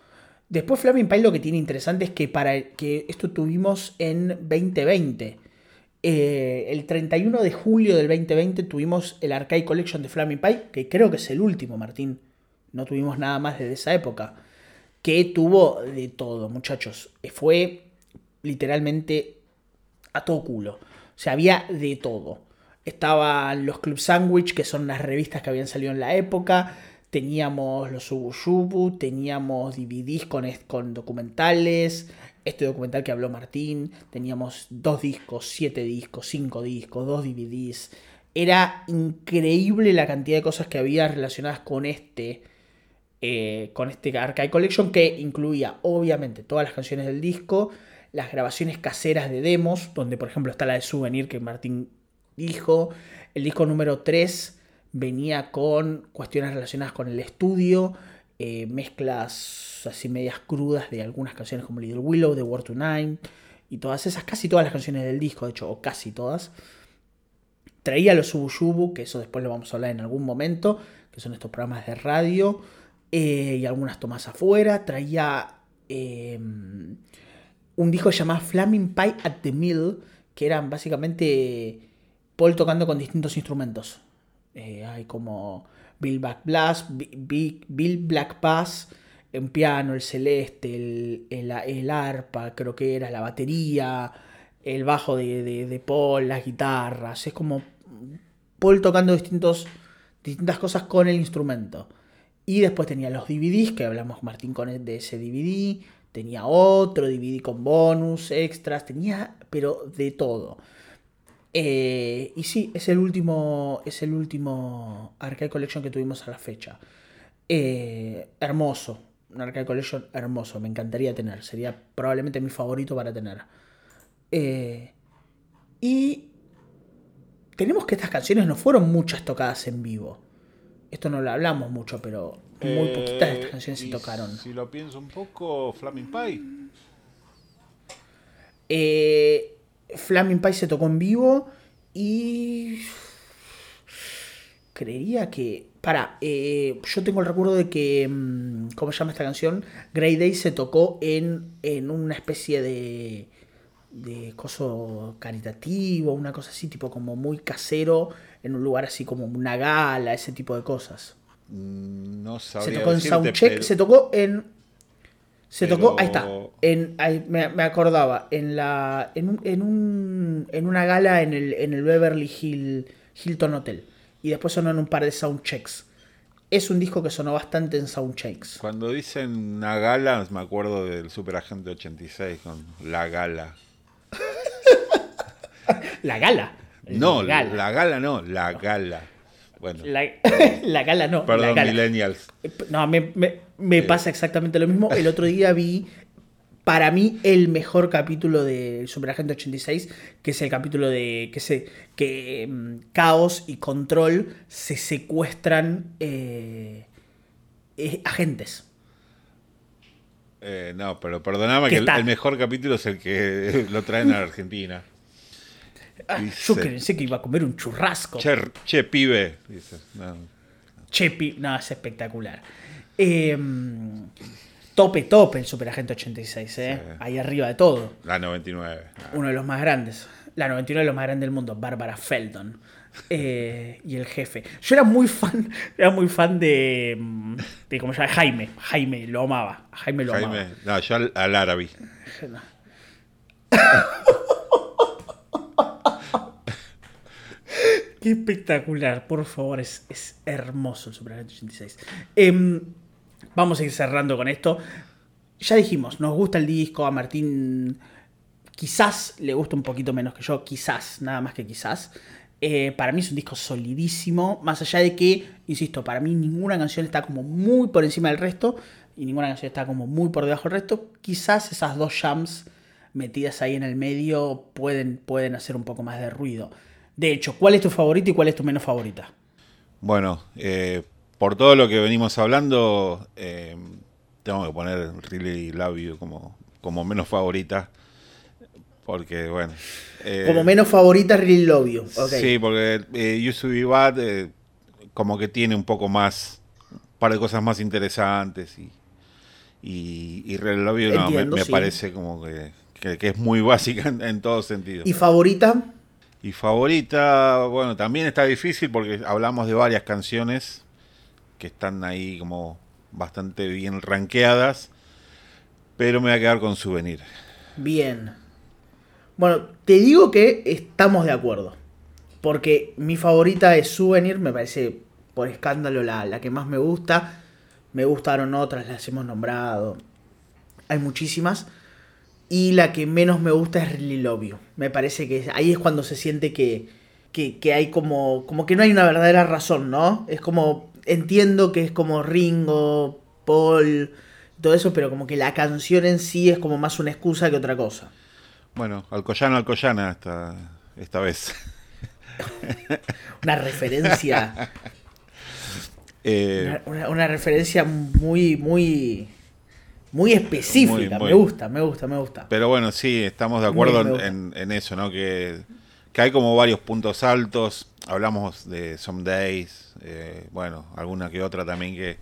Después Flaming Pie lo que tiene interesante es que para que esto tuvimos en 2020. Eh, el 31 de julio del 2020 tuvimos el Arcade Collection de Flaming Pie, que creo que es el último, Martín. No tuvimos nada más desde esa época. Que tuvo de todo, muchachos. Fue literalmente a todo culo. O sea, había de todo. Estaban los Club Sandwich, que son las revistas que habían salido en la época. Teníamos los Ubu Yubu, teníamos DVDs con, con documentales. Este documental que habló Martín. Teníamos dos discos, siete discos, cinco discos, dos DVDs. Era increíble la cantidad de cosas que había relacionadas con este. Eh, con este Archive Collection que incluía obviamente todas las canciones del disco, las grabaciones caseras de demos, donde por ejemplo está la de Souvenir que Martín dijo, el disco número 3 venía con cuestiones relacionadas con el estudio, eh, mezclas así medias crudas de algunas canciones como Little Willow, The War Tonight y todas esas, casi todas las canciones del disco, de hecho, o casi todas. Traía los Ubu Yubu, que eso después lo vamos a hablar en algún momento, que son estos programas de radio, eh, y algunas tomas afuera. Traía eh, un disco llamado Flaming Pie at the Mill, que eran básicamente Paul tocando con distintos instrumentos. Eh, hay como Bill Black Bass, Bi- Bi- Bill Black Bass, en piano, el celeste, el, el- el arpa, creo que era la batería, el bajo de, de- de Paul, las guitarras. Es como Paul tocando distintos, distintas cosas con el instrumento. Y después tenía los DVDs, que hablamos Martín con el- de ese DVD. Tenía otro DVD con bonus, extras, tenía, pero de todo. Eh, y sí, es el último. Es el último Arcade Collection que tuvimos a la fecha. Eh, hermoso. Un Arcade Collection hermoso. Me encantaría tener. Sería probablemente mi favorito para tener. Eh, y tenemos que estas canciones no fueron muchas tocadas en vivo. Esto no lo hablamos mucho, pero muy poquitas de estas canciones se Eh, tocaron. Si lo pienso un poco, Flaming Pie. Eh, Flaming Pie se tocó en vivo y. Creería que. Para, eh, yo tengo el recuerdo de que. mm, ¿Cómo se llama esta canción? Grey Day se tocó en, en una especie de. de coso caritativo, una cosa así, tipo como muy casero, en un lugar así como una gala, ese tipo de cosas. Mm, No Se sabría tocó en decirte, Soundcheck, pero- se tocó en. Se Pero- tocó, ahí está. En, ahí me, me acordaba, en la. En un, en un. En una gala en el, en el Beverly Hill, Hilton Hotel. Y después sonó en un par de soundchecks. es un disco que sonó bastante en soundchecks. Cuando dicen una gala, me acuerdo del Super Agente 86 con la gala. La gala. No, la gala, no, la gala. Bueno. La, gala no. Perdón, la gala. millennials. No, me, me, pasa exactamente lo mismo. El otro día vi, para mí, el mejor capítulo de Superagente 86, que es el capítulo de que se que mm, Caos y Control se secuestran eh, eh, agentes. Eh, no, pero perdóname que el, mejor capítulo es el que lo traen a Argentina. Ah, yo pensé que iba a comer un churrasco. Che, pibe. no. Che, no, es espectacular. Em, tope, tope el Superagente 86, ¿eh? Ahí arriba de todo. La 99. Uno de los más grandes. La 99 de los más grandes del mundo, Bárbara Feldon. Eh, y el jefe. Yo era muy fan, era muy fan de, de ¿cómo se llama? Jaime. Jaime, lo amaba. Jaime lo Jaime, No, yo al, al árabe. Qué espectacular, por favor, es, es hermoso el Super 86. Em, vamos a ir cerrando con esto. Ya dijimos, nos gusta el disco, a Martín quizás le gusta un poquito menos que yo, quizás, nada más que quizás. Eh, para mí es un disco solidísimo, más allá de que, insisto, para mí ninguna canción está como muy por encima del resto y ninguna canción está como muy por debajo del resto. Quizás esas dos jams metidas ahí en el medio pueden, pueden hacer un poco más de ruido. De hecho, ¿cuál es tu favorita y cuál es tu menos favorita? Bueno, eh, por todo lo que venimos hablando, eh, tengo que poner Really Love You como, como menos favorita. Porque, bueno. Eh, como menos favorita, Really Love You. Sí, porque Should Be Bad, como que tiene un poco más. Un par de cosas más interesantes. Y, y, Really Love You no, me, parece como que, es muy básica en, en todo sentido. ¿Y favorita? Y favorita, bueno, también está difícil porque hablamos de varias canciones que están ahí como bastante bien rankeadas, pero me voy a quedar con Souvenir. Bien. Bueno, te digo que estamos de acuerdo. Porque mi favorita es Souvenir, me parece por escándalo la, la que más me gusta. Me gustaron otras, las hemos nombrado. Hay muchísimas. Y la que menos me gusta es Really Love Me parece que ahí es cuando se siente que, que, hay como, como que no hay una verdadera razón, ¿no? Es como, entiendo que es como Ringo, Paul, todo eso, pero como que la canción en sí es como más una excusa que otra cosa. Bueno, Alcoyano, Alcoyana esta, esta vez. una referencia. Eh, una, referencia muy, muy muy específica. Me gusta, me gusta, me gusta. Pero bueno, sí, estamos de acuerdo en, eso, ¿no? Que, hay como varios puntos altos. Hablamos de Some Days, eh, bueno, alguna que otra también que,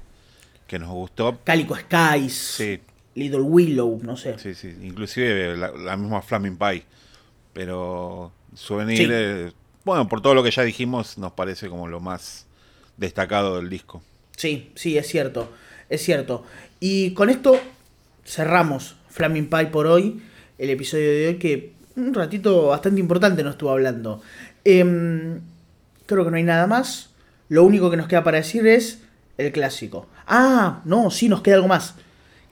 nos gustó. Calico Skies. Sí. Little Willow, no sé. Sí, sí, inclusive la, misma Flaming Pie. Pero Souvenir, eh, bueno, por todo lo que ya dijimos, nos parece como lo más destacado del disco. Sí, sí, es cierto, es cierto. Y con esto cerramos Flaming Pie por hoy, el episodio de hoy que un ratito bastante importante nos estuvo hablando. Em, creo que no hay nada más. Lo único que nos queda para decir es el clásico. Ah, no, sí, nos queda algo más.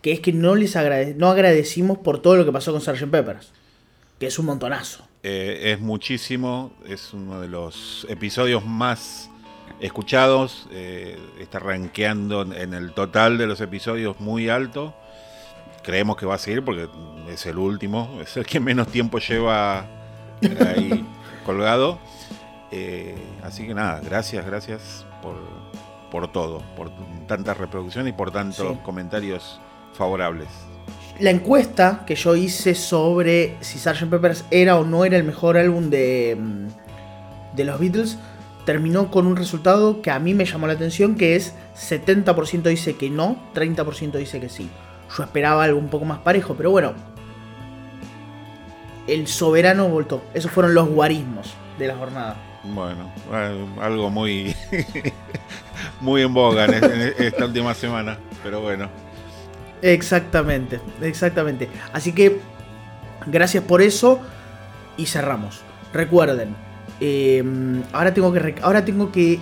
Que es que no les no agradecimos por todo lo que pasó con Sgt. Peppers. Que es un montonazo. Eh, es muchísimo. Es uno de los episodios más escuchados. Eh, está rankeando en el total de los episodios muy alto creemos que va a seguir porque es el último, es el que menos tiempo lleva ahí colgado. Eh, así que nada, gracias, gracias por, por todo, por tantas reproducciones y por tantos comentarios favorables. La encuesta que yo hice sobre si Sgt. Peppers era o no era el mejor álbum de, mm, de los Beatles terminó con un resultado que a mí me llamó la atención, que es 70% dice que no, 30% dice que sí. Yo esperaba algo un poco más parejo, pero bueno. El soberano voltó. Esos fueron los guarismos de la jornada. Bueno, algo muy, muy en boga en esta última semana, pero bueno. Exactamente, exactamente. Así que gracias por eso y cerramos. Recuerden, em, ahora, tengo que, ahora tengo que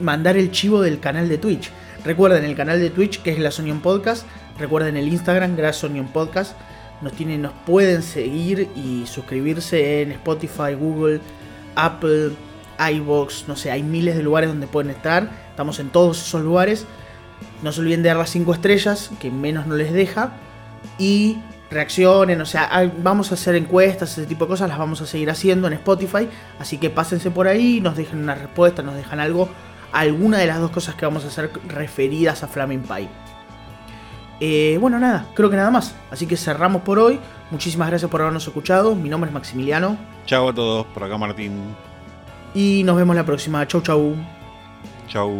mandar el chivo del canal de Twitch Recuerden el canal de Twitch que es la Sonion Podcast. Recuerden el Instagram, Grass Onion Podcast. Nos, tienen, nos pueden seguir y suscribirse en Spotify, Google, Apple, iBox, no sé, hay miles de lugares donde pueden estar. Estamos en todos esos lugares. No se olviden de dar las 5 estrellas, que menos no les deja. Y reaccionen, o sea, vamos a hacer encuestas, ese tipo de cosas, las vamos a seguir haciendo en Spotify. Así que pásense por ahí, nos dejen una respuesta, nos dejan algo, alguna de las dos cosas que vamos a hacer referidas a Flaming Pie. Eh, bueno, nada, creo que nada más. Así que cerramos por hoy. Muchísimas gracias por habernos escuchado. Mi nombre es Maximiliano. Chao a todos, por acá Martín. Y nos vemos la próxima. Chau, chau. Chau.